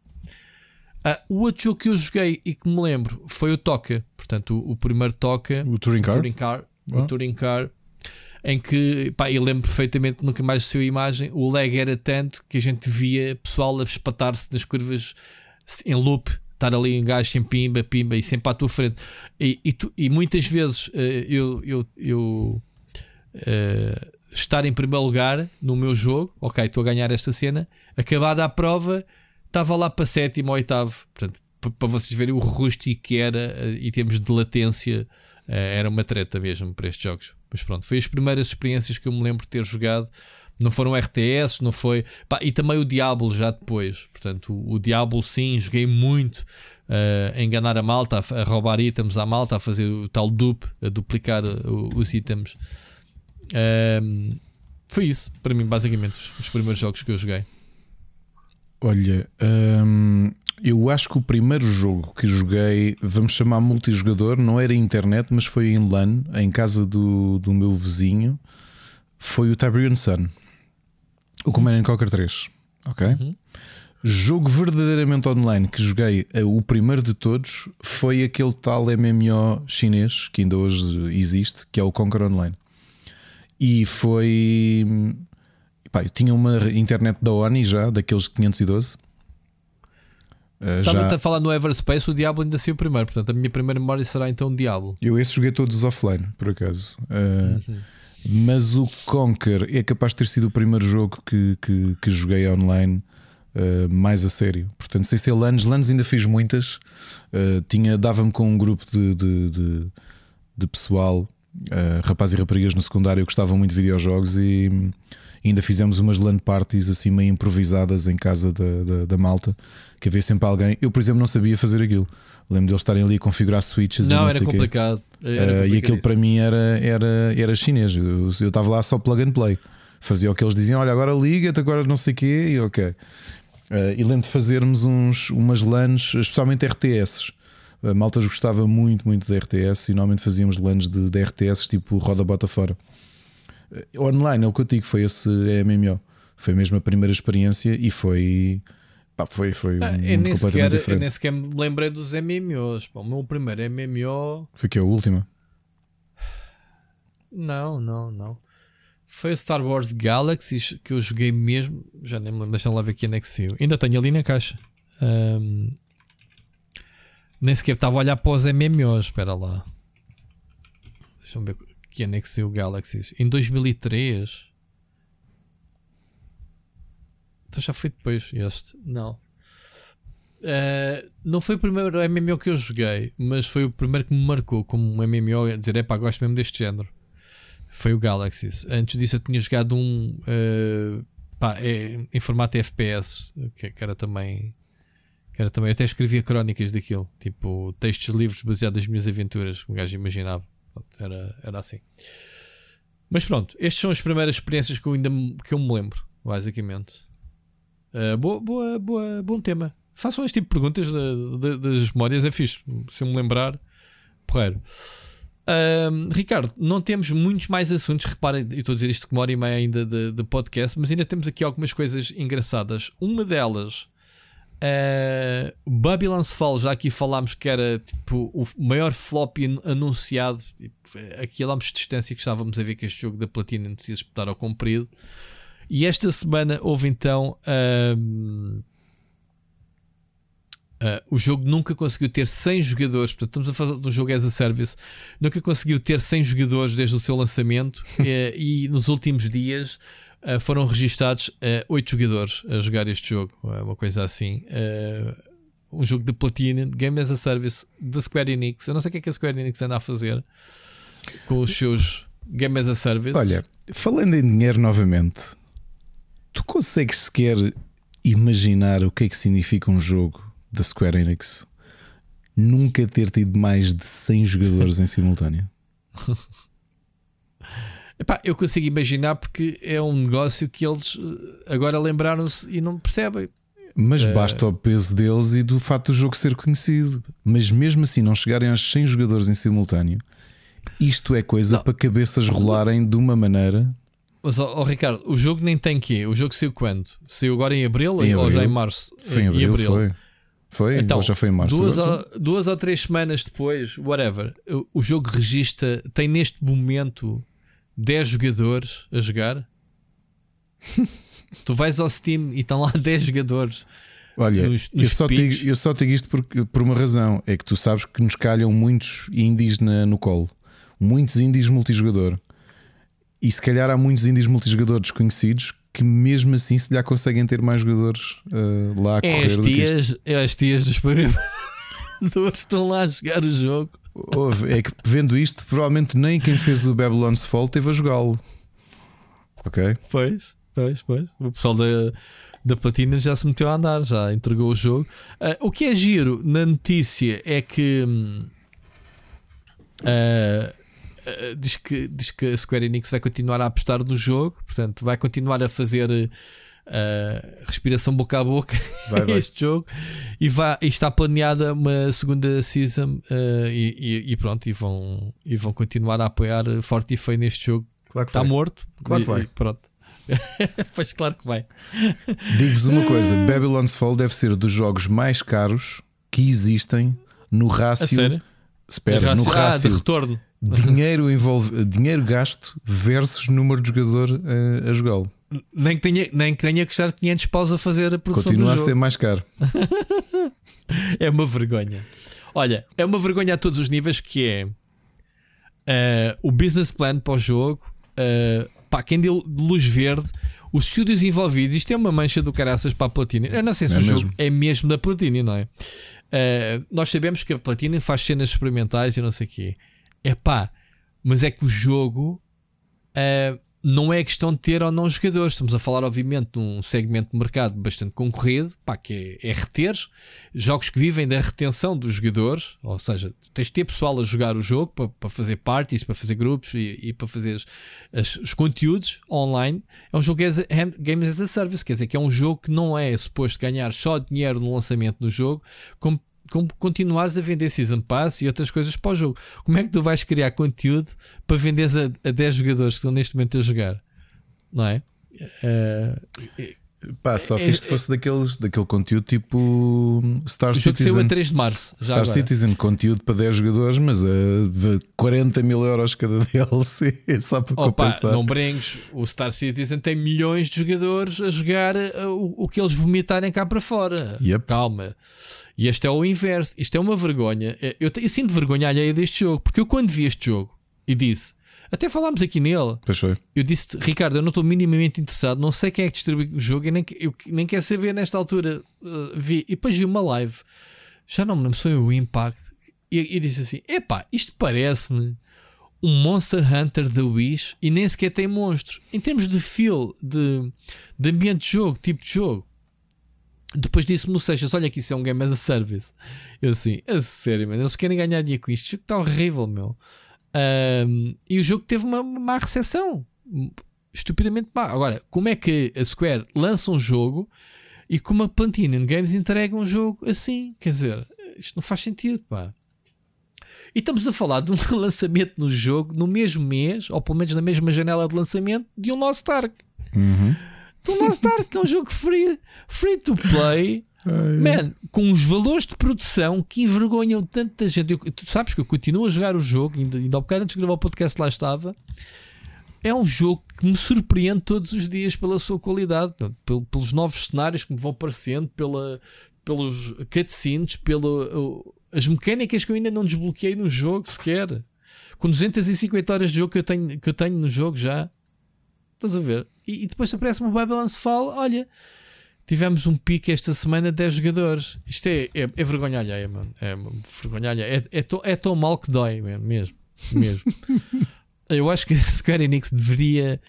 Ah, o outro jogo que eu joguei e que me lembro foi o Toca, portanto, o, o primeiro Toca. O Touring Car. Touring Car, Ah. o Touring Car, em que pá, eu lembro perfeitamente nunca mais saiu a imagem. O lag era tanto que a gente via pessoal a espatar-se nas curvas em loop, estar ali em gajo em pimba, pimba e sempre à tua frente. E, e, tu- e muitas vezes eh, eu, eu, eu eh, estar em primeiro lugar no meu jogo, ok, estou a ganhar esta cena, acabada a prova, estava lá para sétimo ou oitavo. Portanto, pa- para vocês verem o rústico que era eh, em termos de latência, eh, era uma treta mesmo para estes jogos. Mas pronto, foi as primeiras experiências que eu me lembro de ter jogado. Não foram RTS, não foi. pá, e também o Diablo já depois. Portanto, o, o Diablo sim, joguei muito eh, a enganar a malta, a, a roubar itens à malta, a fazer o tal dupe, a duplicar os itens. Ehm, foi isso, para mim, basicamente, os, os primeiros jogos que eu joguei. Olha, hum, eu acho que o primeiro jogo que joguei, vamos chamar multijogador, não era internet, mas foi em LAN, em casa do, do meu vizinho, foi o Tiberian Sun. O Command and Conquer 3. Ok? Jogo verdadeiramente online que joguei, eh, o primeiro de todos, foi aquele tal MMO chinês que ainda hoje existe, que é o Conquer Online. E foi. Pá, eu tinha uma internet da ONI já, daqueles 512. Uh, Estava já, a falar no Everspace, o Diablo ainda saiu primeiro. Portanto, a minha primeira memória será então o Diablo. eu esse joguei todos offline, por acaso. Uh, Mas o Conquer é capaz de ter sido o primeiro jogo que, que, que joguei online uh, mais a sério. Portanto, sem ser LANs, LANs ainda fiz muitas. Tinha, dava-me com um grupo de, de, de, de pessoal, rapazes e raparigas no secundário, que gostavam muito de videojogos e ainda fizemos umas LAN parties assim meio improvisadas em casa da, da, da malta, que havia sempre alguém. Eu, por exemplo, não sabia fazer aquilo. Lembro de eles estarem ali a configurar switches e Não, não era complicado. Era Uh, e aquilo para mim era, era, era chinês. Eu eu estava lá só plug and play. Fazia o que eles diziam: olha, agora liga-te, agora não sei o quê, e ok. Uh, e lembro de fazermos uns, umas LANs, especialmente RTS. A Maltas gostava muito, muito de RTS e normalmente fazíamos LANs de, de RTS tipo roda bota fora. Uh, online é o que eu digo, foi esse MMO. Foi mesmo a primeira experiência e foi. pá, foi foi Ah, um eu, mundo nem sequer, eu diferente. nem sequer me lembrei dos MMOs. Pá, o meu primeiro MMO. Foi que é a última. Não, não, não. Foi o Star Wars Galaxies que eu joguei mesmo. Já nem me lembro, deixa lá ver que ano é que saiu. Ainda tenho ali na caixa. Ahm, nem sequer estava a olhar para os MMOs. Espera lá. Deixa-me ver que ano é que saiu o Galaxies. Em 2003. Então já foi depois este. Não. Ah, não foi o primeiro MMO que eu joguei, mas foi o primeiro que me marcou como um MMO a dizer: é pá, gosto mesmo deste género. Foi o Galaxies. Antes disso eu tinha jogado um ah, pá, é, em formato FPS, que, que era também. Que era também. Eu até escrevia crónicas daquilo, tipo textos livros baseados nas minhas aventuras, como o gajo imaginava. Pronto, era, era assim. Mas pronto, estas são as primeiras experiências que eu ainda que eu me lembro, basicamente. Uh, boa, boa, boa, bom tema. Façam este tipo de perguntas de, de, das memórias, é fixe. Se eu me lembrar, porreiro. Uh, Ricardo, não temos muitos mais assuntos. Reparem, eu estou a dizer isto com uma hora e meia ainda de, de, podcast, mas ainda temos aqui algumas coisas engraçadas. Uma delas, uh, Babylon's Fall, já aqui falámos que era tipo o maior flop anunciado. Tipo, a quilómetros de distância que estávamos a ver que este jogo da Platina se ia disputar ao comprido. E esta semana houve então. Uh, uh, o jogo nunca conseguiu ter 100 jogadores. Portanto, estamos a falar um jogo as a service. Nunca conseguiu ter 100 jogadores desde o seu lançamento. e nos últimos dias foram registados uh, 8 jogadores a jogar este jogo. uma coisa assim. um jogo de Platinum, Game as a Service da Square Enix. Eu não sei o que é que a Square Enix anda a fazer com os seus Game as a Service. Olha, falando em dinheiro novamente, tu consegues sequer imaginar o que é que significa um jogo da Square Enix nunca ter tido mais de 100 jogadores em simultâneo? Epá, eu consigo imaginar porque é um negócio que eles eh, agora lembraram-se e não percebem. Mas uh... basta o peso deles e do facto do jogo ser conhecido. Mas mesmo assim, não chegarem aos 100 jogadores em simultâneo, isto é coisa não. para cabeças rolarem de uma maneira. Mas, oh, oh, Ricardo, o jogo nem tem quê? O jogo saiu quando? Saiu agora em abril, em ou abril. já em março? Foi em abril. Em abril. Foi. Foi? Então, ou já foi em março? Duas ou, duas ou três semanas depois, whatever, o, o jogo registra, tem neste momento 10 jogadores a jogar. tu vais ao Steam e estão lá 10 jogadores. Olha, nos, nos eu, só digo, eu só digo isto por, por uma razão: é que tu sabes que nos calham muitos indies na, no colo muitos indies multijogador. E se calhar há muitos indies multijogador desconhecidos que mesmo assim se já conseguem ter mais jogadores uh, lá a é correr. As tias, é as tias dos programadores estão lá a jogar o jogo. É que vendo isto, provavelmente nem quem fez o Babylon's Fall teve a jogá-lo. Ok? Pois, pois, pois. O pessoal da, da Platina já se meteu a andar, já entregou o jogo. Uh, o que é giro na notícia é que. Uh, diz, que, diz que a Square Enix vai continuar a apostar no jogo, portanto, vai continuar a fazer uh, respiração boca a boca vai, vai. este jogo e, vai, e está planeada uma segunda season uh, e, e, e, pronto, e vão, e vão continuar a apoiar forte e feio neste jogo. Claro que está vai. morto. Claro que vai. pronto. pois claro que vai. Digo-vos uma coisa: Babylon's Fall deve ser dos jogos mais caros que existem no rácio. Espera, no rácio. Ah, retorno dinheiro, envolve, dinheiro gasto versus número de jogador a, a jogá-lo. Nem que, tenha, nem que tenha custado 500 paus a fazer a produção Continua a ser mais caro. é uma vergonha. Olha, é uma vergonha a todos os níveis que é uh, o business plan para o jogo. Uh, pá, quem deu luz verde, os estúdios envolvidos, isto é uma mancha do caraças para a Platina. Eu não sei se é o mesmo. jogo é mesmo da Platina, não é? Uh, nós sabemos que a Platina faz cenas experimentais e não sei o quê. É pá, mas é que o jogo uh, não é questão de ter ou não jogadores. Estamos a falar, obviamente, de um segmento de mercado bastante concorrido, pá, que é, é reter jogos que vivem da retenção dos jogadores, ou seja, tens de ter pessoal a jogar o jogo para, para fazer parties, para fazer grupos e, e para fazer as, as, os conteúdos online. É um jogo as a, Games as a Service, quer dizer, que é um jogo que não é suposto ganhar só dinheiro no lançamento do jogo, como continuares a vender Season Pass e outras coisas para o jogo. Como é que tu vais criar conteúdo para venderes a, a 10 jogadores que estão neste momento a jogar? Não é? Uh, Pá, só se isto fosse daqueles, daquele conteúdo tipo Star o Citizen. Jogo saiu a 3 de março. Star agora. Citizen, conteúdo para 10 jogadores, mas a 40 mil euros cada DLC, só para compensar. Não brinques, o Star Citizen tem milhões de jogadores a jogar uh, o, o que eles vomitarem cá para fora. Yep. Calma. E este é o inverso. Isto é uma vergonha. Eu, eu sinto vergonha alheia deste jogo, porque eu quando vi este jogo e disse até falámos aqui nele. Pois foi. Eu disse, Ricardo, eu não estou minimamente interessado, não sei quem é que distribui o jogo, eu nem, eu nem quero saber nesta altura. Uh, vi, e depois vi uma live, já não me lembro foi o Impact, e, e disse assim: epá, isto parece-me um Monster Hunter da Wish e nem sequer tem monstros. Em termos de feel, de, de ambiente de jogo, tipo de jogo. Depois disse-me o Seixas: Olha, que isso é um game as a service. Eu assim, a sério, mano, eles querem ganhar dinheiro com isto. Isto está horrível, meu. Um, e o jogo teve uma má recepção. Estupidamente má. Agora, como é que a Square lança um jogo e como a Platinum Games entrega um jogo assim? Quer dizer, isto não faz sentido, pá. E estamos a falar de um lançamento no jogo no mesmo mês, ou pelo menos na mesma janela de lançamento, de um Lost Ark. Uhum. Um Lost Ark, que é um jogo free, free to play. Man, com os valores de produção que envergonham tanta gente. Eu, tu sabes que eu continuo a jogar o jogo, ainda, ainda há bocado antes de gravar o podcast lá estava. É um jogo que me surpreende todos os dias pela sua qualidade, pelos novos cenários que me vão aparecendo, pela, pelos cutscenes, pelo, as mecânicas que eu ainda não desbloqueei no jogo sequer. Com 250 horas de jogo que eu tenho, que eu tenho no jogo já. Estás a ver? E, e depois aparece uma Babylon's Fall. Olha, tivemos um pique esta semana de 10 jogadores. Isto é, é, é vergonha alheia, mano. É vergonha alheia. É, é, tão, é tão mal que dói, man, mesmo. mesmo. eu acho que a Square Enix deveria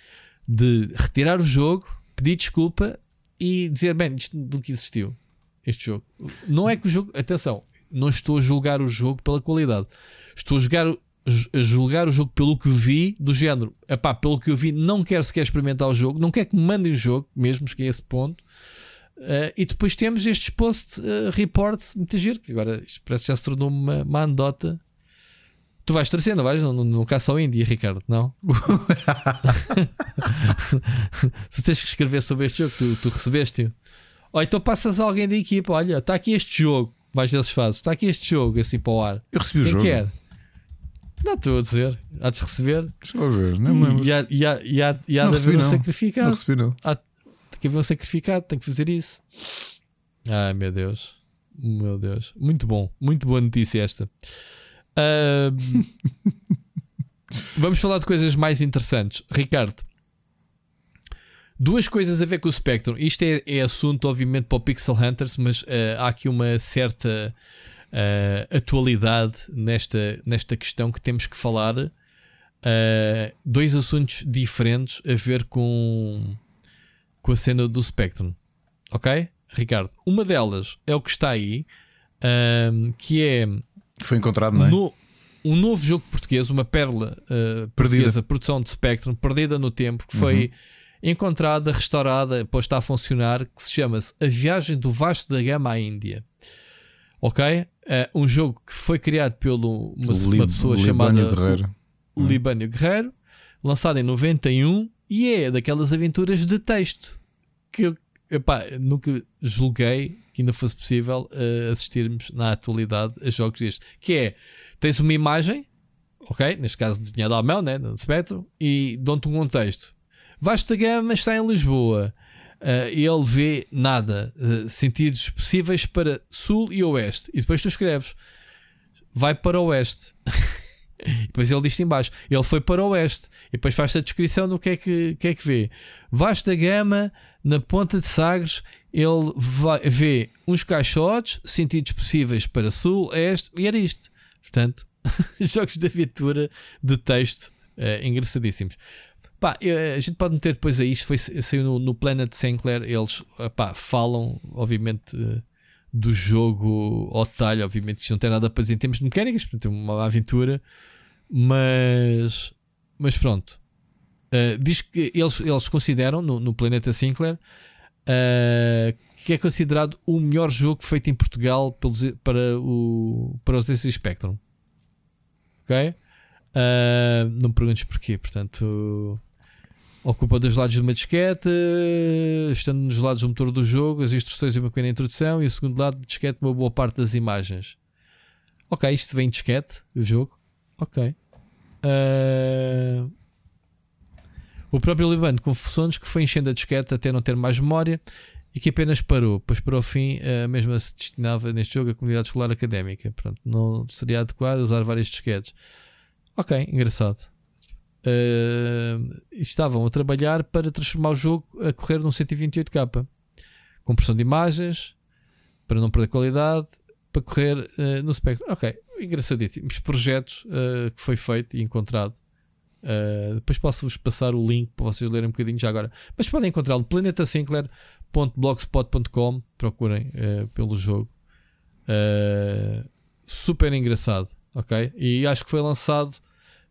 de retirar o jogo, pedir desculpa e dizer: bem, isto nunca existiu. Este jogo. Não é que o jogo. Atenção, não estou a julgar o jogo pela qualidade. Estou a julgar, julgar o jogo pelo que vi, do género. Epá, pelo que eu vi, não quero sequer experimentar o jogo, não quero que me mandem o jogo, mesmo que é esse ponto. Uh, e depois temos estes post uh, reports, muito giro, que agora isto parece que já se tornou uma, uma anedota. Tu vais trazer, não vais? No, no, no caso ao Índia, Ricardo, não? tu tens que escrever sobre este jogo, tu, tu recebeste-o. Ou então passas a alguém da equipa, olha, está aqui este jogo mais vezes fazes. Está aqui este jogo assim para o ar. Eu recebi o Quem jogo. quer? Não estou a dizer. Há de receber. Deixa eu ver, não me lembro. E há, e há, e há, e há de haver um sacrificado. Não recebi, não. Há, tem que haver um sacrificado, tem que fazer isso. Ai meu Deus. Meu Deus. Muito bom. Muito boa notícia esta. Ahm, vamos falar de coisas mais interessantes. Ricardo. Duas coisas a ver com o Spectrum. Isto é, é assunto, obviamente, para o Pixel Hunters, mas eh, há aqui uma certa eh, atualidade nesta, nesta questão que temos que falar. Eh, dois assuntos diferentes a ver com, com a cena do Spectrum. Ok? Ricardo, uma delas é o que está aí, ahm, que é Foi encontrado, não é? no- um novo jogo português, uma pérola uh, portuguesa, produção de Spectrum, perdida no tempo, que foi encontrada, restaurada, posta a funcionar, que se chama-se A Viagem do Vasco da Gama à Índia. Ok? Uh, um jogo que foi criado pelo uma, uma pessoa chamada Guerreiro. Libânio Guerreiro, lançado em 91, e é daquelas aventuras de texto que eu epá, nunca julguei que ainda fosse possível uh, assistirmos na atualidade a jogos destes. Que é, tens uma imagem, ok? Neste caso desenhada à mão, né? no Spectrum, e dão-te um contexto. Vasta Gama está em Lisboa. Uh, ele vê nada, uh, sentidos possíveis para sul e oeste. E depois tu escreves, vai para oeste. Depois ele diz em baixo, ele foi para oeste. E depois faz a descrição do que é que, que, é que vê. Vasta Gama, na ponta de Sagres, ele vai, vê uns caixotes, sentidos possíveis para sul, oeste, e era isto. Portanto, jogos de aventura de texto eh, engraçadíssimos. Pá, a gente pode meter depois aí, isto foi, saiu no, no Planet Sinclair, eles eh, pá, falam, obviamente, eh, do jogo ao detalhe, obviamente isto não tem nada para dizer em termos de mecânicas, portanto é uma aventura, mas, mas pronto. Uh, diz que eles, eles consideram no, no Planeta Sinclair uh, que é considerado o melhor jogo feito em Portugal pelos, para, o, para os ZX Spectrum. Ok? Uh, não me perguntes porquê, portanto. Ocupa dois lados de uma disquete, estando nos lados do motor do jogo, as instruções e uma pequena introdução, e o segundo lado de disquete, uma boa parte das imagens. Ok, isto vem em disquete, o jogo. Ok. Uh, o próprio Libano confessou-nos que foi enchendo a disquete até não ter mais memória e que apenas parou, pois para o fim a mesma se destinava neste jogo à comunidade escolar académica. Pronto, não seria adequado usar vários disquetes. Ok, engraçado. Uh, estavam a trabalhar para transformar o jogo a correr num 128k. Compressão de imagens, para não perder qualidade, para correr uh, no Spectrum. Ok, engraçadíssimos projetos uh, que foi feito e encontrado. Uh, depois posso-vos passar o link para vocês lerem um bocadinho já agora. Mas podem encontrá-lo no planetasinclair.blogspot.com. Procurem pelo jogo. super engraçado, ok? E acho que foi lançado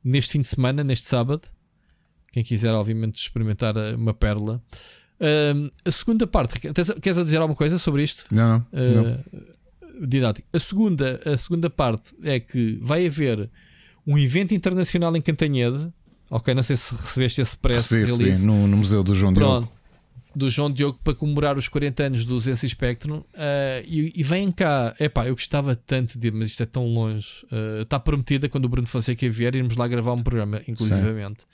neste fim de semana, neste sábado. Quem quiser, obviamente, experimentar uma pérola. Uh, a segunda parte, queres dizer alguma coisa sobre isto? Não, não. Uh. Didático. A segunda, a segunda parte é que vai haver um evento internacional em Cantanhede. Ok, não sei se recebeste esse press recebi, recebi, no, no Museu do João Pronto. Diogo do João Diogo para comemorar os 40 anos do Zensi Spectrum uh, e, e vêm cá. Epá, eu gostava tanto de ir, mas isto é tão longe. Uh, está prometida quando o Bruno Fonseca vier, irmos lá gravar um programa, inclusivamente.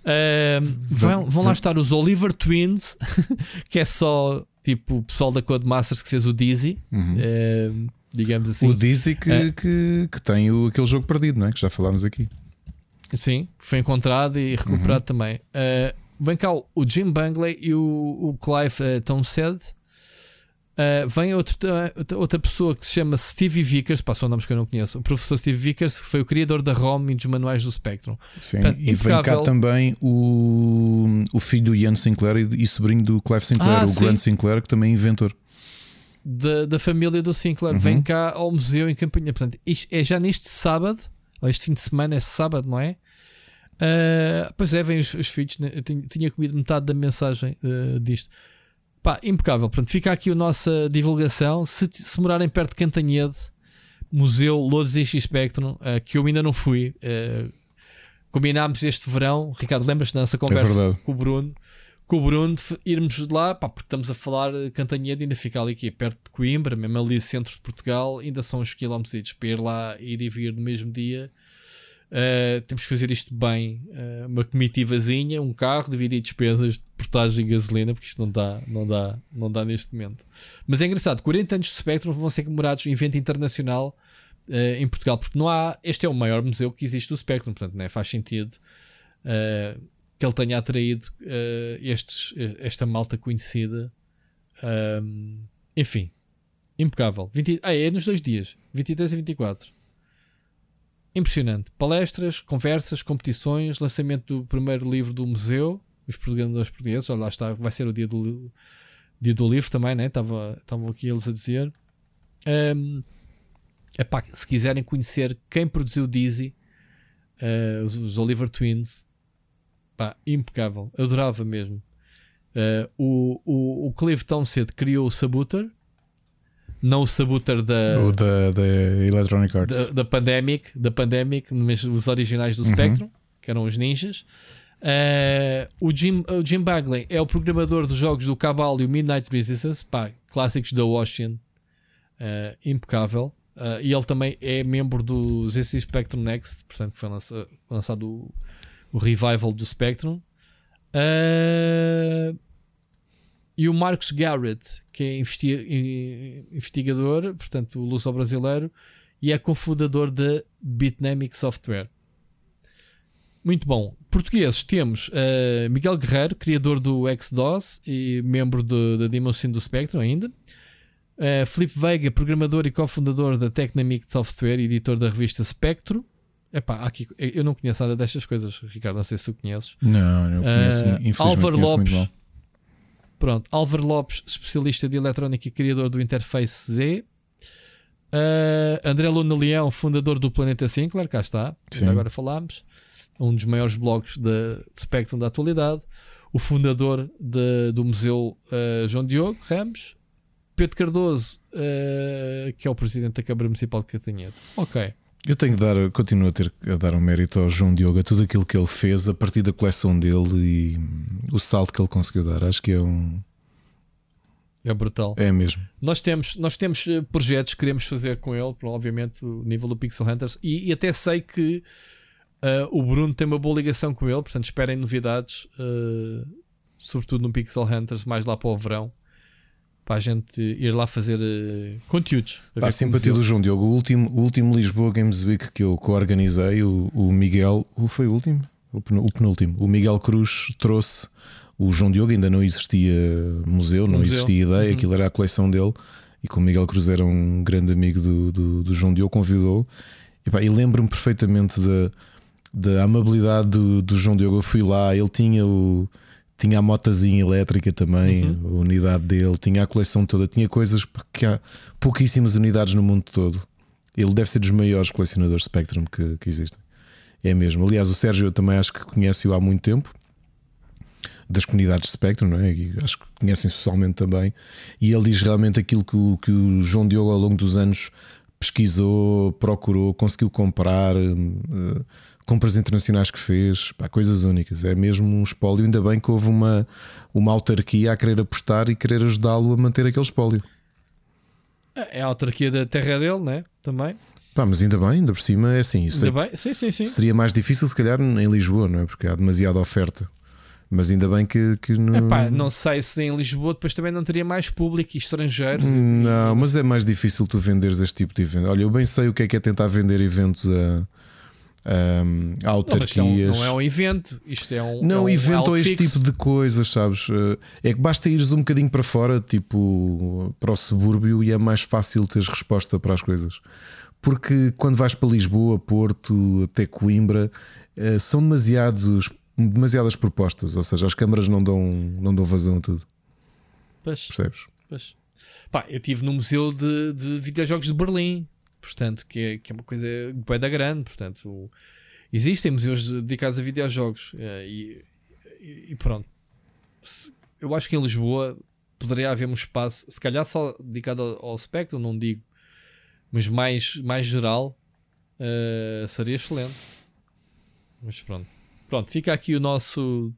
Uh, vão, vão lá estar os Oliver Twins, que é só tipo o pessoal da Codemasters que fez o Dizzy. Uhum. digamos assim. O Dizzy que, que, que, tem o, aquele jogo perdido, não é? Que já falámos aqui. Sim, foi encontrado e recuperado uhum. também. Uh, vem cá o Jim Bangley e o, o Clive uh, Townsend. Uh, vem outro, uh, outra pessoa que se chama Stevie Vickers, passou nomes que eu não conheço. O professor Steve Vickers, que foi o criador da ROM e dos manuais do Spectrum. Sim, Portanto, e vem cá também o, o filho do Ian Sinclair e, e sobrinho do Clive Sinclair, ah, o sim. Grant Sinclair, que também é inventor. Da, da família do Sinclair. Uhum. Vem cá ao museu em campanha. Portanto, isto é já neste sábado, ou este fim de semana é sábado, não é? Uh, pois é, vem os, os feeds. Né? Eu tinha, tinha, comido metade da mensagem uh, disto. Pá, impecável. Pronto, fica aqui a nossa divulgação. Se, se morarem perto de Cantanhede, Museu Lourdes X Spectrum, uh, que eu ainda não fui. combinámos este verão, Ricardo, lembras-te da nossa conversa é com o Bruno? Com o Bruno, irmos lá, pá, porque estamos a falar Cantanhede, ainda fica ali aqui perto de Coimbra, mesmo ali centro de Portugal, ainda são uns quilómetros para ir lá, ir e vir no mesmo dia Uh, temos que fazer isto bem. Uh, uma comitivazinha, um carro, dividir despesas de portagem e gasolina, porque isto não dá, não dá, não dá neste momento. Mas é engraçado, 40 anos de Spectrum vão ser comemorados em evento internacional uh, em Portugal, porque não há. Este é o maior museu que existe do Spectrum, portanto, né, faz sentido que ele tenha atraído estes, esta malta conhecida. enfim, impecável. 20, ah, é nos dois dias, 23 e 24 impressionante. Palestras, conversas, competições, lançamento do primeiro livro do museu, os programadores portugueses. Olha, lá está, vai ser o dia do, dia do livro também, né? Estavam aqui eles a dizer. Um, epá, se quiserem conhecer quem produziu Dizzy, uh, os, os, Oliver Twins, pá, impecável, adorava mesmo. Uh, o, o, o Clive Townsend criou o Sabuter, não o sabuter da, o da, da Electronic Arts, da, da Pandemic, da Pandemic, mas os originais do uhum. Spectrum, que eram os ninjas. Uh, o, Jim, o Jim Bagley é o programador dos jogos do Cabal e o Midnight Resistance, pá, clássicos da Ocean, uh, impecável. Uh, e ele também é membro do ZC Spectrum Next, portanto, foi lançado, lançado o, o revival do Spectrum. Uh, e o Marcos Garrett, que é investigador, portanto, luso-brasileiro, e é cofundador da Bitnamic Software. Muito bom. Portugueses temos uh, Miguel Guerreiro, criador do XDOS e membro da Dimensão do Spectrum ainda. Uh, Felipe Veiga, programador e cofundador da Technamic Software e editor da revista Spectro. Epá, aqui, eu não conheço nada destas coisas, Ricardo. Não sei se tu conheces. Não, eu conheço. Uh, Álvaro Lopes, Pronto, Álvaro Lopes, especialista de eletrónica e criador do Interface Z. Uh, André Luna Leão, fundador do Planeta Sinclair, cá está, agora falámos. Um dos maiores blogs de, de Spectrum da atualidade. O fundador de, do Museu uh, João Diogo Ramos. Pedro Cardoso, uh, que é o presidente da Câmara Municipal de Catanhede. Ok. Eu tenho que dar, continuo a ter a dar um mérito ao João Diogo, a tudo aquilo que ele fez a partir da coleção dele e o salto que ele conseguiu dar. Acho que é um. É brutal. É mesmo. Nós temos, nós temos eh, projetos que queremos fazer com ele, obviamente, o nível do Pixel Hunters, e, e até sei que uh, o Bruno tem uma boa ligação com ele, portanto, esperem novidades, uh, sobretudo no Pixel Hunters, mais lá para o verão para a gente ir lá fazer uh, conteúdos. A, a simpatia do João Diogo. O último, o último Lisboa Games Week que eu co-organizei, o, o Miguel, o, foi o último? O penúltimo. O Miguel Cruz trouxe. O João Diogo ainda não existia museu, não museu. existia ideia, uhum. aquilo era a coleção dele. E como o Miguel Cruz era um grande amigo do, do, do João Diogo, convidou. E, pá, e lembro-me perfeitamente da, da amabilidade do, do João Diogo. Eu fui lá, ele tinha o tinha a motazinha elétrica também, uhum. a unidade dele, tinha a coleção toda, tinha coisas que há pouquíssimas unidades no mundo todo. Ele deve ser dos maiores colecionadores Spectrum que, que existem. É mesmo. Aliás, o Sérgio eu também acho que conhece-o há muito tempo. Das comunidades Spectrum, não é? E acho que conhecem socialmente também. E ele diz realmente aquilo que o, que o João Diogo, ao longo dos anos, pesquisou, procurou, conseguiu comprar. Uh, compras internacionais que fez, pá, coisas únicas. É mesmo um espólio. Ainda bem que houve uma, uma autarquia a querer apostar e querer ajudá-lo a manter aquele espólio. É a autarquia da terra dele, né? Também. Pá, mas ainda bem, ainda por cima é assim. Ainda é, bem? Sim, sim, sim. Seria mais difícil, se calhar, em Lisboa, não é? Porque há demasiada oferta. Mas ainda bem que, que não. Epá, não sei se em Lisboa depois também não teria mais público e estrangeiros. Não, e... mas é mais difícil tu venderes este tipo de evento. Olha, eu bem sei o que é que é tentar vender eventos a um, autarquias. Não, é um, não é um evento, isto é um. Não, é um evento ou este tipo de coisas, sabes? Eh, é que basta ires um bocadinho para fora, tipo para o subúrbio, e é mais fácil teres resposta para as coisas. Porque quando vais para Lisboa, Porto, até Coimbra, eh, são demasiados, demasiadas propostas, ou seja, as câmaras não dão, não dão vazão a tudo. Pois. Percebes? Pois. Pá, eu estive no Museu de, de Videojogos de Berlim portanto, que é, que é uma coisa bem da grande, portanto, existem museus dedicados a videojogos eh, e, e, pronto. Eu acho que em Lisboa poderia haver um espaço, se calhar só dedicado ao, ao Spectrum, não digo, mas mais, mais geral, uh, seria excelente. Mas pronto. Pronto, fica aqui o nosso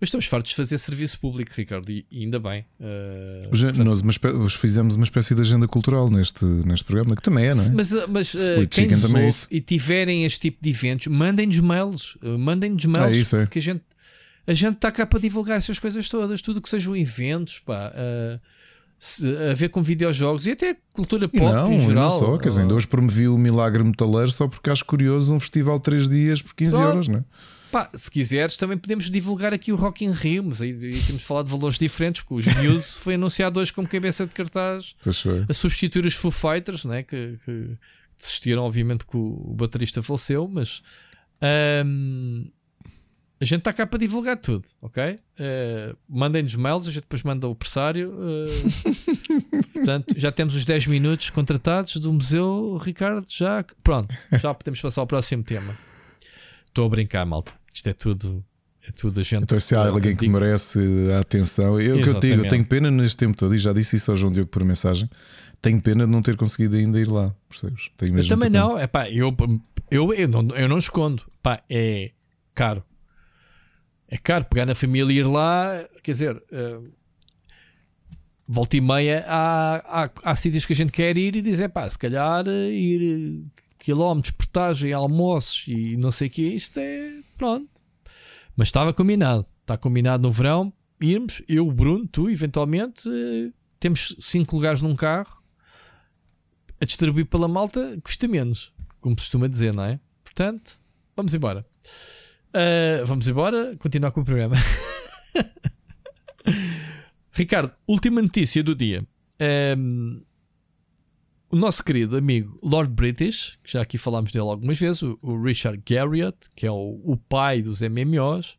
mas estamos fartos de fazer serviço público, Ricardo, e, ainda bem. Uh, portanto... Nós uma fizemos uma espécie de agenda cultural neste, neste programa, que também é, não é? Mas, mas uh, quem também é e tiverem este tipo de eventos, mandem-nos mails, mandem-nos mails, é isso, é. que a gente a gente está cá para divulgar essas coisas todas, tudo que sejam eventos, pá. Uh, a ver com videojogos e até cultura pop não, em geral. Não só, quer dizer, hoje promovi o Milagre Metaleiro só porque acho curioso um festival de 3 dias por 15 euros, não é? Pá, se quiseres, também podemos divulgar aqui o Rock in Rio, mas aí, aí temos de falar de valores diferentes, porque os Muse foi anunciado hoje como cabeça de cartaz a substituir os Foo Fighters, né? que, que desistiram, obviamente, que o, baterista faleceu, mas um, a gente está cá para divulgar tudo, ok? Uh, Mandem-nos mails, a gente depois manda o pressário. Uh, portanto, já temos os 10 minutos contratados do museu, Ricardo. Já, pronto, já podemos passar ao próximo tema. Estou a brincar, malta. Isto é tudo. É tudo a gente. Então, se há alguém que merece a atenção, eu que eu digo, eu tenho pena neste tempo todo, e já disse isso ao João Diogo por mensagem. Tenho pena de não ter conseguido ainda ir lá, percebes? Tenho mesmo eu também não, é pá, eu, eu, eu, não, eu não escondo, pá, é caro. É caro pegar na família e ir lá, quer dizer, uh, volta e meia há, há, há sítios que a gente quer ir e dizer, pá, se calhar eh, ir quilómetros, portagem, almoços e não sei o que, isto é pronto. Mas estava combinado, está combinado no verão, irmos, eu, Bruno, tu, eventualmente, eh, temos cinco lugares num carro a distribuir pela malta, custa menos, como costuma dizer, não é? Portanto, vamos embora. Uh, vamos embora, continuar com o programa. Ricardo, última notícia do dia. Um, o nosso querido amigo Lord British, que já aqui falámos dele algumas vezes, o, o Richard Garriott, que é o, o pai dos MMOs, uh,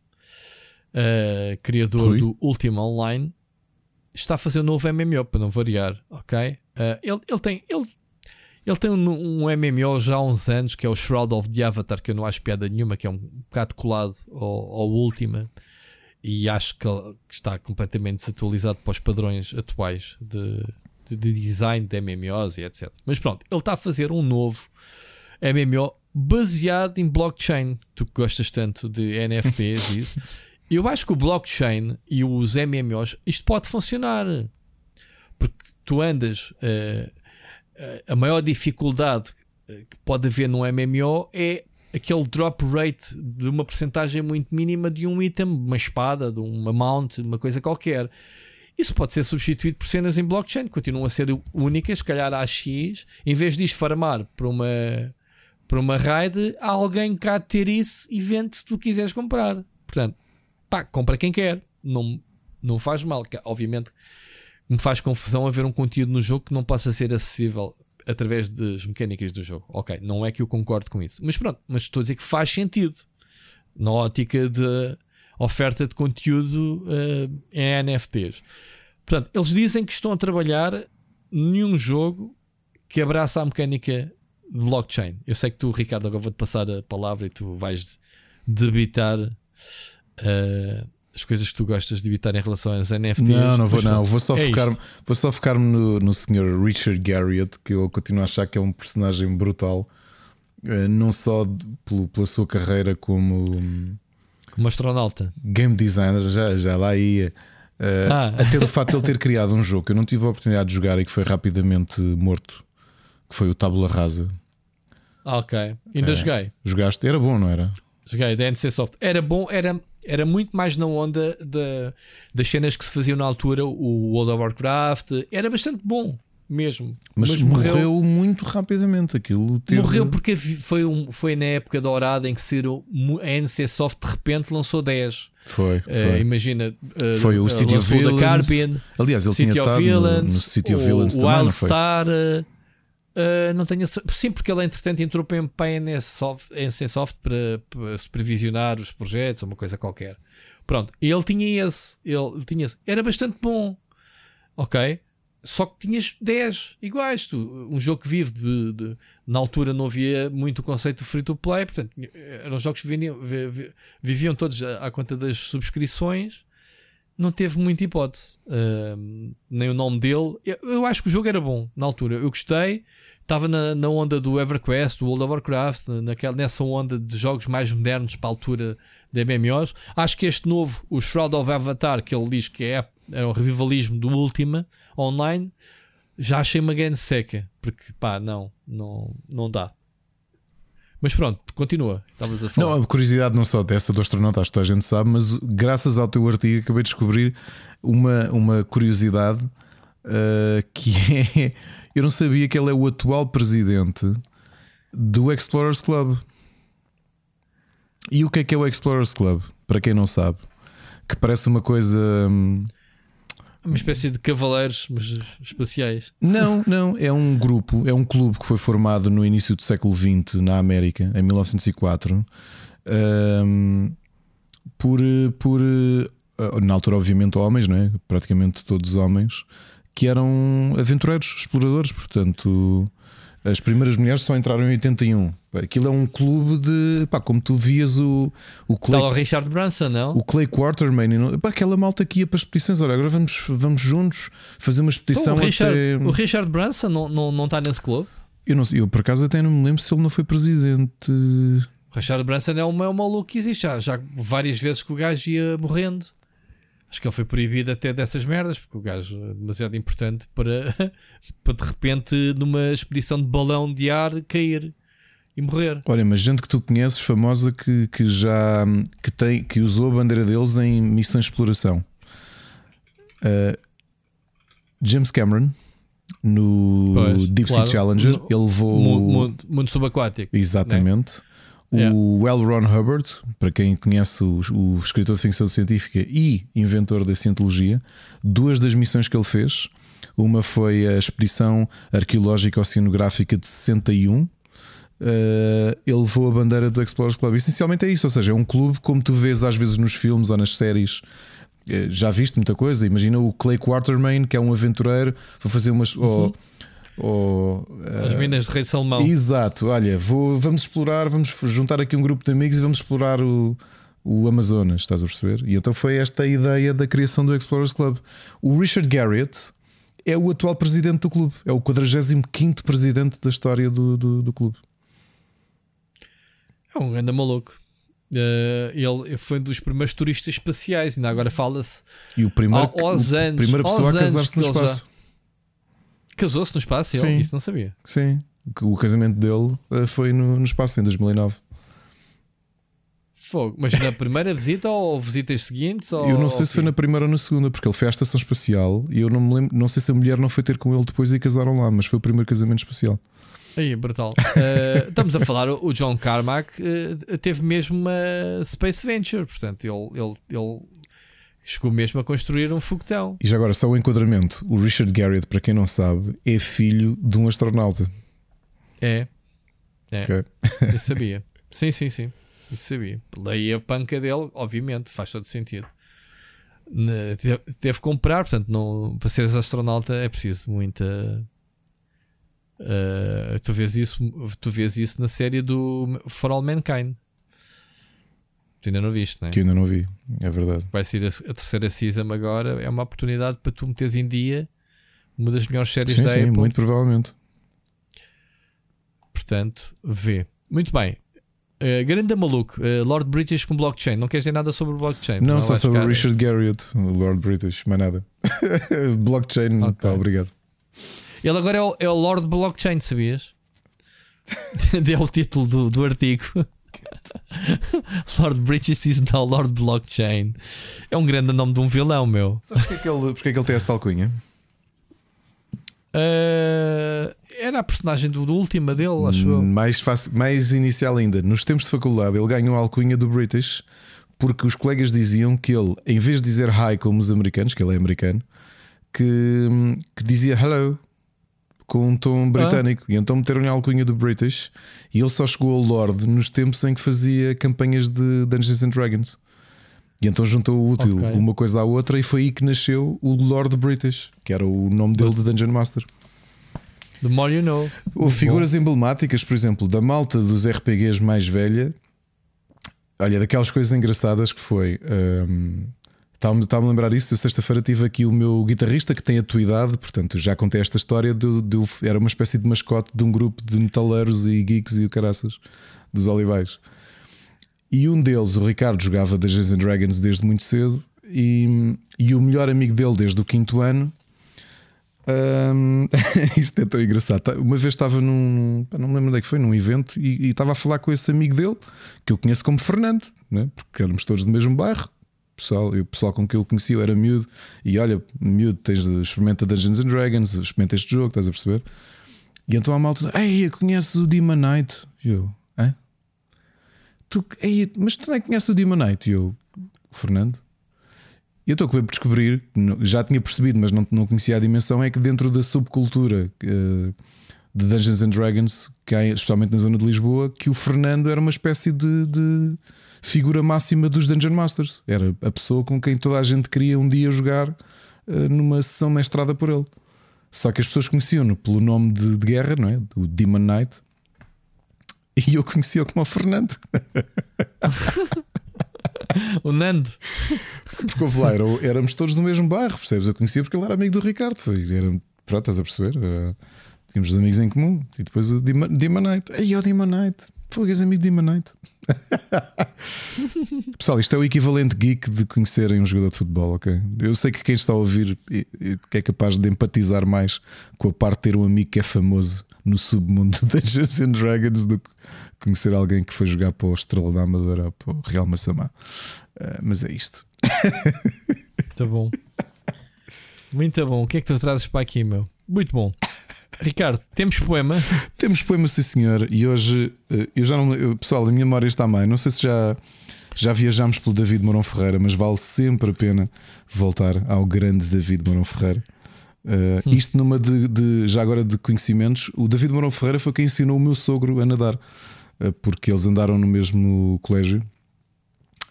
eh, criador Rui. do Ultima Online, está a fazer um novo MMO para não variar, ok? Uh, ele, ele tem. Ele, ele tem um, um, MMO já há uns anos que é o Shroud of the Avatar, que eu não acho piada nenhuma, que é um bocado colado ao, ao Ultima e acho que está completamente desatualizado para os padrões atuais de, de design de MMOs e etc. Mas pronto, ele está a fazer um novo MMO baseado em blockchain. Tu que gostas tanto de NFTs e isso. Eu acho que o blockchain e os MMOs, isto pode funcionar. Porque tu andas. Uh, a maior dificuldade que pode haver num MMO é aquele drop rate de uma porcentagem muito mínima de um item, uma espada, de uma mount, uma coisa qualquer. Isso pode ser substituído por cenas em blockchain, continuam a ser únicas, se calhar há X, em vez de farmar para uma, para uma raid, há alguém cá ter isso e vende se tu quiseres comprar. Portanto, pá, compra quem quer, não, não faz mal. Obviamente me faz confusão haver um conteúdo no jogo que não possa ser acessível através das mecânicas do jogo. Ok, não é que eu concordo com isso, mas pronto, mas estou a dizer que faz sentido na ótica de oferta de conteúdo uh, em NFTs. Portanto, eles dizem que estão a trabalhar nenhum jogo que abraça a mecânica blockchain. Eu sei que tu, Ricardo, agora vou-te passar a palavra e tu vais debitar uh, as coisas que tu gostas de evitar em relação às NFTs. Não, não vou, não. Vou só é focar-me focar, focar no, no Sr. Richard Garriott, que eu continuo a achar que é um personagem brutal, uh, não só de, pelo, pela sua carreira como. Como astronauta. Game designer, já, já lá ia. Uh, ah. Até o facto de ele ter criado um jogo que eu não tive a oportunidade de jogar e que foi rapidamente morto, que foi o Tabula Rasa. Ah, ok. Ainda é, joguei. Jogaste? Era bom, não era? Joguei, da NC Soft. Era bom, era, era muito mais na onda de, das cenas que se faziam na altura, o World of Warcraft. Era bastante bom mesmo. Mas, Mas morreu, morreu, muito rapidamente. Aquilo teve... Morreu porque foi, um, foi na época dourada em que a NC Soft de repente lançou 10. Foi, eh, foi. Uh, imagina, uh, foi o City of Villains. Aliás, ele City tinha estado Villains, no, no City of Villains o também, Wildstar. Uh, não tenho sim, porque ele entretanto entrou para a NC Soft, para, para, supervisionar os projetos, uma coisa qualquer. Pronto, ele tinha esse, ele tinha esse. Era bastante bom, ok? Só que tinhas 10 iguais. Tu, um jogo que vive de, de, na altura não havia muito o conceito de free to play, portanto, eram jogos que viviam todos à, à conta das subscrições. Não teve muita hipótese, uh, nem o nome dele. Eu, eu, acho que o jogo era bom na altura. Eu gostei, estava na, na onda do EverQuest, do World of Warcraft, naquela, nessa onda de jogos mais modernos para a altura de MMOs. Acho que este novo, o Shroud of Avatar, que ele diz que é, é um revivalismo do Ultima online, já achei uma grande seca, porque pá, não, não, não dá. Mas pronto, continua. Estavas a falar. Não, a curiosidade não só dessa do astronauta, acho que toda a gente sabe, mas graças ao teu artigo acabei de descobrir uma, uma curiosidade uh, que é. Eu não sabia que ele é o atual presidente do Explorers Club. E o que é que é o Explorers Club? Para quem não sabe, que parece uma coisa. Hum, uma espécie de cavaleiros mas espaciais. Não, não. É um grupo, é um clube que foi formado no início do século XX na América, em 1904, um, por, por. Eh, na altura, obviamente, homens, não é? praticamente todos homens, que eram aventureiros, exploradores, portanto. As primeiras mulheres só entraram em 81. Aquilo é um clube de. Pá, como tu vias o. O Clay, o Richard Branson, não? O Clay Quartermain. Pá, aquela malta que ia para expedições. Olha, agora vamos, vamos juntos fazer uma expedição. Então, o, Richard, até... o Richard Branson não, não, não está nesse clube? Eu, não, eu por acaso até não me lembro se ele não foi presidente. O Richard Branson é o maior maluco que existe. Já, já várias vezes que o gajo ia morrendo. Acho que ele foi proibido até dessas merdas, porque o gajo é demasiado importante para, para de repente, numa expedição de balão de ar, cair e morrer. Olha, mas gente que tu conheces, famosa, que, que já que tem, que usou a bandeira deles em missões de exploração. Uh, James Cameron no pois, Deep claro. Sea Challenger, no, ele levou mundo, mundo, subaquático. Exatamente. Né? O L. Ron Hubbard, para quem conhece o, o, escritor de ficção científica e inventor da cientologia, duas das missões que ele fez, uma foi a expedição arqueológica oceanográfica de 61. Uh, eh, ele levou a bandeira do Explorers Club. Essencialmente é isso, ou seja, é um clube como tu vês às vezes nos filmes ou nas séries. Uh, já viste muita coisa. Imagina o Clay Quartermain, que é um aventureiro, foi fazer umas. Uhum. Ou, ou, As minas de Rei Salmão. Exato, olha, vou, vamos explorar, vamos juntar aqui um grupo de amigos e vamos explorar o, o Amazonas, estás a perceber? E então foi esta a ideia da criação do Explorers Club. O Richard Garriott é o atual presidente do clube, é o 45 presidente da história do, do, do clube. É um grande maluco. Uh, ele foi um dos primeiros turistas espaciais, ainda agora fala-se. E o primeiro, aos o, anos, primeira pessoa a casar-se no espaço. Casou-se no espaço? Sim. Ele, isso não sabia. Sim. O casamento dele eh, foi no, no espaço em 2009. Fogo. Mas na primeira visita ou visitas seguintes? Ou, eu não sei se foi na primeira ou na segunda, porque ele foi à estação espacial e eu não me lembro, não sei se a mulher não foi ter com ele depois e casaram lá, mas foi o primeiro casamento espacial. Aí, brutal. uh, estamos a falar, o John Carmack uh, teve mesmo uma Space Venture, portanto, ele, ele, ele Chegou mesmo a construir um foguetão. E já agora, só o um enquadramento: o Richard Garriott, para quem não sabe, é filho de um astronauta. É. É. Okay. Eu sabia. sim, sim, sim. Isso sabia. Daí a panca dele, obviamente, faz todo sentido. Teve que comprar, portanto, não, para seres astronauta é preciso muita. Uh, tu, vês isso, tu vês isso na série do For All Mankind. Tu ainda não viste, não é? Que ainda não vi, é verdade. Vai ser a, a, terceira season agora. É uma oportunidade para tu meteres em dia uma das melhores séries sim, da sim, Apple. muito provavelmente. Portanto, vê. Muito bem. Uh, grande maluco, uh, Lord British com blockchain. Não queres dizer nada sobre blockchain? Não, só sobre ficar... Richard Garriott, Lord British, mais nada. blockchain, okay. pá, obrigado. Ele agora é o, é o Lord Blockchain, sabias? Deu o título do, do artigo. Lord Bridges is now Lord Blockchain. É um grande nome de um vilão, meu. Sabe porque é que ele, porque é que ele tem essa alcunha? Uh, era a personagem do, do último dele, acho eu. Mais, fácil, mais inicial ainda. Nos tempos de faculdade, ele ganhou a alcunha do British porque os colegas diziam que ele, em vez de dizer hi como os americanos, que ele é americano, que, que dizia hello com um tom britânico. Ah. E então meteram-lhe a alcunha do British. E ele só chegou ao Lord nos tempos em que fazia campanhas de Dungeons and Dragons. E então juntou o útil okay. uma coisa à outra e foi aí que nasceu o Lord British, que era o nome dele de Dungeon Master. The more you know. Houve figuras emblemáticas, por exemplo, da malta dos RPGs mais velha. Olha, daquelas coisas engraçadas que foi. Um, Estava-me a lembrar isso. Eu sexta-feira tive aqui o meu guitarrista que tem a tua idade, portanto já contei esta história. De, era uma espécie de mascote de um grupo de metaleiros e geeks e o caraças dos Olivais. E um deles, o Ricardo, jogava Dungeons and Dragons desde muito cedo. E, e o melhor amigo dele desde o quinto ano. Um, isto é tão engraçado. Tá, uma vez estava num. Não me lembro onde é que foi, num evento, e, e estava a falar com esse amigo dele, que eu conheço como Fernando, né? porque éramos todos do mesmo bairro pessoal, o pessoal com quem eu conheci eu era miúdo e olha, miúdo, tens de experimenta Dungeons and Dragons, experimenta este jogo, estás a perceber? E então a malta, ei, conheces o Demon Knight? E eu, hã? Tu, ei, mas tu não é que conheces o Demon Knight? E eu, Fernando? E eu estou a por descobrir, já tinha percebido, mas não, não conhecia a dimensão, é que dentro da subcultura uh, de Dungeons and Dragons, que há, especialmente na zona de Lisboa, que o Fernando era uma espécie de, de figura máxima dos Dungeon Masters. Era a pessoa com quem toda a gente queria um dia jogar uh, numa sessão mestrada por ele. Só que as pessoas conheciam-no pelo nome de, de, guerra, não é? O Demon Knight. E eu conhecia-o como o Fernando. o Nando. Porque houve lá, era, éramos todos do mesmo bairro, percebes? Eu conhecia porque ele era amigo do Ricardo. Foi, era, pronto, estás a perceber? Era, tínhamos amigos em comum. E depois o Demon, Demon Knight. Aí o Demon Knight. Pô, és amigo de Knight. Pessoal, isto é o equivalente geek de conhecerem um jogador de futebol, ok? Eu sei que quem está a ouvir que é capaz de empatizar mais com a parte de ter um amigo que é famoso no submundo Dungeons and Dragons do que conhecer alguém que foi jogar para o Estrela da Amadora ou para o Real Massamá. Uh, mas é isto. Muito bom. Muito bom. O que é que tu trazes para aqui, meu? Muito bom. Ricardo, temos poema? Temos poema, sim senhor. E hoje, eh, eu já não. Pessoal, a minha memória está bem. Não sei se já, já viajámos pelo David Morão Ferreira, mas vale sempre a pena voltar ao grande David Morão Ferreira. Uh, hum. Isto numa de, de, já agora de conhecimentos. O David Morão Ferreira foi quem ensinou o meu sogro a nadar, uh, porque eles andaram no mesmo colégio.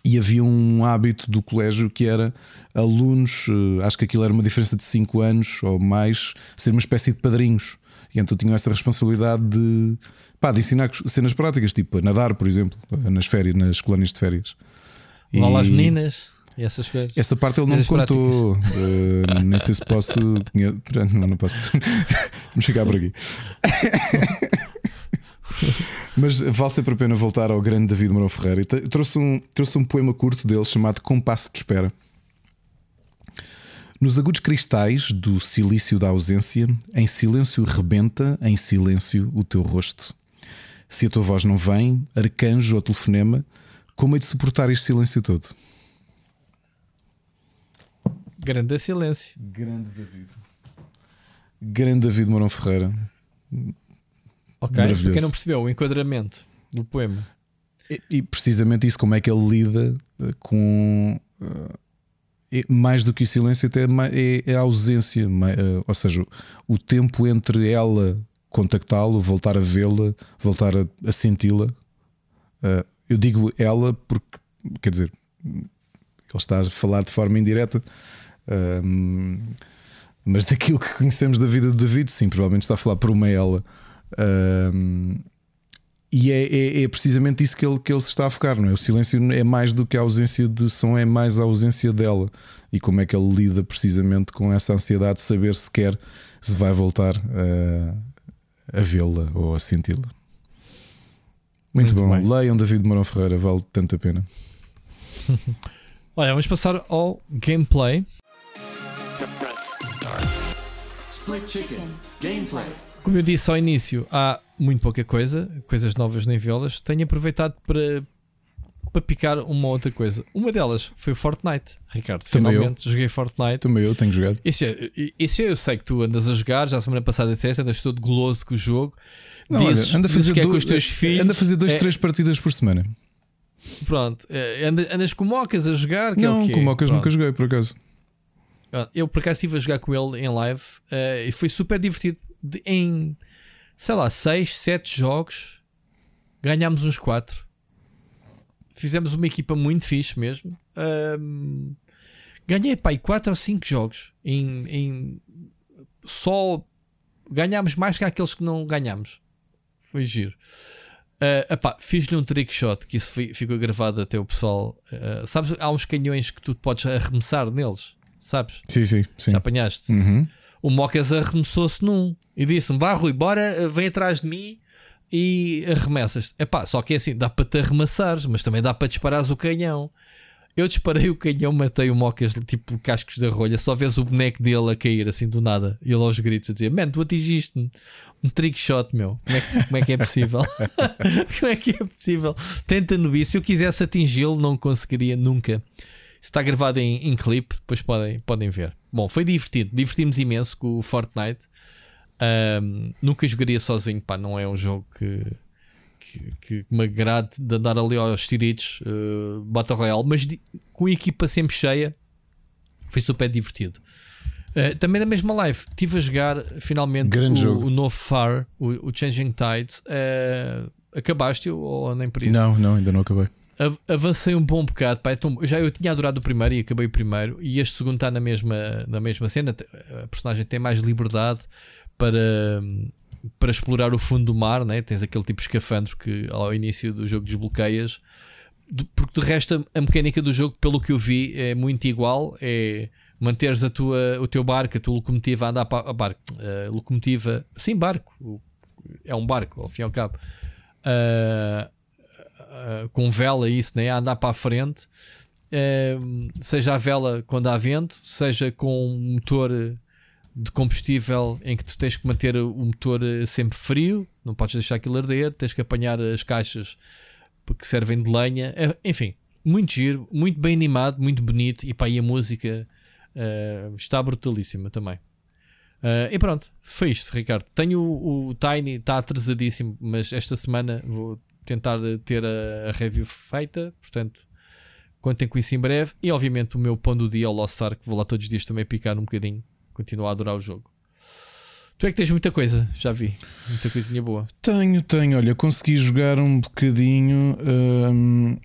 E havia um hábito do colégio que era alunos, acho que aquilo era uma diferença de 5 anos ou mais, ser uma espécie de padrinhos. E então tinham essa responsabilidade de, pá, de ensinar cenas práticas, tipo nadar, por exemplo, nas férias, nas colónias de férias. Lá e... as meninas e essas coisas. Essa parte ele não me contou. Uh, nem sei se posso. Não, não posso. Vamos ficar por aqui. Mas vale sempre a pena voltar ao grande David Mourão Ferreira. Trouxe um, trouxe um poema curto dele chamado Compasso de Espera. Nos agudos cristais do silício da ausência, em silêncio rebenta, em silêncio, o teu rosto. Se a tua voz não vem, arcanjo ou telefonema, como é de suportar este silêncio todo? Grande silêncio. Grande David. Grande David Mourão Ferreira. Ok, para quem não percebeu o enquadramento do poema. E, e, precisamente isso, como é que ele lida eh, com. Uh, mais do que o silêncio, até é, é a ausência, eh, ou seja, o tempo entre ela contactá-lo, voltar a vê-la, voltar a, a senti-la. Uh, eu digo ela porque, quer dizer, ele está a falar de forma indireta, uh, mas daquilo que conhecemos da vida do David, sim, provavelmente está a falar por uma ela. E é, é, é, precisamente isso que ele, que ele se está a focar, não é? O silêncio é mais do que a ausência de som, é mais a ausência dela. E como é que ele lida precisamente com essa ansiedade de saber sequer se vai voltar a, a vê-la ou a senti-la. Muito, Muito, bom. Bem. Leiam David Morão Ferreira, vale tanto a pena. Olha, vamos passar ao gameplay. Split Chicken Gameplay. Como eu disse ao início, há muito pouca coisa, coisas novas nem vê-las. Tenho aproveitado para, para picar uma outra coisa. Uma delas foi Fortnite, Ricardo. Também finalmente eu. joguei Fortnite. Também eu tenho jogado. Isso, é, isso é, eu sei que tu andas a jogar, já a semana passada disseste, andas todo goloso com o jogo. Não, dizes, olha, anda a fazer, é dois, é filhos, anda a fazer dois, é, três partidas por semana. Pronto, é, andas com mocas a jogar? Que não, é com mocas nunca joguei, por acaso. Eu por acaso estive a jogar com ele em live uh, e foi super divertido. De, em sei lá, 6, 7 jogos ganhámos uns 4. Fizemos uma equipa muito fixe mesmo. Um, ganhei pai 4 ou 5 jogos em, em só ganhámos mais que aqueles que não ganhámos. Foi giro. Uh, fiz-lhe um trick shot que isso foi, ficou gravado até o pessoal. Uh, sabes, há uns canhões que tu podes arremessar neles sabes? Sim, sim, sim. Já apanhaste? Uhum. O Mocas arremessou-se num e disse-me: Vá, Rui, bora, vem atrás de mim e arremessas. Epá, só que é assim: dá para te arremessares, mas também dá para disparares o canhão. Eu disparei o canhão, matei o Mocas, tipo cascos da rolha. Só vês o boneco dele a cair assim do nada. E ele aos gritos a dizer: Man, tu atingiste-me. Um trick shot, meu. Como é, que, como é que é possível? como é que é possível? Tenta no isso. Se eu quisesse atingi-lo, não conseguiria nunca está gravado em, em clipe, depois podem, podem ver. Bom, foi divertido, divertimos imenso com o Fortnite. Um, nunca jogaria sozinho, pá, não é um jogo que, que, que me agrade de andar ali aos tiritos, uh, Battle Royale, mas de, com a equipa sempre cheia, foi super divertido. Uh, também na mesma live, estive a jogar finalmente o, o, novo Far, o, o Changing Tide. Uh, acabaste ou nem por isso? Não, não, ainda não acabei avancei um bom bocado. Pá, então, já eu tinha adorado o primeiro e acabei o primeiro, e este segundo está na mesma, na mesma cena. A personagem tem mais liberdade para, para explorar o fundo do mar, né? tens aquele tipo de escafandro que ao início do jogo desbloqueias. Porque de resto a mecânica do jogo, pelo que eu vi, é muito igual. É manteres a tua, o teu barco, a tua locomotiva a andar para a barco, locomotiva, sim, barco, é um barco, ao fim e ao cabo. Uh, uh, com vela isso, né? a andar para a frente, uh, seja a vela quando há vento, seja com um motor de combustível em que tu tens que manter o motor sempre frio, não podes deixar aquilo arder, tens que apanhar as caixas que servem de lenha, eh, enfim, muito giro, muito bem animado, muito bonito e pá, e a música uh, está brutalíssima também. Uh, e pronto, foi isto, Ricardo. Tenho o, o Tiny, está atrasadíssimo, mas esta semana vou tentar ter a, a review feita, portanto, contem com isso em breve. E obviamente o meu pão do dia, o Lost Ark, vou lá todos os dias também picar um bocadinho, continuo a adorar o jogo. Tu é que tens muita coisa, já vi, muita coisinha boa. Tenho, tenho, olha, consegui jogar um bocadinho. Hum,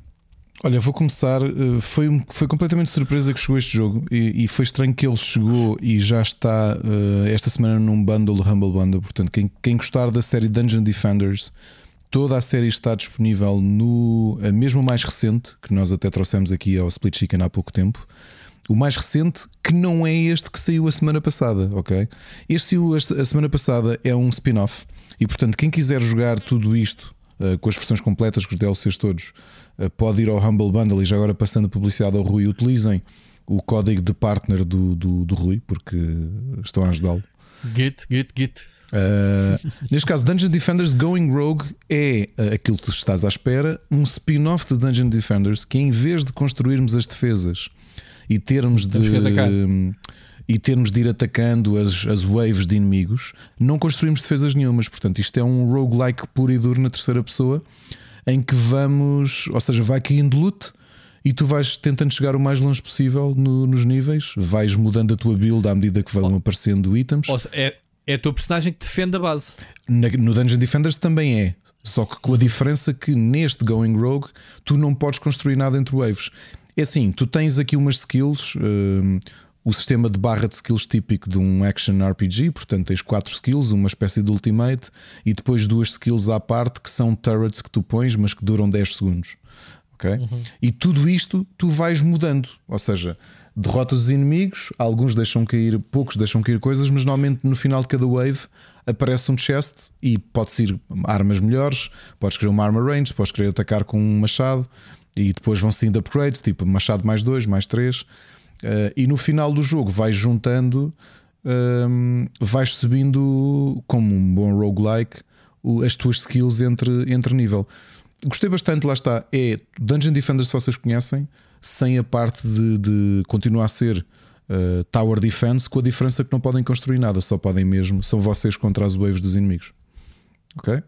olha, vou começar. Eh, foi, foi completamente surpresa que chegou este jogo e, e foi estranho que ele chegou e já está uh, esta semana num bundle, Humble Bundle. Portanto, quem, quem gostar da série Dungeon Defenders Toda a série está disponível no mesmo mais recente, que nós até trouxemos aqui ao Split Chicken há pouco tempo. O mais recente, que não é este que saiu a semana passada, ok? Este saiu a semana passada, é um spin-off. E portanto, quem quiser jogar tudo isto uh, com as versões completas, com os DLCs todos, uh, pode ir ao Humble Bundle e já agora passando a publicidade ao Rui, utilizem o código de partner do, do, do Rui, porque estão a ajudá-lo. Git, git, git. Uh, neste caso, Dungeon Defenders Going Rogue é uh, aquilo que tu estás à espera, um spin-off de Dungeon Defenders que, em vez de construirmos as defesas e termos de. e termos de ir atacando as, as waves de inimigos, não construímos defesas nenhumas. Portanto, isto é um roguelike puro e duro na terceira pessoa, em que vamos, ou seja, vai caindo loot e tu vais tentando chegar o mais longe possível no, nos níveis, vais mudando a tua build à medida que vão aparecendo itens. É, é a tua personagem que defende a base. Na, no Dungeon Defenders também é. Só que com a diferença que neste Going Rogue tu não podes construir nada entre waves. É assim, tu tens aqui umas skills. Uh, o sistema de barra de skills típico de um action RPG, portanto tens quatro skills, uma espécie de ultimate e depois duas skills à parte que são turrets que tu pões, mas que duram 10 segundos. ok Uhum. E tudo isto tu vais mudando, ou seja, derrotas os inimigos, alguns deixam cair, poucos deixam cair coisas, mas normalmente no final de cada wave aparece um chest e pode ser armas melhores, podes querer uma arma range, podes querer atacar com um machado e depois vão saindo upgrades, tipo machado mais dois, mais três. Uh, e no final do jogo vais juntando, um, vais subindo como um bom roguelike as tuas skills entre, entre nível. Gostei bastante, lá está. É Dungeon Defenders, se vocês conhecem, sem a parte de, de continuar a ser uh, Tower Defense, com a diferença que não podem construir nada, só podem mesmo, são vocês contra as waves dos inimigos. Ok?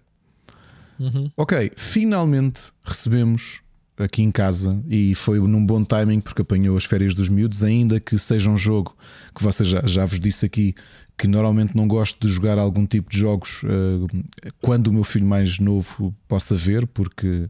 Uhum. Ok, finalmente recebemos aqui em casa e foi num bom timing porque apanhou as férias dos miúdos, ainda que seja um jogo que vocês já, já vos disse aqui que normalmente não gosto de jogar algum tipo de jogos uh, quando o meu filho mais novo possa ver, porque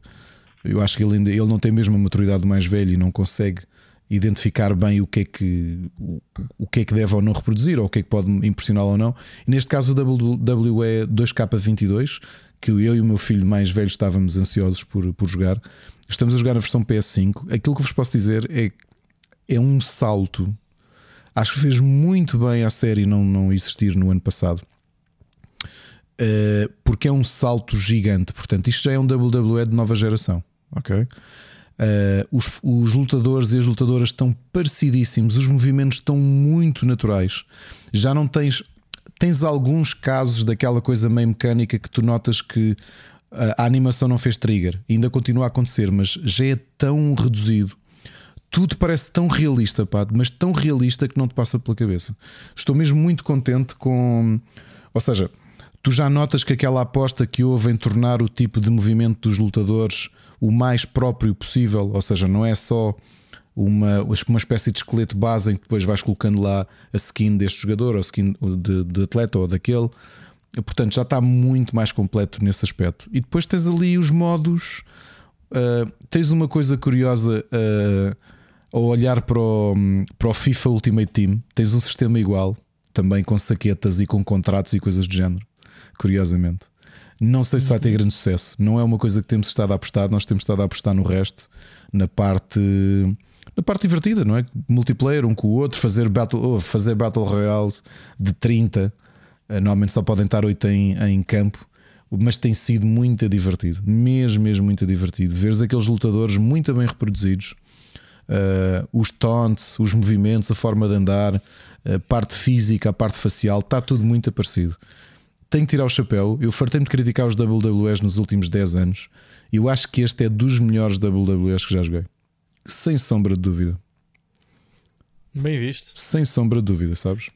eu acho que ele ainda ele não tem mesmo a maturidade mais velho e não consegue identificar bem o que é que o, o que é que deve ou não reproduzir ou o que é que pode impressioná-lo ou não. E neste caso o WWE 2K22 que eu e o meu filho mais velho estávamos ansiosos por, por jogar Estamos a jogar a versão PS5. Aquilo que vos posso dizer é é um salto. Acho que fez muito bem a série não, não existir no ano passado. Uh, porque é um salto gigante. Portanto, isto já é um WWE de nova geração. Ok? Uh, os, os, lutadores e as lutadoras estão parecidíssimos, os movimentos estão muito naturais. Já não tens. Tens alguns casos daquela coisa meio mecânica que tu notas que a animação não fez trigger, ainda continua a acontecer, mas já é tão reduzido. Tudo parece tão realista, pá, mas tão realista que não te passa pela cabeça. Estou mesmo muito contente com. Ou seja, tu já notas que aquela aposta que houve em tornar o tipo de movimento dos lutadores o mais próprio possível, ou seja, não é só uma, uma espécie de esqueleto base em que depois vais colocando lá a skin deste jogador, ou a skin de, de atleta ou daquele Portanto, já está muito mais completo nesse aspecto. E depois tens ali os modos. Uh, tens uma coisa curiosa uh, ao olhar para o, para o FIFA Ultimate Team. Tens um sistema igual, também com saquetas e com contratos e coisas do género. Curiosamente, não sei se vai ter grande sucesso. Não é uma coisa que temos estado a apostar. Nós temos estado a apostar no resto, na parte na parte divertida, não é? Multiplayer, um com o outro, fazer Battle, fazer battle Royales de 30 eh, normalmente só podem estar 8 em, em campo, mas tem sido muito divertido, mesmo, mesmo muito divertido. Veres aqueles lutadores muito bem reproduzidos, uh, os taunts, os movimentos, a forma de andar, a parte física, a parte facial, está tudo muito parecido. Tenho que tirar o chapéu. Eu fartei-me de criticar os WWEs nos últimos 10 anos. Eu acho que este é dos melhores WWEs que já joguei. Sem sombra de dúvida. Bem visto. Sem sombra de dúvida, sabes?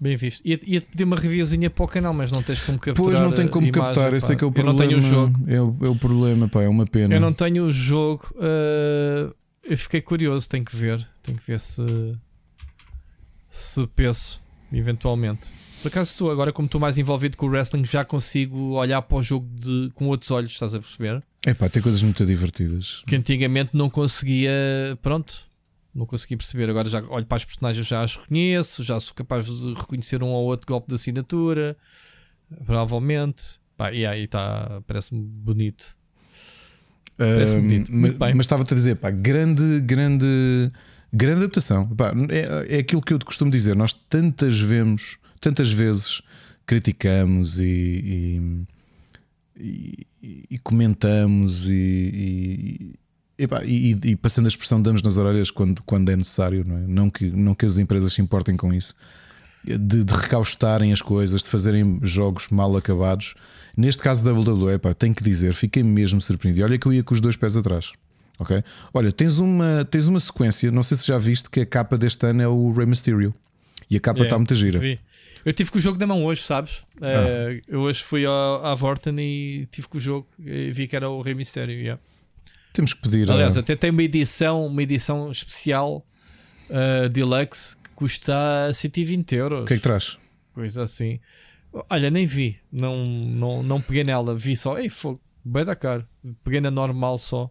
Bem visto. Ia-te ia pedir uma reviewzinha para o canal, mas não tens como capturar. Pois não tenho como imagem, captar, esse é que é o problema. Eu não tenho o jogo. É o, é o problema, pá, é uma pena. Eu não tenho o jogo. Uh, eu fiquei curioso, tenho que ver. Tenho que ver se. Se penso, eventualmente. Por acaso estou agora, como estou mais envolvido com o wrestling, já consigo olhar para o jogo de, com outros olhos, estás a perceber? É pá, tem coisas muito divertidas. Que antigamente não conseguia. Pronto, não consegui perceber. Agora já olho para as personagens, já as reconheço, já sou capaz de reconhecer um ou outro golpe de assinatura. Provavelmente. Pá, e aí está, parece-me bonito. Parece uh, bonito. Mas, mas estava-te a dizer, pá, grande, grande, grande adaptação. Pá, é, é aquilo que eu te costumo dizer. Nós tantas vemos, tantas vezes criticamos e, e, e, e comentamos e, Epá, e, e, passando a expressão, damos nas orelhas quando, quando é necessário, não, é? não, que, não que as empresas se importem com isso, de, de recaustarem as coisas, de fazerem jogos mal acabados. Neste caso da WWE, epá, tenho que dizer, fiquei mesmo surpreendido. Olha que eu ia com os dois pés atrás. Ok? Olha, tens uma, tens uma sequência, não sei se já viste que a capa deste ano é o Rey Mysterio e a capa está é, muito gira. Vi. Eu tive com o jogo na mão hoje, sabes? Ah. Uh, eu hoje fui à, à Vorten e tive com o jogo e vi que era o Rey Mysterio. Yeah. Temos que pedir. Aliás, a... até tem uma edição, uma edição especial uh, deluxe que custa 120 euros. O que é que traz? Coisa assim. Olha, nem vi, não, não, não peguei nela, vi só, ei, fogo, bem da cara. Peguei na normal só.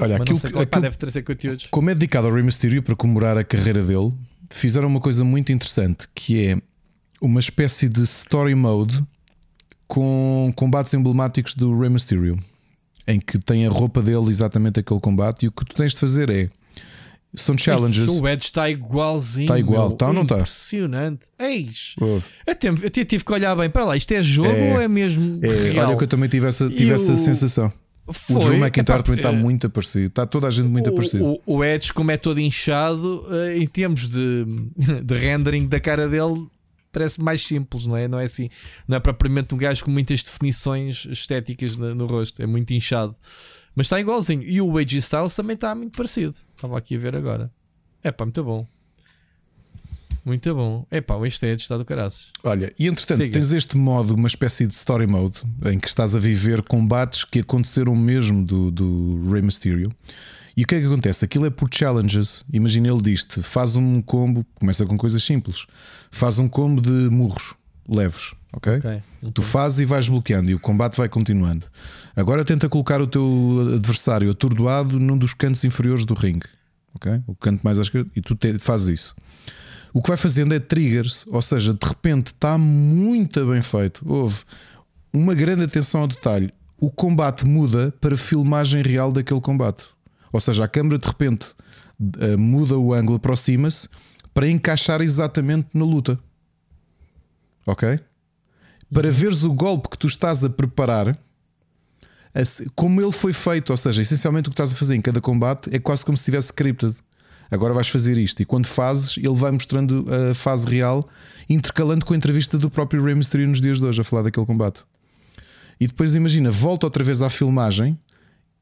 Olha, Mas aquilo, sei, que, aquilo, deve trazer conteúdos. Como é dedicado ao Rey Mysterio para comemorar a carreira dele, fizeram uma coisa muito interessante que é uma espécie de story mode com combates emblemáticos do Rey Mysterio, em que tem a roupa dele exatamente aquele combate, e o que tu tens de fazer é. São challenges. O Edge está igualzinho. Está igual, está ou não está? Impressionante. Eis. Até, até tive que olhar bem para lá. Isto é jogo é, ou é mesmo. É, real? Olha que eu também tive essa, tive essa sensação. Foi, o Drew McIntyre também está muito aparecido. Está toda a gente muito aparecido. O, o Edge, como é todo inchado, eh, em termos de, de rendering da cara dele, parece mais simples, não é? Não é assim, não é propriamente um gajo com muitas definições estéticas no, no rosto, é muito inchado, mas está igualzinho. E o AJ Styles também está muito parecido. Estava aqui a ver agora. É pá, muito bom. Muito bom. É pá, este é está do caraças. Olha, e entretanto, Siga. tens este modo, uma espécie de story mode, em que estás a viver combates que aconteceram mesmo do, do Rey Mysterio. E o que é que acontece? Aquilo é por challenges. Imagina, ele diz-te: faz um combo, começa com coisas simples, faz um combo de murros leves, ok? okay, okay. Tu fazes e vais bloqueando e o combate vai continuando. Agora tenta colocar o teu adversário atordoado num dos cantos inferiores do ringue, ok? O canto mais à esquerda, e tu te, fazes isso. O que vai fazendo é triggers, ou seja, de repente está muito bem feito. Houve uma grande atenção ao detalhe. O combate muda para filmagem real daquele combate. Ou seja, a câmera de repente uh, muda o ângulo, aproxima-se para encaixar exatamente na luta. Ok? Para uhum. veres o golpe que tu estás a preparar, como ele foi feito, ou seja, essencialmente o que estás a fazer em cada combate é quase como se estivesse scripted. Agora vais fazer isto, e quando fazes, ele vai mostrando a fase real, intercalando com a entrevista do próprio Rey Mysterio nos dias de hoje, a falar daquele combate. E depois imagina, volta outra vez à filmagem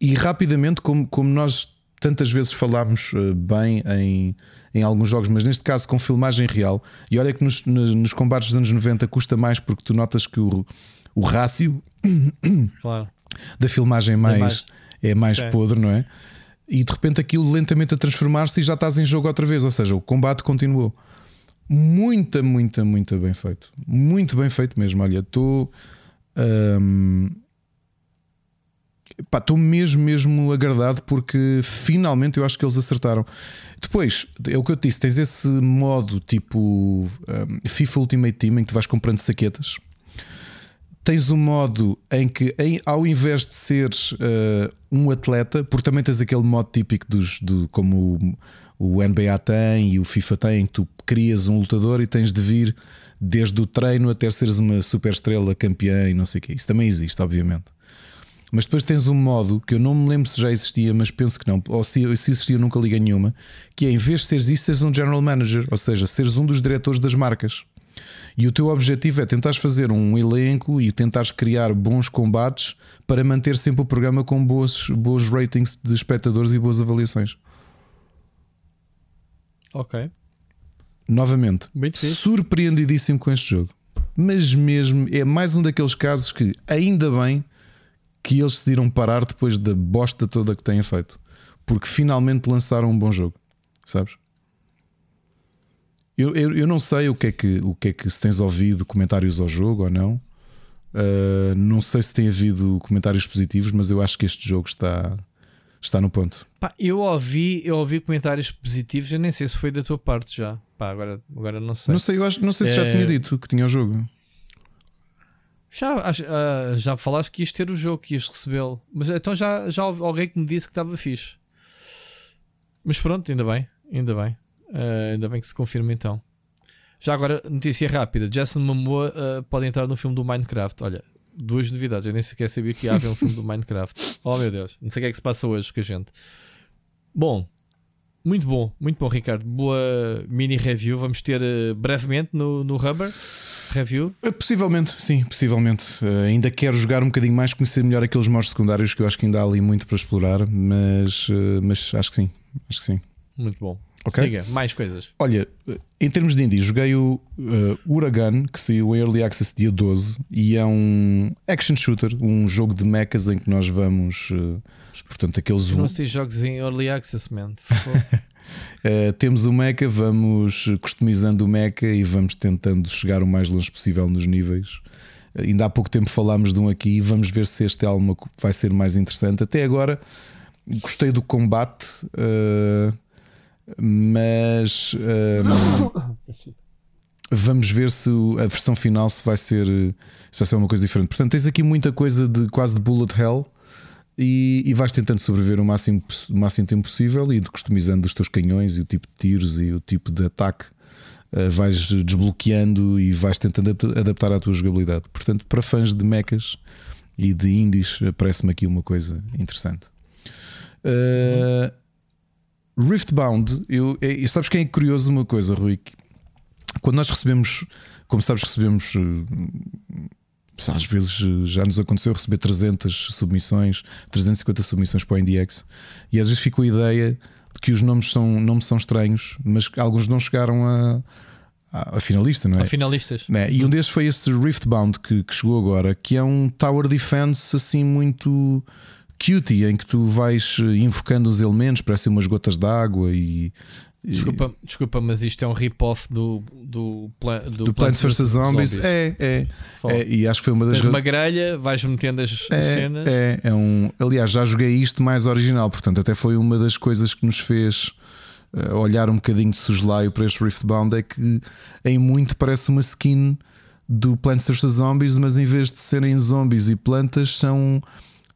e rapidamente, como, como nós tantas vezes falámos eh, bem em, em alguns jogos, mas neste caso com filmagem real, e olha que nos, nos combates dos anos 90 custa mais porque tu notas que o, o rácio claro. da filmagem é mais, é mais, é mais podre, não é? E de repente aquilo lentamente a transformar-se e já estás em jogo outra vez, ou seja, o combate continuou. Muita, muita, muito bem feito. Muito bem feito mesmo. Olha, estou. Hum, estou mesmo, mesmo agradado porque finalmente eu acho que eles acertaram. Depois, é o que eu te disse: tens esse modo tipo um, FIFA Ultimate Team em que tu vais comprando saquetas. Tens um modo em que, em, ao invés de seres uh, um atleta, porque também tens aquele modo típico dos, do, como o, o NBA tem e o FIFA tem, tu crias um lutador e tens de vir desde o treino até seres uma super estrela campeã e não sei o que. Isso também existe, obviamente. Mas depois tens um modo que eu não me lembro se já existia, mas penso que não, ou se, se existia, nunca liguei nenhuma, que é em vez de seres isso, seres um general manager, ou seja, seres um dos diretores das marcas. E o teu objetivo é tentares fazer um elenco e tentares criar bons combates para manter sempre o programa com boas, boas ratings de espectadores e boas avaliações. Ok. Novamente, surpreendidíssimo com este jogo. Mas mesmo é mais um daqueles casos que ainda bem que eles decidiram parar depois da bosta toda que têm feito. Porque finalmente lançaram um bom jogo. Sabes? Eu, eu, eu não sei o que, é que, o que é que se tens ouvido comentários ao jogo ou não. Uh, não sei se tem havido comentários positivos, mas eu acho que este jogo está, está no ponto. Pá, eu ouvi, eu ouvi comentários positivos, eu nem sei se foi da tua parte já. Pá, agora, agora não sei. Não sei, eu acho, não sei se já é... tinha dito que tinha o jogo. Já, uh, já falaste que ias ter o jogo, que ias recebê-lo. Mas então já, já alguém que me disse que estava fixe. Mas pronto, ainda bem, ainda bem. Uh, ainda bem que se confirma então. Já agora, notícia rápida: Jason Momoa uh, pode entrar no filme do Minecraft. Olha, duas novidades. Eu nem sequer sabia que ia haver um filme do Minecraft. Oh meu Deus, não sei o que é que se passa hoje com a gente. Bom, muito bom, muito bom, Ricardo. Boa mini review. Vamos ter uh, brevemente no, no Rubber review? Eh, possivelmente, sim, possivelmente. Uh, ainda quero jogar um bocadinho mais, conhecer melhor aqueles modos secundários que eu acho que ainda há ali muito para explorar, mas, uh, mas acho que sim. Acho que sim. Muito bom. Okay? Siga, mais coisas. Olha, em termos de indie, joguei o uh, Uragan, que saiu em Early Access dia 12, e é um action shooter, um jogo de mechas em que nós vamos. Uh, portanto, aqueles. Eu não sei jogos em Early Access, man. Uh, temos o mecha, vamos customizando o mecha e vamos tentando chegar o mais longe possível nos níveis. Uh, ainda há pouco tempo falámos de um aqui e vamos ver se este alma vai ser mais interessante. Até agora gostei do combate. Uh, Mas um, vamos ver se a versão final se vai ser se vai ser uma coisa diferente. Portanto, tens aqui muita coisa de quase de bullet hell e, e vais tentando sobreviver o máximo, o máximo tempo possível e customizando os teus canhões e o tipo de tiros e o tipo de ataque. Uh, vais desbloqueando e vais tentando adaptar à tua jogabilidade. Portanto, para fãs de mechas e de indies, parece-me aqui uma coisa interessante. Uh, Riftbound, eu, eu, sabes quem é curioso uma coisa, Rui? Quando nós recebemos, como sabes, recebemos às vezes já nos aconteceu receber 300 submissões, 350 submissões para o NDX, e às vezes fica a ideia de que os nomes são, nomes são estranhos, mas alguns não chegaram a, a, a finalista, não é? A finalistas. É? E um desses foi esse Riftbound que, que chegou agora, que é um Tower Defense assim muito cutie, em que tu vais invocando os elementos, parecem umas gotas de água e Desculpa, desculpa, mas isto é um rip-off do, do, do, do Plants vs Zombies. Zombies. É, é, é, E acho que foi uma das. Tens uma grelha, vais metendo as é, cenas. É, é um. Aliás, já joguei isto mais original, portanto, até foi uma das coisas que nos fez uh, olhar um bocadinho de suslaio para este Riftbound. É que em muito parece uma skin do Plants vs Zombies, mas em vez de serem zombies e plantas, são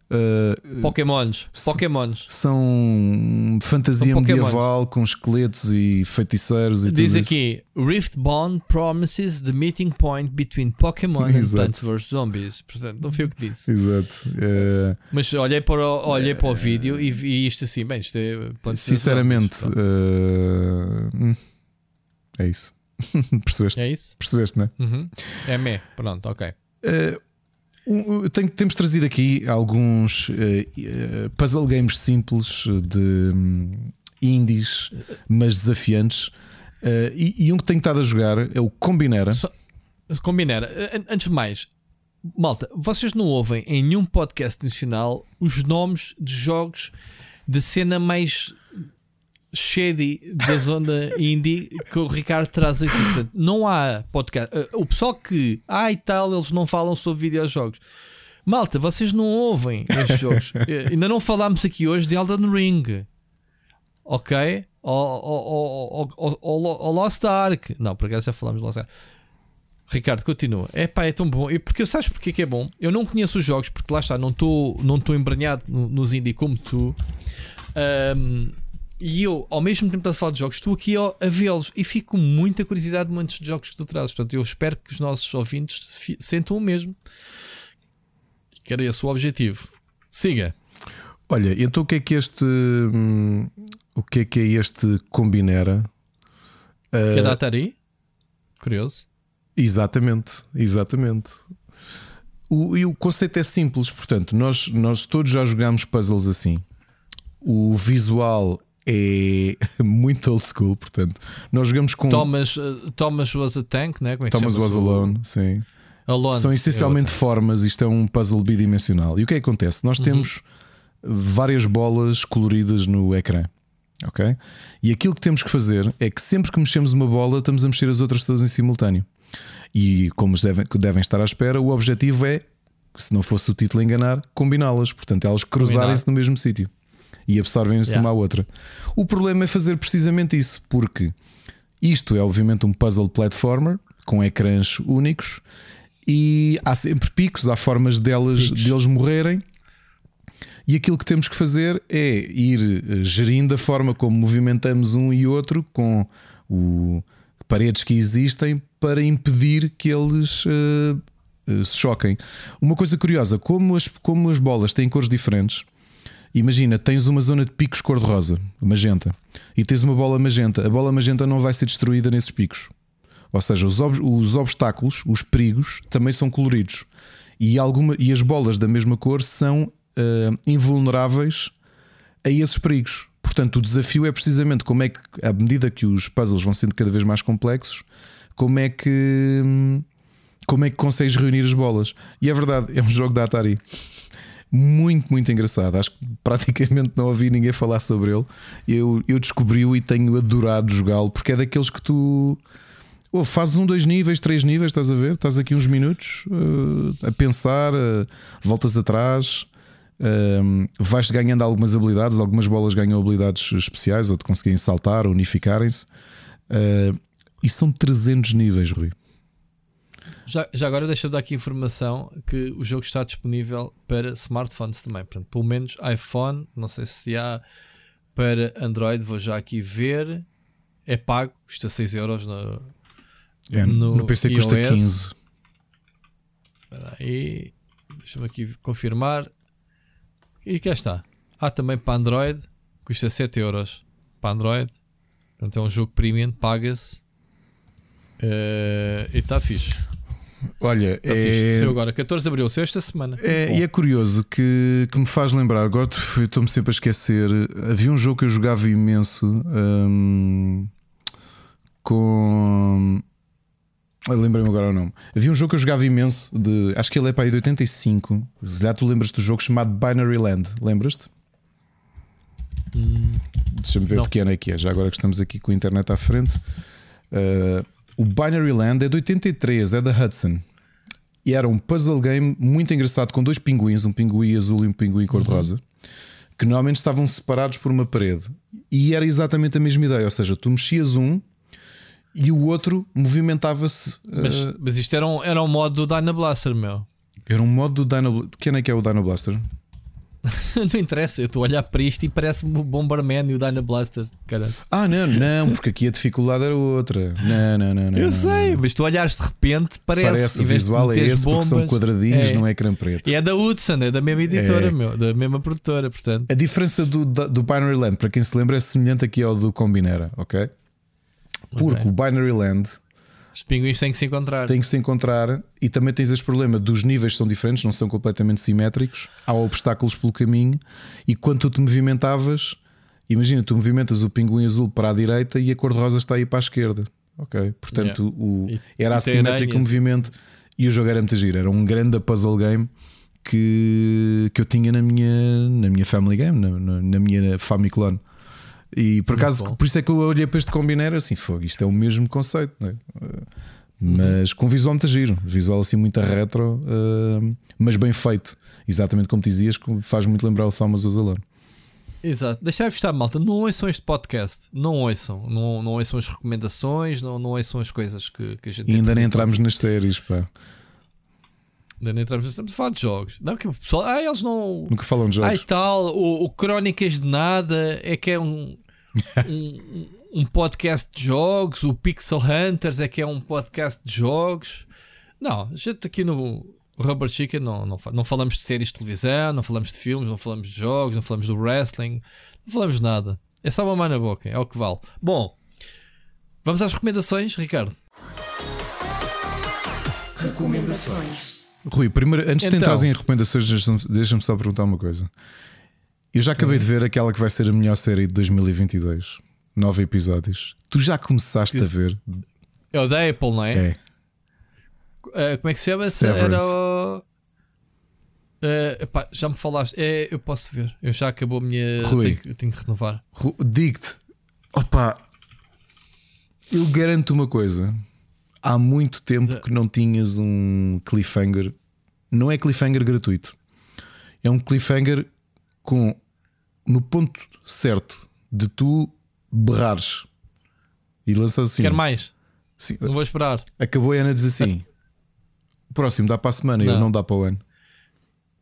Uh, Pokémons, Pokémons são fantasia são medieval com esqueletos e feiticeiros e Diz aqui: Rift Bond promises the meeting point between Pokémon and Plants vs Zombies. Portanto, não foi o que disse. Exato. Uh, Mas olhei para o, olhei uh, para o vídeo e vi isto assim: bem, isto é Plants Sinceramente, uh, é isso. Percebeste? É isso? Percebeste, não é? Uhum. É me, pronto, ok. Uh, tenho, temos trazido aqui alguns uh, puzzle games simples de um, indies, mas desafiantes. Uh, e, e, um que tenho estado a jogar é o Combinera. So, Combinera, antes de mais, malta, vocês não ouvem em nenhum podcast nacional os nomes de jogos de cena mais shady da zona indie que o Ricardo traz aqui. Portanto, não há podcast. Eh, o pessoal que, ah e tal, eles não falam sobre videojogos. Malta, vocês não ouvem estes jogos. Eh, ainda não falámos aqui hoje de Elden Ring. Ok? Ou, Lost Ark. Não, por acaso já falámos de Lost Ark. Ricardo, continua. É pá, é tão bom. E porque sabes porque que é bom? Eu não conheço os jogos, porque lá está, não estou não embranhado nos indie como tu. Um, e eu, ao mesmo tempo a falar de jogos, estou aqui a, a vê-los e fico com muita curiosidade de muitos jogos que tu trazes. Portanto, eu espero que os nossos ouvintes sentam o mesmo. Que era esse o objetivo. Siga. Olha, então o que é que este. Hum, o que é que é este Combinera? Que é da Atari? Curioso. Exatamente, exatamente. O, e o conceito é simples, portanto, nós, nós todos já jogámos puzzles assim. O visual é muito old school, portanto, nós jogamos com. Thomas, uh, Thomas was a tank, né? Como é que Thomas was alone, sim. Alone, São essencialmente formas, isto é um puzzle bidimensional. E o que é que acontece? Nós uhum. temos várias bolas coloridas no ecrã. Ok? E aquilo que temos que fazer é que sempre que mexemos uma bola, estamos a mexer as outras todas em simultâneo. E como devem, devem estar à espera, o objetivo é, se não fosse o título enganar, combiná-las. Portanto, elas cruzarem-se no mesmo sítio e absorvem-se yeah. uma à outra. O problema é fazer precisamente isso, porque isto é obviamente um puzzle platformer com ecrãs únicos e há sempre picos, há formas delas, deles morrerem. E aquilo que temos que fazer é ir eh, gerindo a forma como movimentamos um e outro com o paredes que existem para impedir que eles uh, uh, se choquem. Uma coisa curiosa, como as, como as bolas têm cores diferentes, Imagina, tens uma zona de picos cor-de-rosa, magenta, e tens uma bola magenta. A bola magenta não vai ser destruída nesses picos. Ou seja, os, ob os obstáculos, os perigos, também são coloridos. E, alguma, e as bolas da mesma cor são uh, invulneráveis a esses perigos. Portanto, o desafio é precisamente como é que, à medida que os puzzles vão sendo cada vez mais complexos, como é que. Como é que consegues reunir as bolas? E é verdade, é um jogo da Atari muito, muito engraçado. Acho que praticamente não ouvi ninguém falar sobre ele. Eu, eu descobri-o e tenho adorado jogá-lo porque é daqueles que tu. Oh, fazes um, dois níveis, três níveis, estás a ver? Estás aqui uns minutos uh, a pensar, uh, voltas atrás Um, vais ganhando algumas habilidades, algumas bolas ganham habilidades especiais ou de conseguirem saltar, unificarem-se. Uh, e são 300 níveis, Rui. Já, já agora deixa-me dar aqui informação que o jogo está disponível para smartphones também. Portanto, pelo menos iPhone, não sei se há para Android, vou já aqui ver. É pago, custa 6 euros no, é, no, no PC iOS. custa 15. Espera aí, deixa-me aqui confirmar. E cá está. Há também para Android, custa 7 euros para Android. Portanto, é um jogo premium, paga-se. Uh, e está fixe. Olha, tá é... Agora, 14 de abril, saiu esta semana. É, e é curioso que, que me faz lembrar, agora estou-me sempre a esquecer. Havia um jogo que eu jogava imenso hum, com. Lembrei-me agora o nome. Havia um jogo que eu jogava imenso, de, acho que ele é para aí de 85. Se já tu lembras do jogo chamado Binary Land, lembras-te? Hum, Deixa-me ver não. de que ano é que é, já agora que estamos aqui com a internet à frente. Uh, o Binary Land é de 83, é da Hudson. E era um puzzle game muito engraçado com dois pinguins, um pinguim azul e um pinguim cor-de-rosa, uhum. que normalmente estavam separados por uma parede. E era exatamente a mesma ideia, ou seja, tu mexias um e o outro movimentava-se. Mas, uh... mas isto era um, era um modo do Dyna Blaster, meu. Era um modo do Dyna Blaster. Quem é que é o Dyna Blaster? não interessa, eu estou a olhar para isto e parece-me o Bomberman e o Dyna Blaster. Caralho. Ah, não, não, porque aqui a dificuldade era outra. Não, não, não. não eu não, sei, não. mas tu olhares de repente, parece. Parece o visual é esse bombas, porque são quadradinhos, é, não é ecrã preto. E é da Hudson, é da mesma editora, é. meu, da mesma produtora, portanto. A diferença do, do Binary Land, para quem se lembra, é semelhante aqui ao do Combinera, ok? Porque okay. o Binary Land. Os pinguins têm que se encontrar. Têm que se encontrar e também tens esse problema dos níveis são diferentes, não são completamente simétricos. Há obstáculos pelo caminho e quando tu te movimentavas, imagina, tu movimentas o pinguim azul para a direita e a cor-de-rosa está aí para a esquerda. Ok? Portanto, yeah. o, era e assimétrico o movimento e o jogo era muito giro. Era um grande puzzle game que, que eu tinha na minha, na minha Family Game, na, na, na minha Famiclone. E por acaso, por isso é que eu olhei para este combiner assim, fogo, isto é o mesmo conceito, é? mas com visual muito giro, visual assim muito retro, uh, mas bem feito, exatamente como dizias, faz muito lembrar o Thomas Uzalone. Exato, deixai-vos estar, malta. Não ouçam este podcast, não ouçam, não, não ouçam as recomendações, não, não ouçam as coisas que, que a gente E ainda nem entramos nas séries, pá. Ainda nem entramos, estamos a falar de jogos. Não, que o pessoal, ah, eles não. Nunca falam de jogos. Ah, tal, o, o Crónicas de Nada é que é um, um, um, podcast de jogos. O Pixel Hunters é que é um podcast de jogos. Não, a gente aqui no Rubber Chicken não, não, não falamos de séries de televisão, não falamos de filmes, não falamos de jogos, não falamos do wrestling, não falamos de nada. É só uma mão na boca, é o que vale. Bom, vamos às recomendações, Ricardo. Recomendações. Rui, primeiro, antes então, de entrar em recomendações, deixa-me só perguntar uma coisa. Eu já sim. acabei de ver aquela que vai ser a melhor série de 2022. Nove episódios. Tu já começaste a ver? É o da Apple, não é? É. Uh, como é que se chama? Severance. Era o... Uh, epá, já me falaste. É, eu posso ver. Eu já acabou a minha. Rui, tenho, tenho que renovar. Digo-te, opa, eu garanto uma coisa há muito tempo que não tinhas um cliffhanger. Não é cliffhanger gratuito. É um cliffhanger com no ponto certo de tu berrares e lança assim. Quer mais? Sim. Não vou esperar. Acabou a Ana diz assim: o próximo dá para a semana e eu não dá para o ano.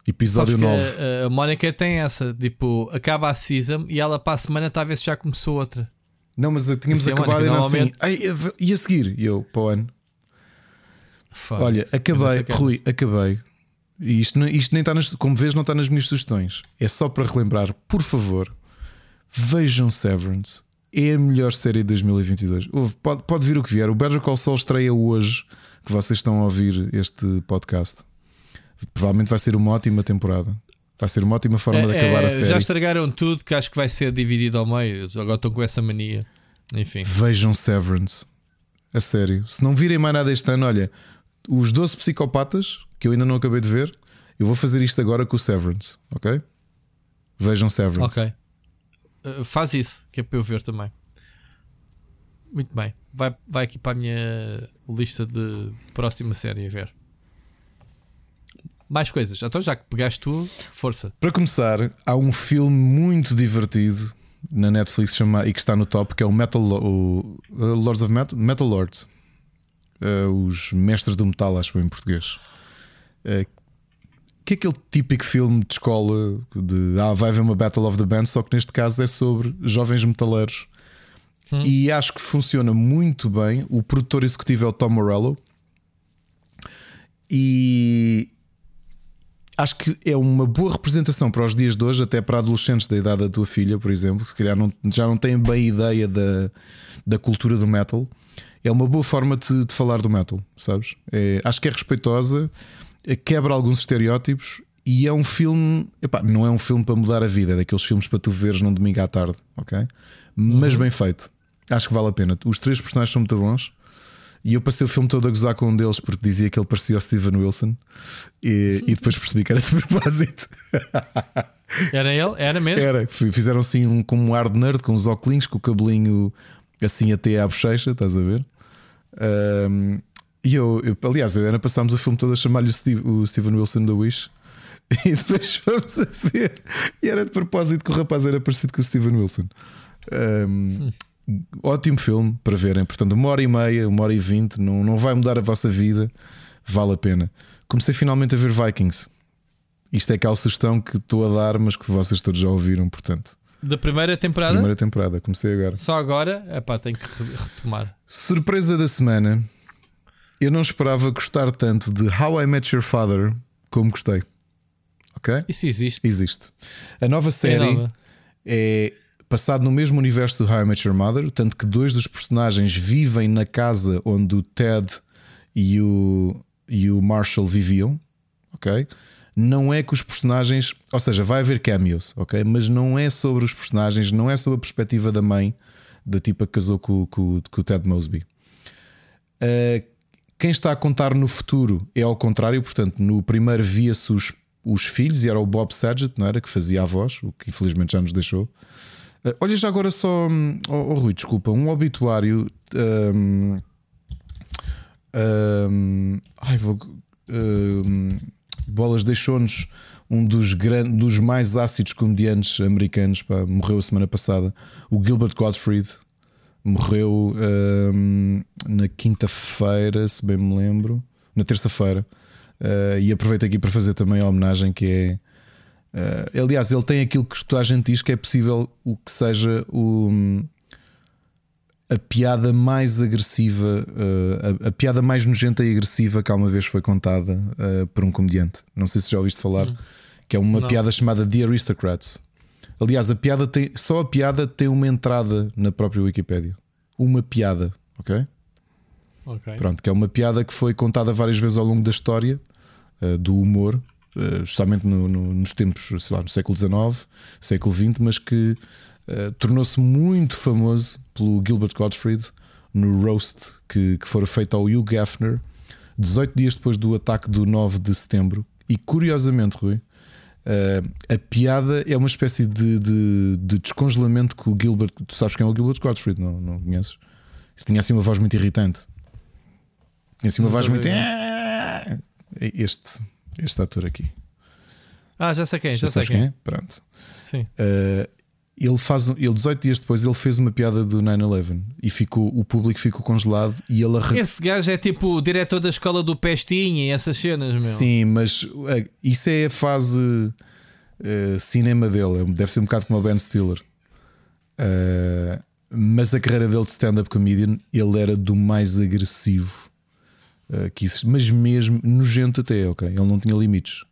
Episódio 9. A, a Mónica tem essa, tipo, acaba a season e ela para a semana está a ver se já começou outra. Não, mas tínhamos acabado e assim. E a seguir? E eu, para o ano. Olha, acabei, Rui, acabei. E isto, isto nem está nas, como vês, não está nas minhas sugestões. É só para relembrar, por favor, vejam Severance. É a melhor série de 2022. Pode, pode vir o que vier. O Better Call Saul estreia hoje, que vocês estão a ouvir este podcast. Provavelmente vai ser uma ótima temporada. Vai ser uma ótima forma é, de acabar é, a série. Já estragaram tudo, que acho que vai ser dividido ao meio. Agora estão com essa mania. Enfim. Vejam Severance. A sério. Se não virem mais nada este ano, olha, os 12 psicopatas, que eu ainda não acabei de ver, eu vou fazer isto agora com o Severance, ok? Vejam Severance. Ok. Uh, faz isso, que é para eu ver também. Muito bem. Vai, vai aqui para a minha lista de próxima série a ver. Mais coisas. Então, já que pegaste tu, força. Para começar, há um filme muito divertido na Netflix chama, e que está no top, que é o Metal o, uh, Lords of Metal, Metal Lords. Uh, os Mestres do Metal, acho em português. Uh, que é aquele típico filme de escola de ah, vai haver uma Battle of the Bands, só que neste caso é sobre jovens metaleiros. Hum. E acho que funciona muito bem. O produtor executivo é o Tom Morello. E acho que é uma boa representação para os dias de hoje, até para adolescentes da idade da tua filha, por exemplo, que se calhar não, já não têm bem ideia da, da cultura do metal. É uma boa forma de, de falar do metal, sabes? É, acho que é respeitosa, é, quebra alguns estereótipos e é um filme. Epá, não é um filme para mudar a vida, é daqueles filmes para tu veres num domingo à tarde, ok? Mas uhum. bem feito. Acho que vale a pena. Os três personagens são muito bons. E eu passei o filme todo a gozar com um deles porque dizia que ele parecia o Steven Wilson e, e depois percebi que era de propósito. Era ele? Era mesmo? Era. Fizeram assim um, com um ar de nerd, com os óculos, com o cabelinho assim até à bochecha, estás a ver? Um, e eu, eu, aliás, eu era passámos o filme todo a chamar-lhe o, Steve, o Steven Wilson da Wish. E depois fomos a ver. E era de propósito que o rapaz era parecido com o Steven Wilson. Um, ótimo filme para verem. Portanto, uma hora e meia, uma hora e vinte, não, não vai mudar a vossa vida, vale a pena. Comecei finalmente a ver Vikings. Isto é aquela sugestão que estou a dar, mas que vocês todos já ouviram, portanto. Da primeira temporada? Primeira temporada, comecei agora. Só agora? É pá, tenho que retomar. Surpresa da semana. Eu não esperava gostar tanto de How I Met Your Father como gostei. Ok? Isso existe. Existe. A nova série é, é passado no mesmo universo do How I Met Your Mother, tanto que dois dos personagens vivem na casa onde o Ted e o, e o Marshall viviam, ok? Não é que os personagens, ou seja, vai haver cameos, ok? Mas não é sobre os personagens, não é sobre a perspectiva da mãe, da tipa que casou com, com, com o Ted Mosby. Uh, quem está a contar no futuro é ao contrário, portanto, no primeiro via-se os, os filhos e era o Bob Saget, não era? Que fazia a voz, o que infelizmente já nos deixou. Uh, olha, já agora só. Oh, oh, Rui, desculpa, um obituário. Um, um, ai, vou. Um, Bolas deixou-nos um dos, grandes, dos mais ácidos comediantes americanos. Pá, morreu a semana passada. O Gilbert Gottfried morreu na quinta-feira, se bem me lembro. Na terça-feira. Uh, e aproveito aqui para fazer também a homenagem que é Uh, aliás, ele tem aquilo que toda a gente diz que é possível o que seja o, a piada mais agressiva, uh, a, a, piada mais nojenta e agressiva que alguma vez foi contada uh, por um comediante. Não sei se já ouviste falar, hum. que é uma Não. piada chamada The Aristocrats. Aliás, a piada tem, só a piada tem uma entrada na própria Wikipedia. Uma piada, ok? okay. Pronto, que é uma piada que foi contada várias vezes ao longo da história do humor justamente no, no, nos tempos, sei lá, no século XIX, século XX, mas que uh, tornou-se muito famoso pelo Gilbert Gottfried no roast que, que fora feito ao Hugh Gaffner 18 dias depois do ataque do 9 de setembro. E curiosamente, Rui, uh, a piada é uma espécie de, de, de, descongelamento que o Gilbert. Tu sabes quem é o Gilbert Gottfried, não, não conheces? Tinha assim uma voz muito irritante. Tinha assim uma voz muito. Este, este ator aqui. Ah, já sei quem, já, já sei quem. quem é? Pronto. Sim. Uh, ele faz ele 18 dias depois ele fez uma piada do 9-11 e ficou o público ficou congelado e ele arran... esse gajo é tipo o diretor da escola do Pestinha e essas cenas meu. sim mas uh, isso é a fase uh, cinema dele deve ser um bocado como o Ben Stiller mas a carreira dele de stand-up comedian ele era do mais agressivo uh, que isso, mas mesmo nojento até, ok? Ele não tinha limites.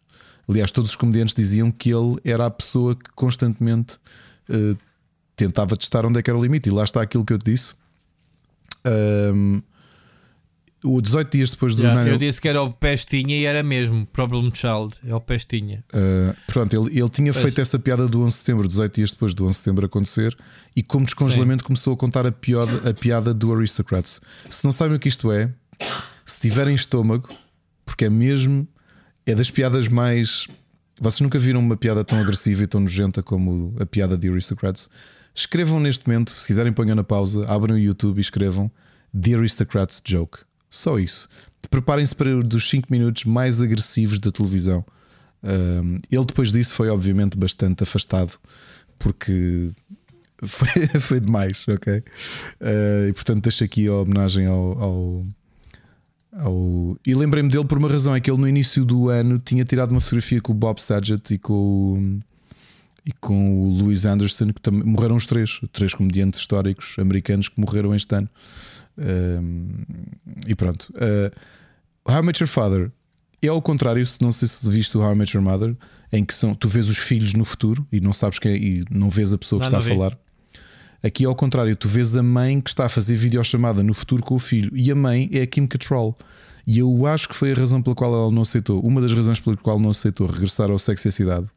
Aliás, todos os comediantes diziam que ele era a pessoa que constantemente uh, tentava testar onde é que era o limite. E lá está aquilo que eu te disse. Um, o 18 dias depois do yeah, Eu disse que era o Pestinha e era mesmo Problem Child, é o Pestinha. Uh, pronto, ele, ele tinha pois. feito essa piada do 11 de setembro, 18 dias depois do 11 de setembro acontecer, e como descongelamento Sim. começou a contar a, piada, a piada do Aristocrats. Se não sabem o que isto é, se tiverem estômago, porque é mesmo. É das piadas mais. Vocês nunca viram uma piada tão agressiva e tão nojenta como a piada de Aristocrats? Escrevam neste momento, se quiserem, ponham na pausa, abram o YouTube e escrevam The Aristocrats Joke. Só isso. Preparem-se para dos 5 minutos mais agressivos da televisão. Um, ele depois disso foi obviamente bastante afastado porque foi, foi demais, ok? Uh, e portanto deixo aqui a homenagem ao, ao, ao... E lembrei-me dele por uma razão: é que ele no início do ano tinha tirado uma fotografia com o Bob Saget e com o, e com o Louis Anderson, que também morreram os três, três comediantes históricos americanos que morreram este ano. E pronto. Uh, How I Met Your Father é ao contrário, se não sei se viste o How I Met Your Mother, em que são, tu vês os filhos no futuro e não sabes quem é, e não vês a pessoa que não, está não a falar. Aqui ao contrário, tu vês a mãe que está a fazer videochamada no futuro com o filho e a mãe é a Kim Cattrall. E eu acho que foi a razão pela qual ela não aceitou, uma das razões pela qual não aceitou regressar ao Sexo e a Cidade,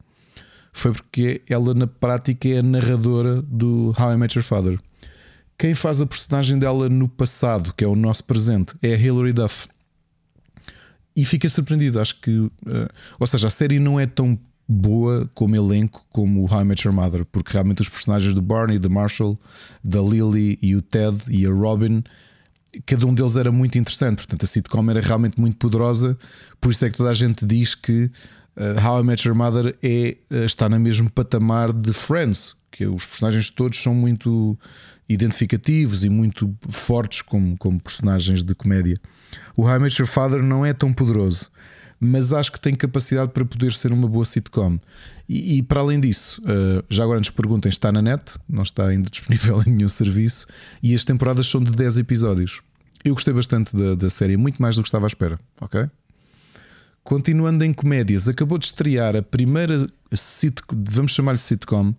foi porque ela na prática é a narradora do How I Met Your Father. Quem faz a personagem dela no passado, que é o nosso presente, é a Hilary Duff. E fiquei surpreendido, acho que. Uh, ou seja, a série não é tão boa como elenco como o How I Met Your Mother, porque realmente os personagens do Barney, da Marshall, da Lily e o Ted e a Robin, cada um deles era muito interessante. Portanto, a sitcom era realmente muito poderosa. Por isso é que toda a gente diz que uh, How I Met Your Mother é, uh, está no mesmo patamar de Friends, que os personagens todos são muito identificativos e muito fortes como, como personagens de comédia. O How I Met Your Father não é tão poderoso mas acho que tem capacidade para poder ser uma boa sitcom. E, e para além disso, uh, já agora nos perguntem: está na net, não está ainda disponível em nenhum serviço, e as temporadas são de 10 episódios. Eu gostei bastante da, da série, muito mais do que estava à espera, ok? Continuando em comédias, acabou de estrear a primeira sitcom, vamos chamar-lhe sitcom,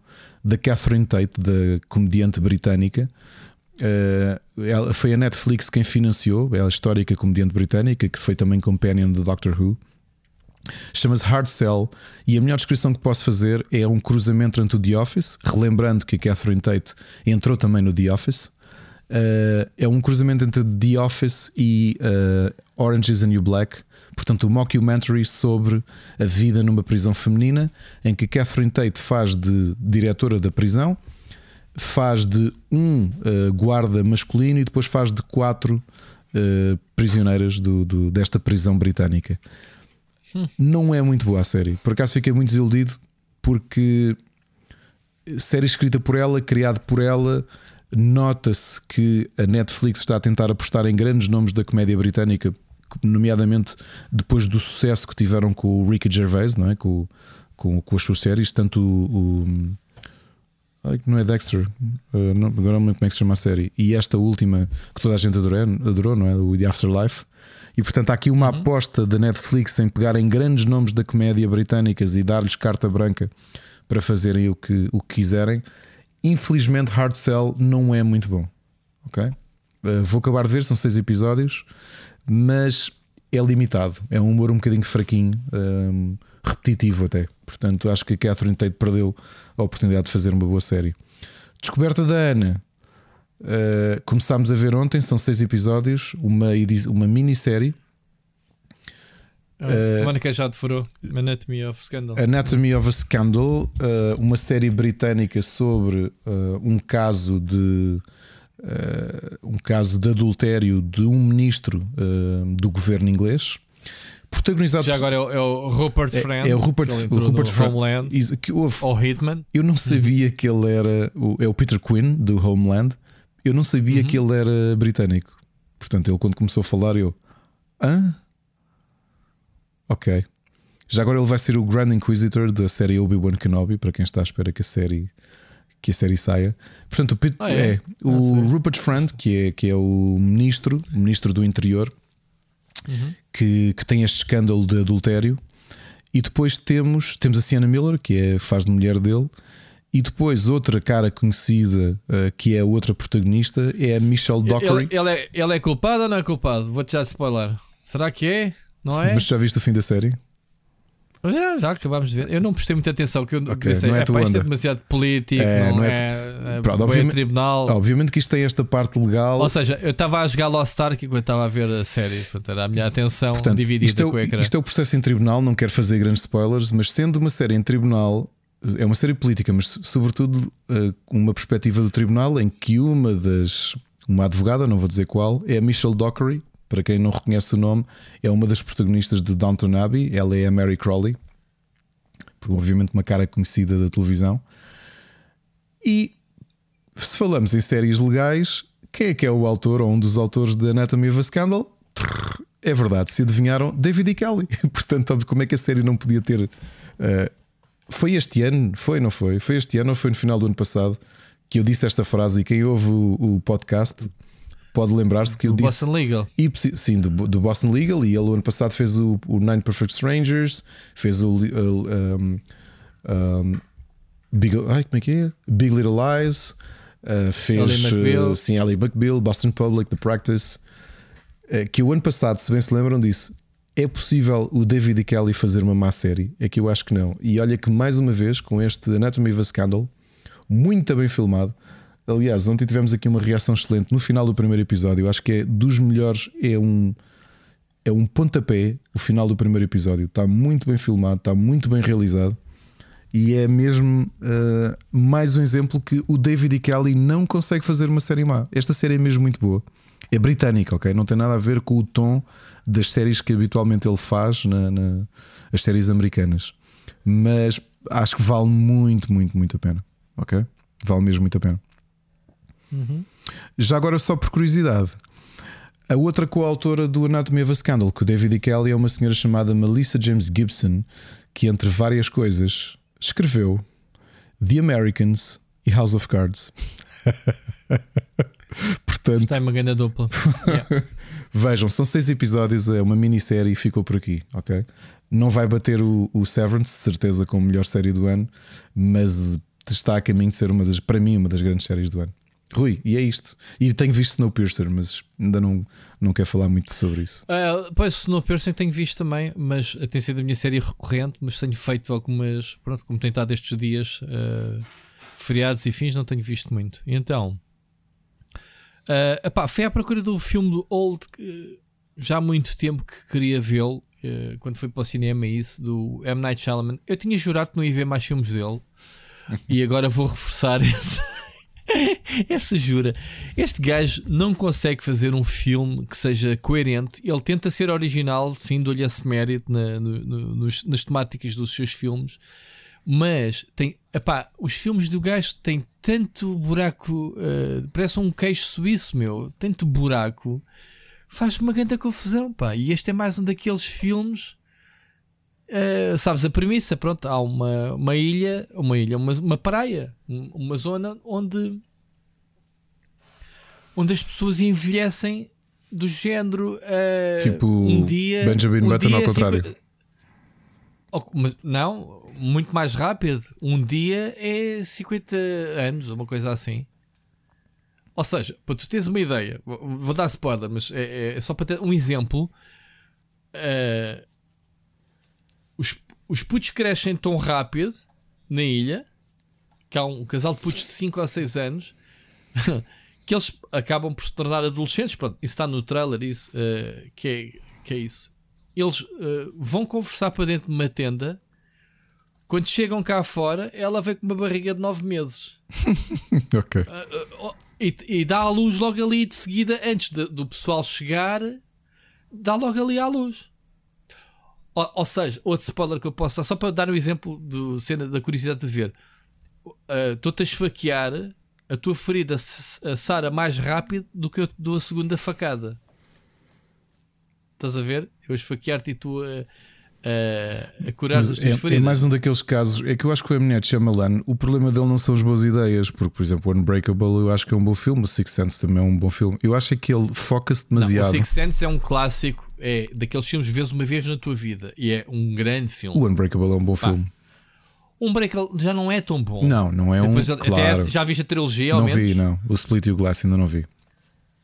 da Catherine Tate, da comediante britânica. Uh, ela, foi a Netflix quem financiou, é a histórica comediante britânica, que foi também companion do Doctor Who. Chama-se Hard Cell e a melhor descrição que posso fazer é um cruzamento entre o The Office, relembrando que a Catherine Tate entrou também no The Office. Uh, é um cruzamento entre The Office e uh, Orange is the New Black. Portanto, um mockumentary sobre a vida numa prisão feminina, em que Catherine Tate faz de diretora da prisão, faz de um uh, guarda masculino e depois faz de quatro prisioneiras do, do, desta prisão britânica. Não é muito boa a série. Por acaso fiquei muito desiludido porque série escrita por ela, criada por ela, nota-se que a Netflix está a tentar apostar em grandes nomes da comédia britânica, nomeadamente depois do sucesso que tiveram com o Ricky Gervais, não é? com, com, com as suas séries, tanto o. o não é Dexter, uh, não, agora não me lembro como é que se chama a série. E esta última que toda a gente adorou, adorou não é? O The Afterlife. E portanto há aqui uma uhum. aposta da Netflix em pegar em grandes nomes da comédia britânicas e dar-lhes carta branca para fazerem o que, o que quiserem. Infelizmente, Hard Cell não é muito bom. Ok? Uh, vou acabar de ver, são seis episódios, mas é limitado. É um humor um bocadinho fraquinho, um, ehm, repetitivo até. Portanto, acho que a Catherine Tate perdeu a oportunidade de fazer uma boa série. Descoberta da Ana. Uh, começámos a ver ontem, são seis episódios, uma, uma minissérie. Uh, Mónica já defurou Anatomy of Scandal. Anatomy of a Scandal, uh, uma série britânica sobre uh, um caso de um caso de adultério de um ministro do governo inglês. Protagonizado já agora é o, é o Rupert é, Friend. É o Rupert, o Rupert Friend. Homeland. Que houve, ou Hitman. Eu não sabia que ele era. O, é o Peter Quinn do Homeland. Eu não sabia uhum. que ele era britânico. Portanto, ele quando começou a falar, eu. Hã? Ok. Já agora ele vai ser o Grand Inquisitor da série Obi-Wan Kenobi, para quem está à espera que a série, que a série saia. Portanto, o, ah, é? é? o ah, Rupert Friend, que é, que é o ministro, o ministro do interior, uhum. que, que tem este escândalo de adultério. E depois temos, temos a Sienna Miller, que é, faz de mulher dele, e depois outra cara conhecida, uh, que é a outra protagonista, é a Michelle Dockery. Ele, ele, é, ele é culpado ou não é culpado? Vou-te já spoiler. Será que é? Não é? Mas já viste o fim da série? Já, já acabámos de ver. Eu não prestei muita atenção, que eu okay, pensei, não é, pá, isto é demasiado político, é, não, não, é, é, é Pronto, obviamente, tribunal. Obviamente que isto tem esta parte legal. Ou seja, eu estava a jogar Lost Ark enquanto estava a ver a série, portanto, era a minha atenção portanto, dividida isto é, com o ecrã. Isto é o processo em tribunal, não quero fazer grandes spoilers, mas sendo uma série em tribunal, é uma série política, mas sobretudo uh, uma perspectiva do tribunal em que uma das uma advogada, não vou dizer qual, é a Michelle Dockery, para quem não reconhece o nome, é uma das protagonistas de Downton Abbey. Ela é a Mary Crawley, obviamente uma cara conhecida da televisão. E se falamos em séries legais, quem é que é o autor ou um dos autores de Anatomy of a Scandal? É verdade, se adivinharam, David e Kelly. Portanto, como é que a série não podia ter. Uh, foi este ano? Foi, não foi? Foi este ano ou foi no final do ano passado que eu disse esta frase e quem ouve o, o podcast pode lembrar-se que eu do disse. Boston Legal. sim, do, do, Boston Legal. E ele, o ano passado, fez o, o Nine Perfect Strangers, fez o. Um, um, Big, ai, como é que é? Big Little Lies, uh, fez. Uh, sim, Ali McBeal, Boston Public, The Practice. Uh, que o ano passado, se bem se lembram, disse: é possível o David e Kelly fazer uma má série? É que eu acho que não. E olha que mais uma vez, com este Anatomy of a Scandal, muito bem filmado. Aliás, ontem tivemos aqui uma reação excelente no final do primeiro episódio. Eu acho que é dos melhores, é um é um pontapé o final do primeiro episódio. Está muito bem filmado, está muito bem realizado. E é mesmo uh, mais um exemplo que o David e Kelly não consegue fazer uma série má. Esta série é mesmo muito boa. É britânica, ok? Não tem nada a ver com o tom das séries que habitualmente ele faz na, na as séries americanas. Mas acho que vale muito, muito, muito a pena. Ok? Vale mesmo muito a pena. Uhum. Já agora, só por curiosidade, a outra coautora do Anatomy of a Scandal, que o David e Kelly, é uma senhora chamada Melissa James Gibson, que entre várias coisas escreveu The Americans e House of Cards. Portanto, está uma grande dupla. yeah. Vejam, são seis episódios, é uma minissérie e ficou por aqui, ok? Não vai bater o, o Severance, certeza, como melhor série do ano, mas está a caminho de ser uma das, para mim, uma das grandes séries do ano. Rui, e é isto. E tenho visto Snowpiercer, mas ainda não, não quero falar muito sobre isso. Uh, pois, Snowpiercer tenho visto também, mas tem sido a minha série recorrente. Mas tenho feito algumas, pronto, como tem estado estes dias, uh, feriados e fins, não tenho visto muito. Então, uh, epá, fui à procura do filme do Old, já há muito tempo que queria vê-lo, uh, quando fui para o cinema, isso, do M. Night Shyamalan. Eu tinha jurado que não ia ver mais filmes dele, e agora vou reforçar esse. Essa jura. Este gajo não consegue fazer um filme que seja coerente. Ele tenta ser original, sim, dou-lhe esse mérito na, no, no, nos, nas temáticas dos seus filmes. Mas tem, epá, os filmes do gajo têm tanto buraco, uh, parece um queixo suíço, meu, tanto buraco, faz uma grande confusão, pá. E este é mais um daqueles filmes. Uh, sabes a premissa? Pronto, há uma, uma ilha, uma ilha, uma, uma praia, uma zona onde onde as pessoas envelhecem do género uh, tipo um dia Benjamin um Button ao contrário. Cinco... Não, muito mais rápido. Um dia é 50 anos, uma coisa assim. Ou seja, para tu teres uma ideia, vou dar spoiler, mas é, é só para ter um exemplo. Uh, os, os putos crescem tão rápido na ilha que há um casal de putos de 5 ou 6 anos que eles acabam por se tornar adolescentes. Pronto, isso está no trailer, isso, uh, que, é, que é isso. Eles uh, vão conversar para dentro de uma tenda. Quando chegam cá fora, ela vem com uma barriga de 9 meses. ok. Uh, e, e, dá à luz logo ali de seguida, antes de, do pessoal chegar, dá logo ali à luz. Ou, ou, seja, outro spoiler que eu posso dar, só para dar um exemplo do, cena da curiosidade de ver. Estou-te a esfaquear a tua ferida sara mais rápido do que eu dou a segunda facada. Estás a ver? Eu esfaquear-te e tu a, a curar as tuas é, feridas. É mais um daqueles casos. É que eu acho que o M. Night Shyamalan, o problema dele não são as boas ideias, porque, por exemplo, o Unbreakable eu acho que é um bom filme, o Six Sense também é um bom filme. Eu acho que ele foca-se demasiado. Não, o Six Sense é um clássico, é daqueles filmes vezes uma vez na tua vida e é um grande filme. O Unbreakable é um bom Pá. filme. Um break já não é tão bom. Não, não é depois, um. Claro. já viste a trilogia? Não vi, não. O Split e o Glass ainda não vi.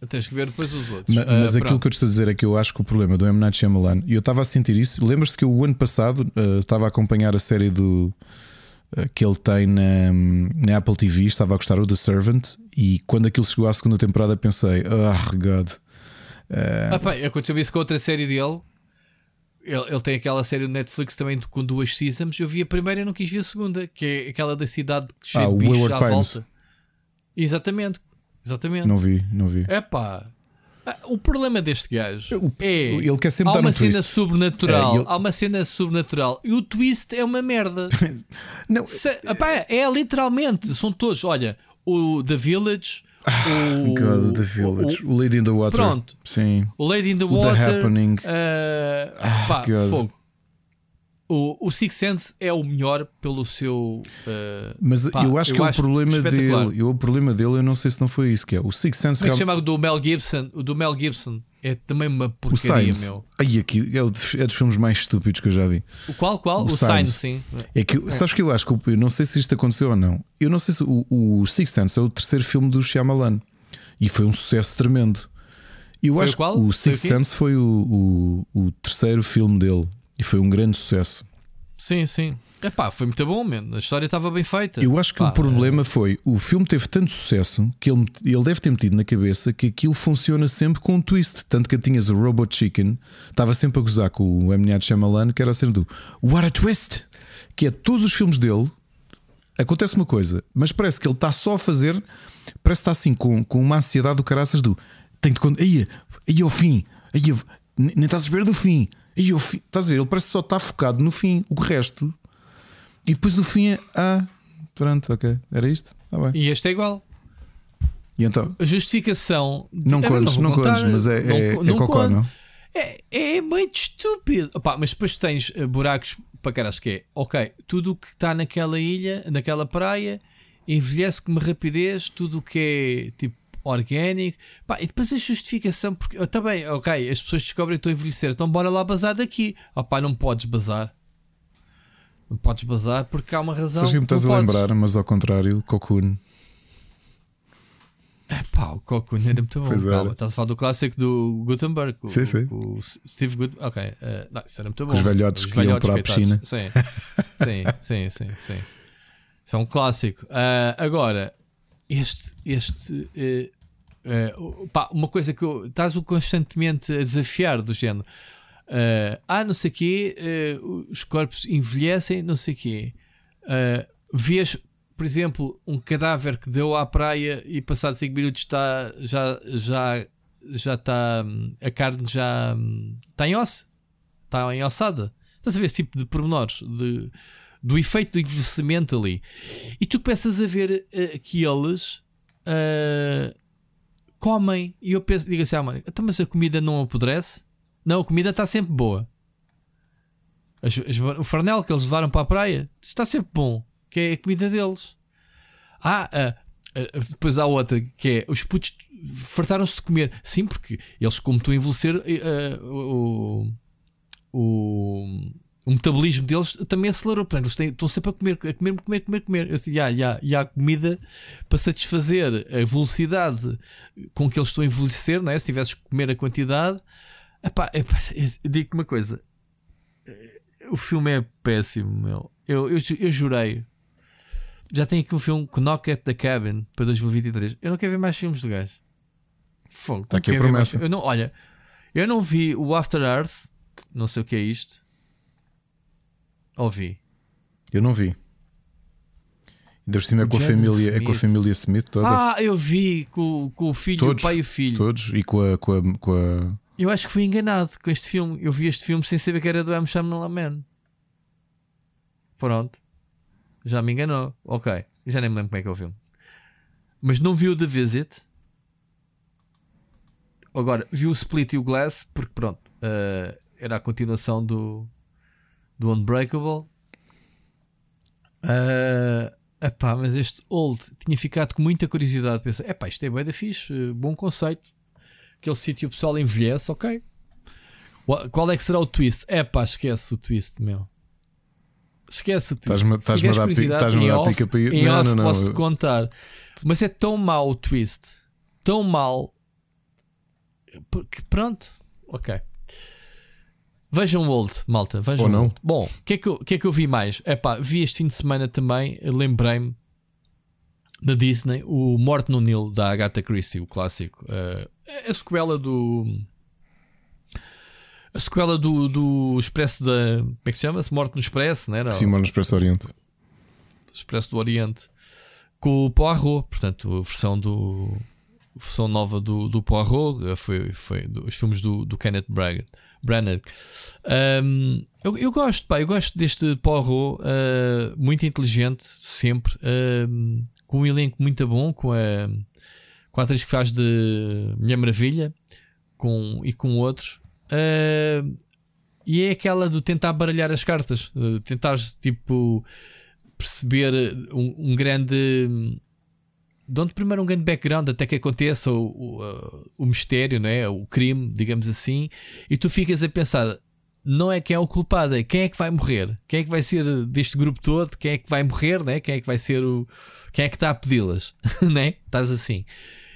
Tens que ver depois os outros. Mas, uh, mas aquilo que eu te estou a dizer é que eu acho que o problema do M. Night Shyamalan, e eu estava a sentir isso. Lembras-te que eu, o ano passado uh, estava a acompanhar a série do uh, que ele tem na, na, Apple TV, estava a gostar o The Servant, e quando aquilo chegou à segunda temporada pensei, ah, oh, God. Uh... Ah, pá, aconteceu isso com outra série dele ele, ele, tem aquela série do Netflix também com duas seasons. Eu vi a primeira e não quis ver a segunda, que é aquela da cidade cheia ah, de bichos à Pines. volta. Exatamente, exatamente. Não vi, não vi. É pá. Ah, o problema deste gajo é. Ele quer sempre há dar uma um cena twist. sobrenatural. É, ele- Há uma cena sobrenatural. E o twist é uma merda. Não, Se, epá, é literalmente. São todos. Olha, o The Village. o, God, The Village. o- O, Lady in the Water. Pronto. Sim. o Lady in the O The Water. Happening. ah, pá, fogo. O, o Six Sense é o melhor pelo seu. ah, Mas pá, eu acho que o problema dele, eu, o problema dele, eu não sei se não foi isso que é. O Six Sense Como é o do Mel Gibson? O do Mel Gibson é também uma o porcaria, Signs. meu. Ai, aqui, é, o dos- é dos filmes mais estúpidos que eu já vi. O qual? Qual? O O. Signs, sim. É que, sabes que eu acho que o- eu não sei se isto aconteceu ou não. Eu não sei se o, o Six Sense é o terceiro filme do Shyamalan e foi um sucesso tremendo. Eu Foi acho o qual? que o Foi Six o quê? Sense foi o, o, o terceiro filme dele e foi um grande sucesso. Sim, sim. Epá, foi muito bom, man. A história estava bem feita. Eu acho que Pá, o problema foi o filme teve tanto sucesso que ele, ele deve ter metido na cabeça que aquilo funciona sempre com um twist. Tanto que tinhas o Robot Chicken, estava sempre a gozar com o M. Night Shyamalan, que era a cena do What a Twist! Que é todos os filmes dele acontece uma coisa, mas parece que ele está só a fazer, parece que está assim com, com uma ansiedade do caraças do tem de contar, aí, aí ao fim, aí, nem estás a ver do fim, ao fim, estás a ver? Ele parece que só está focado no fim, o resto, e depois o fim é ah, pronto, ok, era isto, está bem. E este é igual. E então, A justificação. não É, contes, vou não contar. contes, mas é, Não é, é não cocó, conto. não? É, é muito estúpido. Opá, mas depois tens eh, buracos para caras que é, ok, tudo o que está naquela ilha, naquela praia, envelhece com uma rapidez, tudo o que é tipo orgânico. Pá, e depois a justificação, porque oh, tá bem, ok, as pessoas descobrem que estou a envelhecer, então bora lá bazar daqui. Opá, não podes bazar. Não podes bazar porque há uma razão. Sabes que me estás a lembrar, mas ao contrário, Cocoon. É pá, o Cocoon era muito bom. Pois Calma, estás a falar do clássico do Gutenberg. o- Sim, sim. o Steve Gutenberg. Ok, eh, não, isso era muito bom. os velhotes que iam para a coitados. Sim. sim, sim, sim, sim. Isso é um clássico. Ah, agora, este. este eh, eh, o- pá, uma coisa que eu, estás o constantemente a desafiar do género. ah, ah, não sei o quê, eh, os corpos envelhecem, não sei o quê. Vês, por exemplo, um cadáver que deu à praia e passados 5 minutos está, já, já, já está, hum, a carne já hum, está em osso, está em ossada. Estás a ver esse tipo de pormenores de, do efeito do envelhecimento ali. E tu começas a ver eh, que eles ah, comem. E eu penso, digo assim, ah, então, mas a comida não apodrece? Não, a comida está sempre boa. As- as- o farnel que eles levaram para a praia está sempre bom, que é a comida deles. Ah, ah, depois há outra que é os putos fartaram-se de comer. Sim, porque eles, como a envelhecer, eh, o, o, o metabolismo deles também acelerou. Portanto, eles têm- estão sempre a comer, a comer, comer, comer, comer. Eu disse, "Ya, ya, e há comida para satisfazer a velocidade com que eles estão a envelhecer, não é? Se tivesses que comer a quantidade, epá, epá, eu digo-te uma coisa: o filme é péssimo, meu. Eu, eu, eu jurei. Já tem aqui um filme Knock at the Cabin para 2023. Eu não quero ver mais filmes do gajo. Fogo, Tá não aqui a mais- promessa. Eu não, olha, eu não vi o After Earth, não sei o que é isto. Ouvi. Eu não vi. Ainda por cima é com, a família, é com a Smith. família Smith toda. Ah, eu vi com, com o filho, todos, o pai e o filho. Todos. E com a, com a, com a- Eu acho que fui enganado com este filme. Eu vi este filme sem saber que era do M. Shyamalan. Pronto. Já me enganou. Ok. Já nem me lembro como é que é o filme. Mas não vi o The Visit. Agora, vi o Split e o Glass, porque pronto, eh, era a continuação do, do Unbreakable. Eh, epá, mas este Old tinha ficado com muita curiosidade. Pensei, epá, isto é bem da fixe, eh, bom conceito. Aquele sítio o pessoal envelhece, ok. Qual é que será o twist? Epá, esquece o twist, meu. Esquece o twist. Estás-me- a dar estás-me a dar pica para ir- Em Não, off não, não, posso-te contar. Mas é tão mau o twist. Tão mau. Porque pronto. Ok. Vejam Old, malta. Vejam Ou não. Old. Bom, o que, é que, que é que eu vi mais? Epá, vi este fim de semana também. Lembrei-me da Disney, o Morte no Nilo da Agatha Christie, o clássico. É a sequela do. A sequela do, do Expresso da. Como é que se chama-se? Morte no Expresso, não era? Simão no Expresso Oriente. Expresso do Oriente com o Poirot, portanto, a versão do versão nova do, do Poirot, eh, foi, foi os filmes do, do Kenneth Branagh. Branagh. Um, eu, eu, gosto, pá, eu gosto deste Poirot, uh, muito inteligente, sempre, uh, com um elenco muito bom, com a, com a atriz que faz de Mulher Maravilha com, e com outros. Uh, e é aquela do tentar baralhar as cartas, tentar tipo perceber um, um grande dão-te primeiro um grande background até que aconteça o, o, o, mistério, não é? o crime, digamos assim, e tu ficas a pensar: não é quem é o culpado, é quem é que vai morrer, quem é que vai ser deste grupo todo, quem é que vai morrer, né? quem é que vai ser o. quem é que está a pedi-las, né? Estás assim.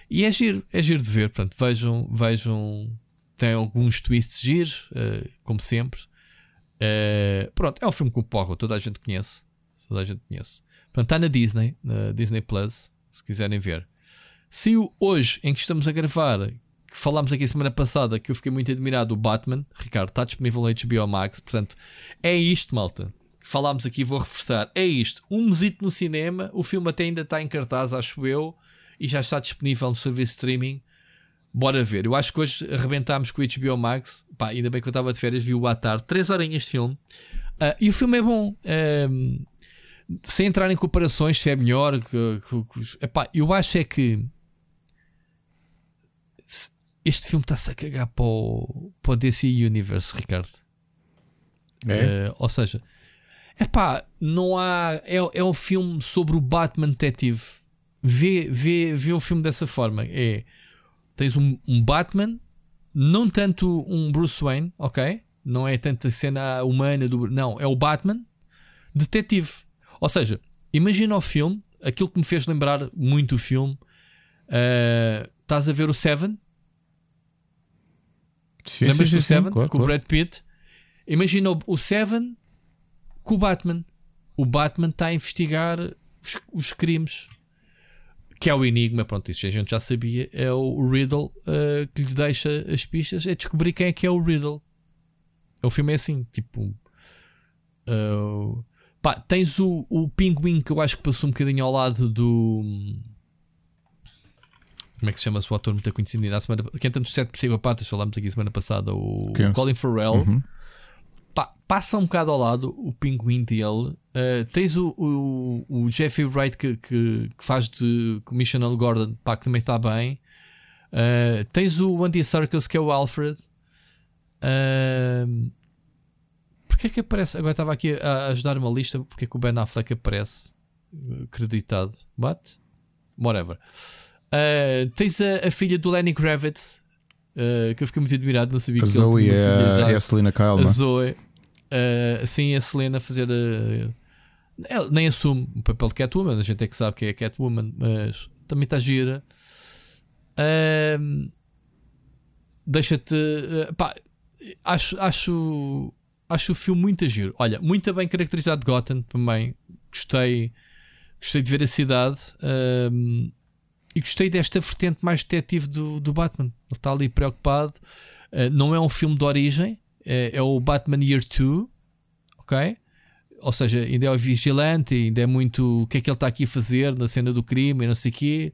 E é giro, é giro de ver, portanto, vejam, vejam, tem alguns twists giros, uh, como sempre. Uh, pronto, é um filme com porra, toda a gente conhece. Toda a gente conhece. Portanto, está na Disney, na Disney Plus se quiserem ver. o hoje, em que estamos a gravar, que falámos aqui semana passada, que eu fiquei muito admirado, o Batman, Ricardo, está disponível no HBO Max, portanto, é isto, malta. Falámos aqui, vou reforçar, é isto. Um mesito no cinema, o filme até ainda está em cartaz, acho eu, e já está disponível no serviço de streaming. Bora ver. Eu acho que hoje arrebentámos com o HBO Max. Pá, ainda bem que eu estava de férias, vi-o à tarde. Três horinhas de filme. Uh, e o filme é bom. Uh, sem entrar em comparações se é melhor, que, que, epá, eu acho é que este filme está-se a cagar para o, para o DC Universe, Ricardo. É? Uh, ou seja, epá, não há. É, é um filme sobre o Batman detetive. Vê, vê, vê o filme dessa forma. É tens um, um Batman, não tanto um Bruce Wayne, ok? Não é tanto a cena humana do. Não, é o Batman detetive. Ou seja, imagina o filme, aquilo que me fez lembrar muito o filme. Uh, estás a ver o Seven? Sim, Lembras sim, do Seven? Claro, com claro. o Brad Pitt? Imagina o Seven com o Batman. O Batman está a investigar os, os, crimes. Que é o enigma, pronto, isso a gente já sabia. É o Riddle uh, que lhe deixa as pistas. É descobrir quem é que é o Riddle. O filme é assim, tipo. Uh, Pá, tens o, o Pinguim que eu acho que passou um bocadinho ao lado do. Como é que se chama-se o ator muito conhecido na semana Quem tantos sete psicopatas falámos aqui semana passada, o Quem? Colin Farrell. Uhum. Pá, passa um bocado ao lado o pinguim dele. Uh, tens o, o, o Jeffrey Wright que, que, que, faz de Commissioner Gordon, pá, que também está bem. Uh, tens o Andy Circus que é o Alfred. Uh, porque é que aparece? Agora estava aqui a ajudar uma lista. Porque é que o Ben Affleck aparece acreditado? But, whatever. Uh, tens a, a, filha do Lenny Kravitz, uh, que eu fiquei muito admirado. Não sabia a que Zoe ele é, é a Selena Kyle, a não? Zoe, uh, sim, a Selena a fazer. ela nem assume o papel de Catwoman. A gente é que sabe que é Catwoman, mas também está gira. Deixa-te. pá, acho, acho acho o filme muito giro. Olha, muito bem caracterizado Gotham também. Gostei, gostei de ver a cidade um, e gostei desta vertente mais detetive do, do Batman. Ele está ali preocupado. Uh, não é um filme de origem, é, é o Batman Year 2, ok? Ou seja, ainda é o vigilante, ainda é muito o que é que ele está aqui a fazer na cena do crime e não sei o quê.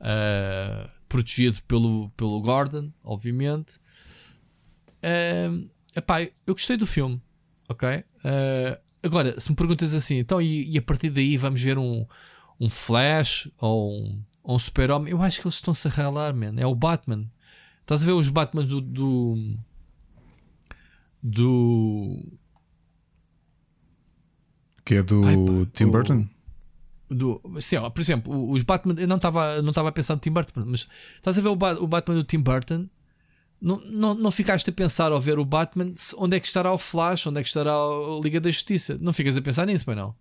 Uh, protegido pelo, pelo Gordon, obviamente. Uh, Epá, eu gostei do filme, ok? Uh, agora, se me perguntas assim, então e, e, a partir daí vamos ver um, um Flash ou um, um Super-Homem? Eu acho que eles estão-se a ralar, man. É o Batman. Estás a ver os Batman do. do, do... Que é do Ai, pá, Tim Burton? do, sim, ó, por exemplo, os Batman, eu não estava não a pensar no Tim Burton, mas estás a ver o, ba o Batman do Tim Burton não, não, não ficaste a pensar ao ver o Batman onde é que estará o Flash, onde é que estará a Liga da Justiça. Não ficas a pensar nisso, mas não.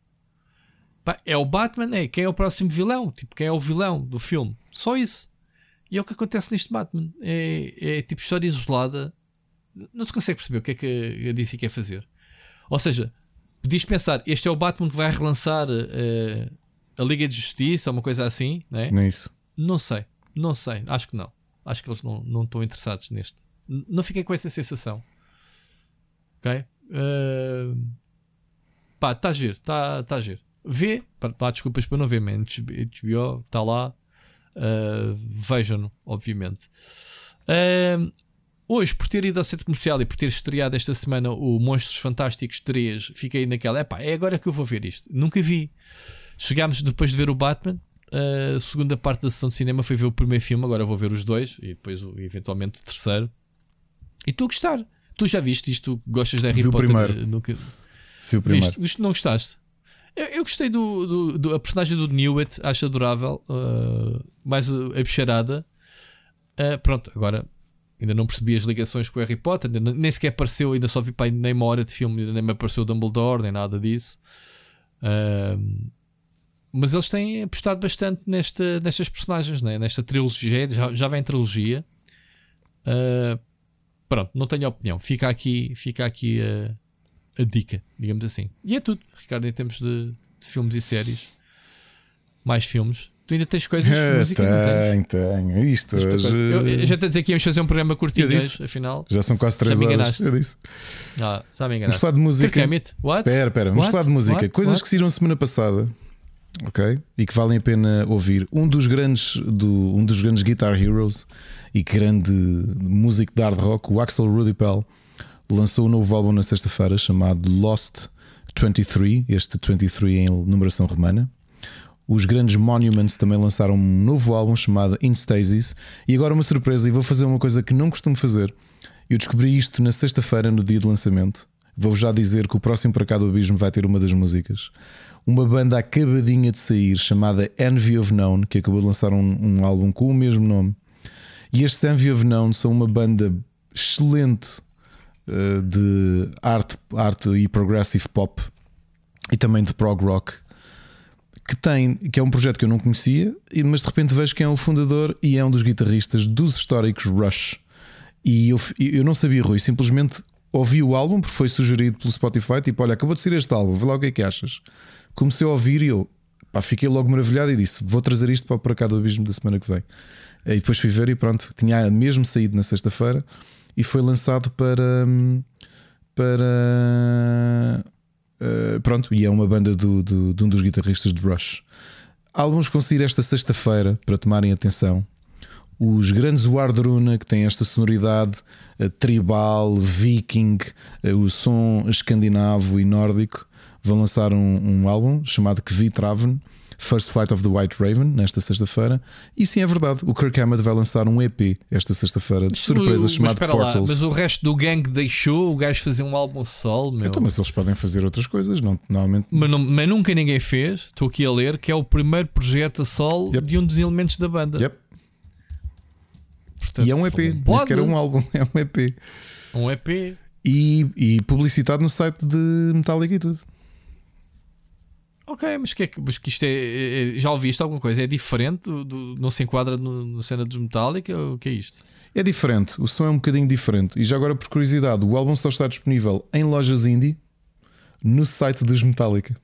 É o Batman, é quem é o próximo vilão, tipo, quem é o vilão do filme. Só isso. E é o que acontece neste Batman. É, é tipo história isolada. Não se consegue perceber o que é que a DC quer fazer. Ou seja, podias pensar, este é o Batman que vai relançar uh, a Liga de Justiça, uma coisa assim, não é? Não é isso. Não sei, não sei, acho que não. Acho que eles não, não estão interessados neste. Não fiquem com essa sensação. Ok? Uh, pá, está a giro, está tá a giro. Vê, pá, desculpas para não ver, man. HBO está lá. Uh, Vejam-no, obviamente. Uh, hoje, por ter ido ao centro comercial e por ter estreado esta semana o Monstros Fantásticos 3, fiquei naquela, epá, é agora que eu vou ver isto. Nunca vi. Chegámos depois de ver o Batman. A segunda parte da sessão de cinema foi ver o primeiro filme, agora vou ver os dois e depois eventualmente o terceiro. E estou a gostar. Tu já viste isto? Gostas de Harry Vi Potter? O primeiro. Nunca... Vi o primeiro. Viste? Não gostaste? Eu, eu gostei do, do, do, a personagem do Newt, acho adorável. Uh, mais a bicharada. Uh, pronto, agora ainda não percebi as ligações com o Harry Potter, nem sequer apareceu, ainda só vi para nem uma hora de filme, nem me apareceu o Dumbledore, nem nada disso. Uh, mas eles têm apostado bastante nesta, nestas personagens, né? nesta trilogia, já, já vem trilogia. Uh, pronto, não tenho opinião. Fica aqui, fica aqui a, a, dica, digamos assim. E é tudo, Ricardo, em termos de, de filmes e séries. Mais filmes. Tu ainda tens coisas de é, música? Tenho, tenho. Isto hoje... eu, eu, já te a dizer que íamos fazer um programa curtinho hoje, afinal. Já são quase 3 horas. Eu disse. Ah, já me enganaste. Vamos falar de música. Espera, espera. Vamos falar de música. What? Coisas What? que saíram semana passada. Ok? E que valem a pena ouvir. Um dos grandes, do, um dos grandes Guitar Heroes e grande músico de hard rock, o Axel Rudy lançou um novo álbum na sexta-feira chamado Lost 23. Este 23 em numeração romana. Os grandes Monuments também lançaram um novo álbum chamado In Stasis. E agora uma surpresa, e vou fazer uma coisa que não costumo fazer. Eu descobri isto na sexta-feira, no dia de lançamento. Vou já dizer que o próximo para cá do Abismo vai ter uma das músicas. Uma banda acabadinha de sair chamada Envy of Known, que acabou de lançar um, um álbum com o mesmo nome. E estes Envy of Known são uma banda excelente uh, de arte, arte e progressive pop e também de prog rock que tem, que é um projeto que eu não conhecia, mas de repente vejo que é o fundador e é um dos guitarristas dos históricos Rush. E eu, eu não sabia, Rui, simplesmente ouvi o álbum porque foi sugerido pelo Spotify. Tipo, olha, acabou de sair este álbum, vê lá o que é que achas. Comecei a ouvir e eu pá, fiquei logo maravilhado e disse: Vou trazer isto para o cá do Abismo da semana que vem. E depois fui ver e pronto, tinha mesmo saído na sexta-feira e foi lançado para. para Uh, pronto, e é uma banda do, do, de um dos guitarristas de Rush. Vão sair esta sexta-feira para tomarem atenção. Os grandes Wardruna, que têm esta sonoridade uh, tribal, viking, o som escandinavo e nórdico, vão lançar um, um álbum chamado Kvitraven. First Flight of the White Raven, nesta sexta-feira. E sim, é verdade, o Kirk Hammett vai lançar um EP esta sexta-feira de surpresa chamado mas Portals. Lá, mas o resto do gang deixou o gajo fazer um álbum solo, meu. Então, mas eles podem fazer outras coisas, não, normalmente. Mas, não, mas nunca ninguém fez. Estou aqui a ler que é o primeiro projeto a solo Yep. de um dos elementos da banda. Yep. Portanto, E é um EP, nem pode. sequer é um álbum, é um EP. Um EP. E, e publicitado no site de Metallica e tudo. Ok, mas que é que, mas que isto é, é- é- Já ouviste alguma coisa? É diferente? Do, do- não se enquadra no, no cena dos Metallica? O que é isto? É diferente, o som é um bocadinho diferente. E já agora, por curiosidade, o álbum só está disponível em lojas indie no site dos Metallica.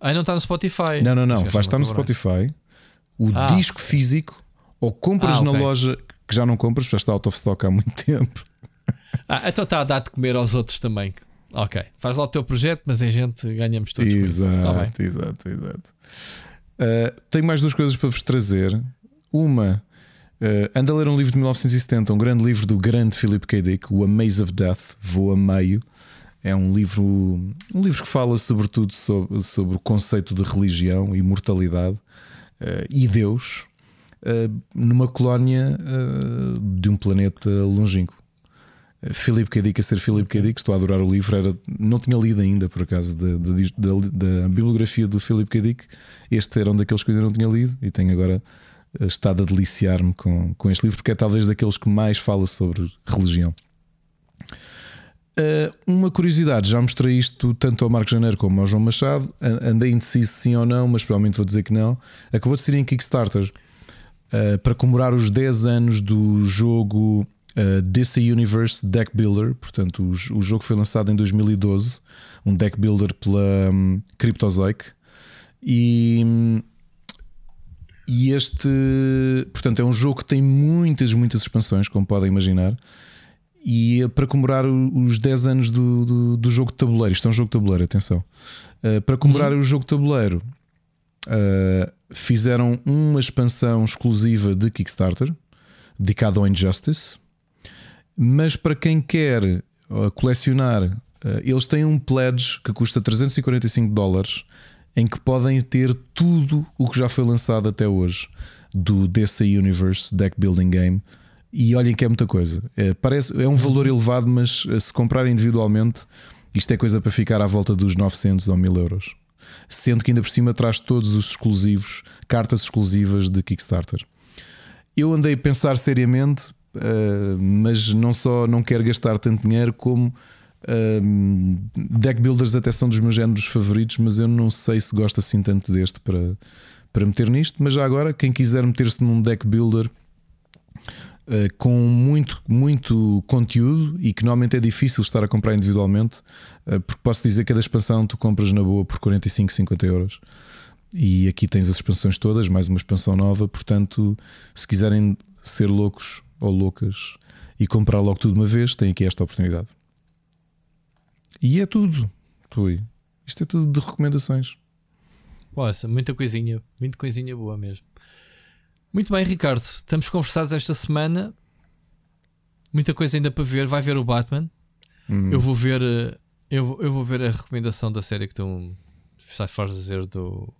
Ah, não está no Spotify. Não, não, não. Vai estar no Spotify. O Ah, disco físico, ou compras Ah, na ok. loja que já não compras, já está out of stock há muito tempo. Ah, então está a dar de comer aos outros também. Ok, faz lá o teu projeto, mas a gente ganhamos todos. isso. Tá. Exato, exato, exato. Uh, tenho mais duas coisas para vos trazer. Uma, uh, anda a ler um livro de 1970, um grande livro do grande Philip K. Dick, O A Maze of Death, Vou a Meio. É um livro, um livro que fala sobretudo sobre, sobre o conceito de religião e mortalidade uh, e Deus uh, numa colónia uh, de um planeta longínquo. Philip K. Dick a ser Philip K. Dick, estou a adorar o livro. Era, não tinha lido ainda, por acaso, da, da, da- bibliografia do Philip K. Dick. Este era um daqueles que eu ainda não tinha lido e tenho agora eh, estado a deliciar-me com, com este livro, porque é talvez daqueles que mais fala sobre religião. Eh, uma curiosidade, já mostrei isto tanto ao Marco Janeiro como ao João Machado. Andei indeciso sim ou não, mas provavelmente vou dizer que não. Acabou de ser em Kickstarter eh, para comemorar os 10 anos do jogo uh, DC Universe Deck Builder. Portanto, o, o jogo foi lançado em 2012, um deck builder pela um. E, hum, e este, portanto, é um jogo que tem muitas, muitas expansões, como podem imaginar. E é para comemorar os 10 anos do, do, do jogo de tabuleiro, isto é um jogo de tabuleiro, atenção. Uh, para comemorar o jogo de tabuleiro, uh, fizeram uma expansão exclusiva de Kickstarter dedicada ao Injustice. Mas para quem quer colecionar, uh, eles têm um pledge que custa 345 dólares em que podem ter tudo o que já foi lançado até hoje do DC Universe Deck Building Game. E olhem que é muita coisa. É, parece, é um valor elevado, mas uh, se comprar individualmente, isto é coisa para ficar à volta dos 900 ou 1000 euros. Sendo que ainda por cima traz todos os exclusivos, cartas exclusivas de Kickstarter. Eu andei a pensar seriamente, uh, mas não só não quero gastar tanto dinheiro, como uh, deck builders até são dos meus géneros favoritos, mas eu não sei se gosto assim tanto deste para, para meter nisto. Mas já agora, quem quiser meter-se num deck builder. Uh, com muito, muito conteúdo e que normalmente é difícil estar a comprar individualmente, uh, porque posso dizer que cada expansão tu compras na boa por 45, 50 euros. E aqui tens as expansões todas, mais uma expansão nova. Portanto, se quiserem ser loucos ou loucas e comprar logo tudo de uma vez, têm aqui esta oportunidade. E é tudo, Rui. Isto é tudo de recomendações. Nossa, muita coisinha, muita coisinha boa mesmo. Muito bem, Ricardo. Estamos conversados esta semana. Muita coisa ainda para ver. Vai ver o Batman. Hum. Eu vou ver. Eh, eu, eu vou ver a recomendação da série que estão a fazer do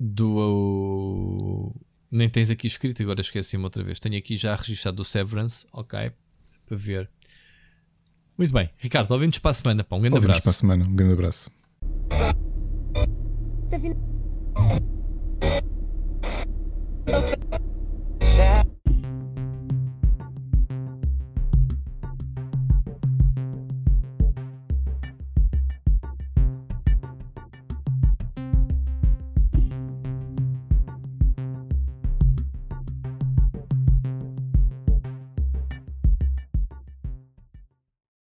do. Nem tens aqui escrito, agora esqueci-me outra vez. Tenho aqui já registado o Severance, ok? Para ver. Muito bem, Ricardo, ouvimos para a semana. Pá, um grande ouvimos abraço. para a semana, um grande abraço. Tá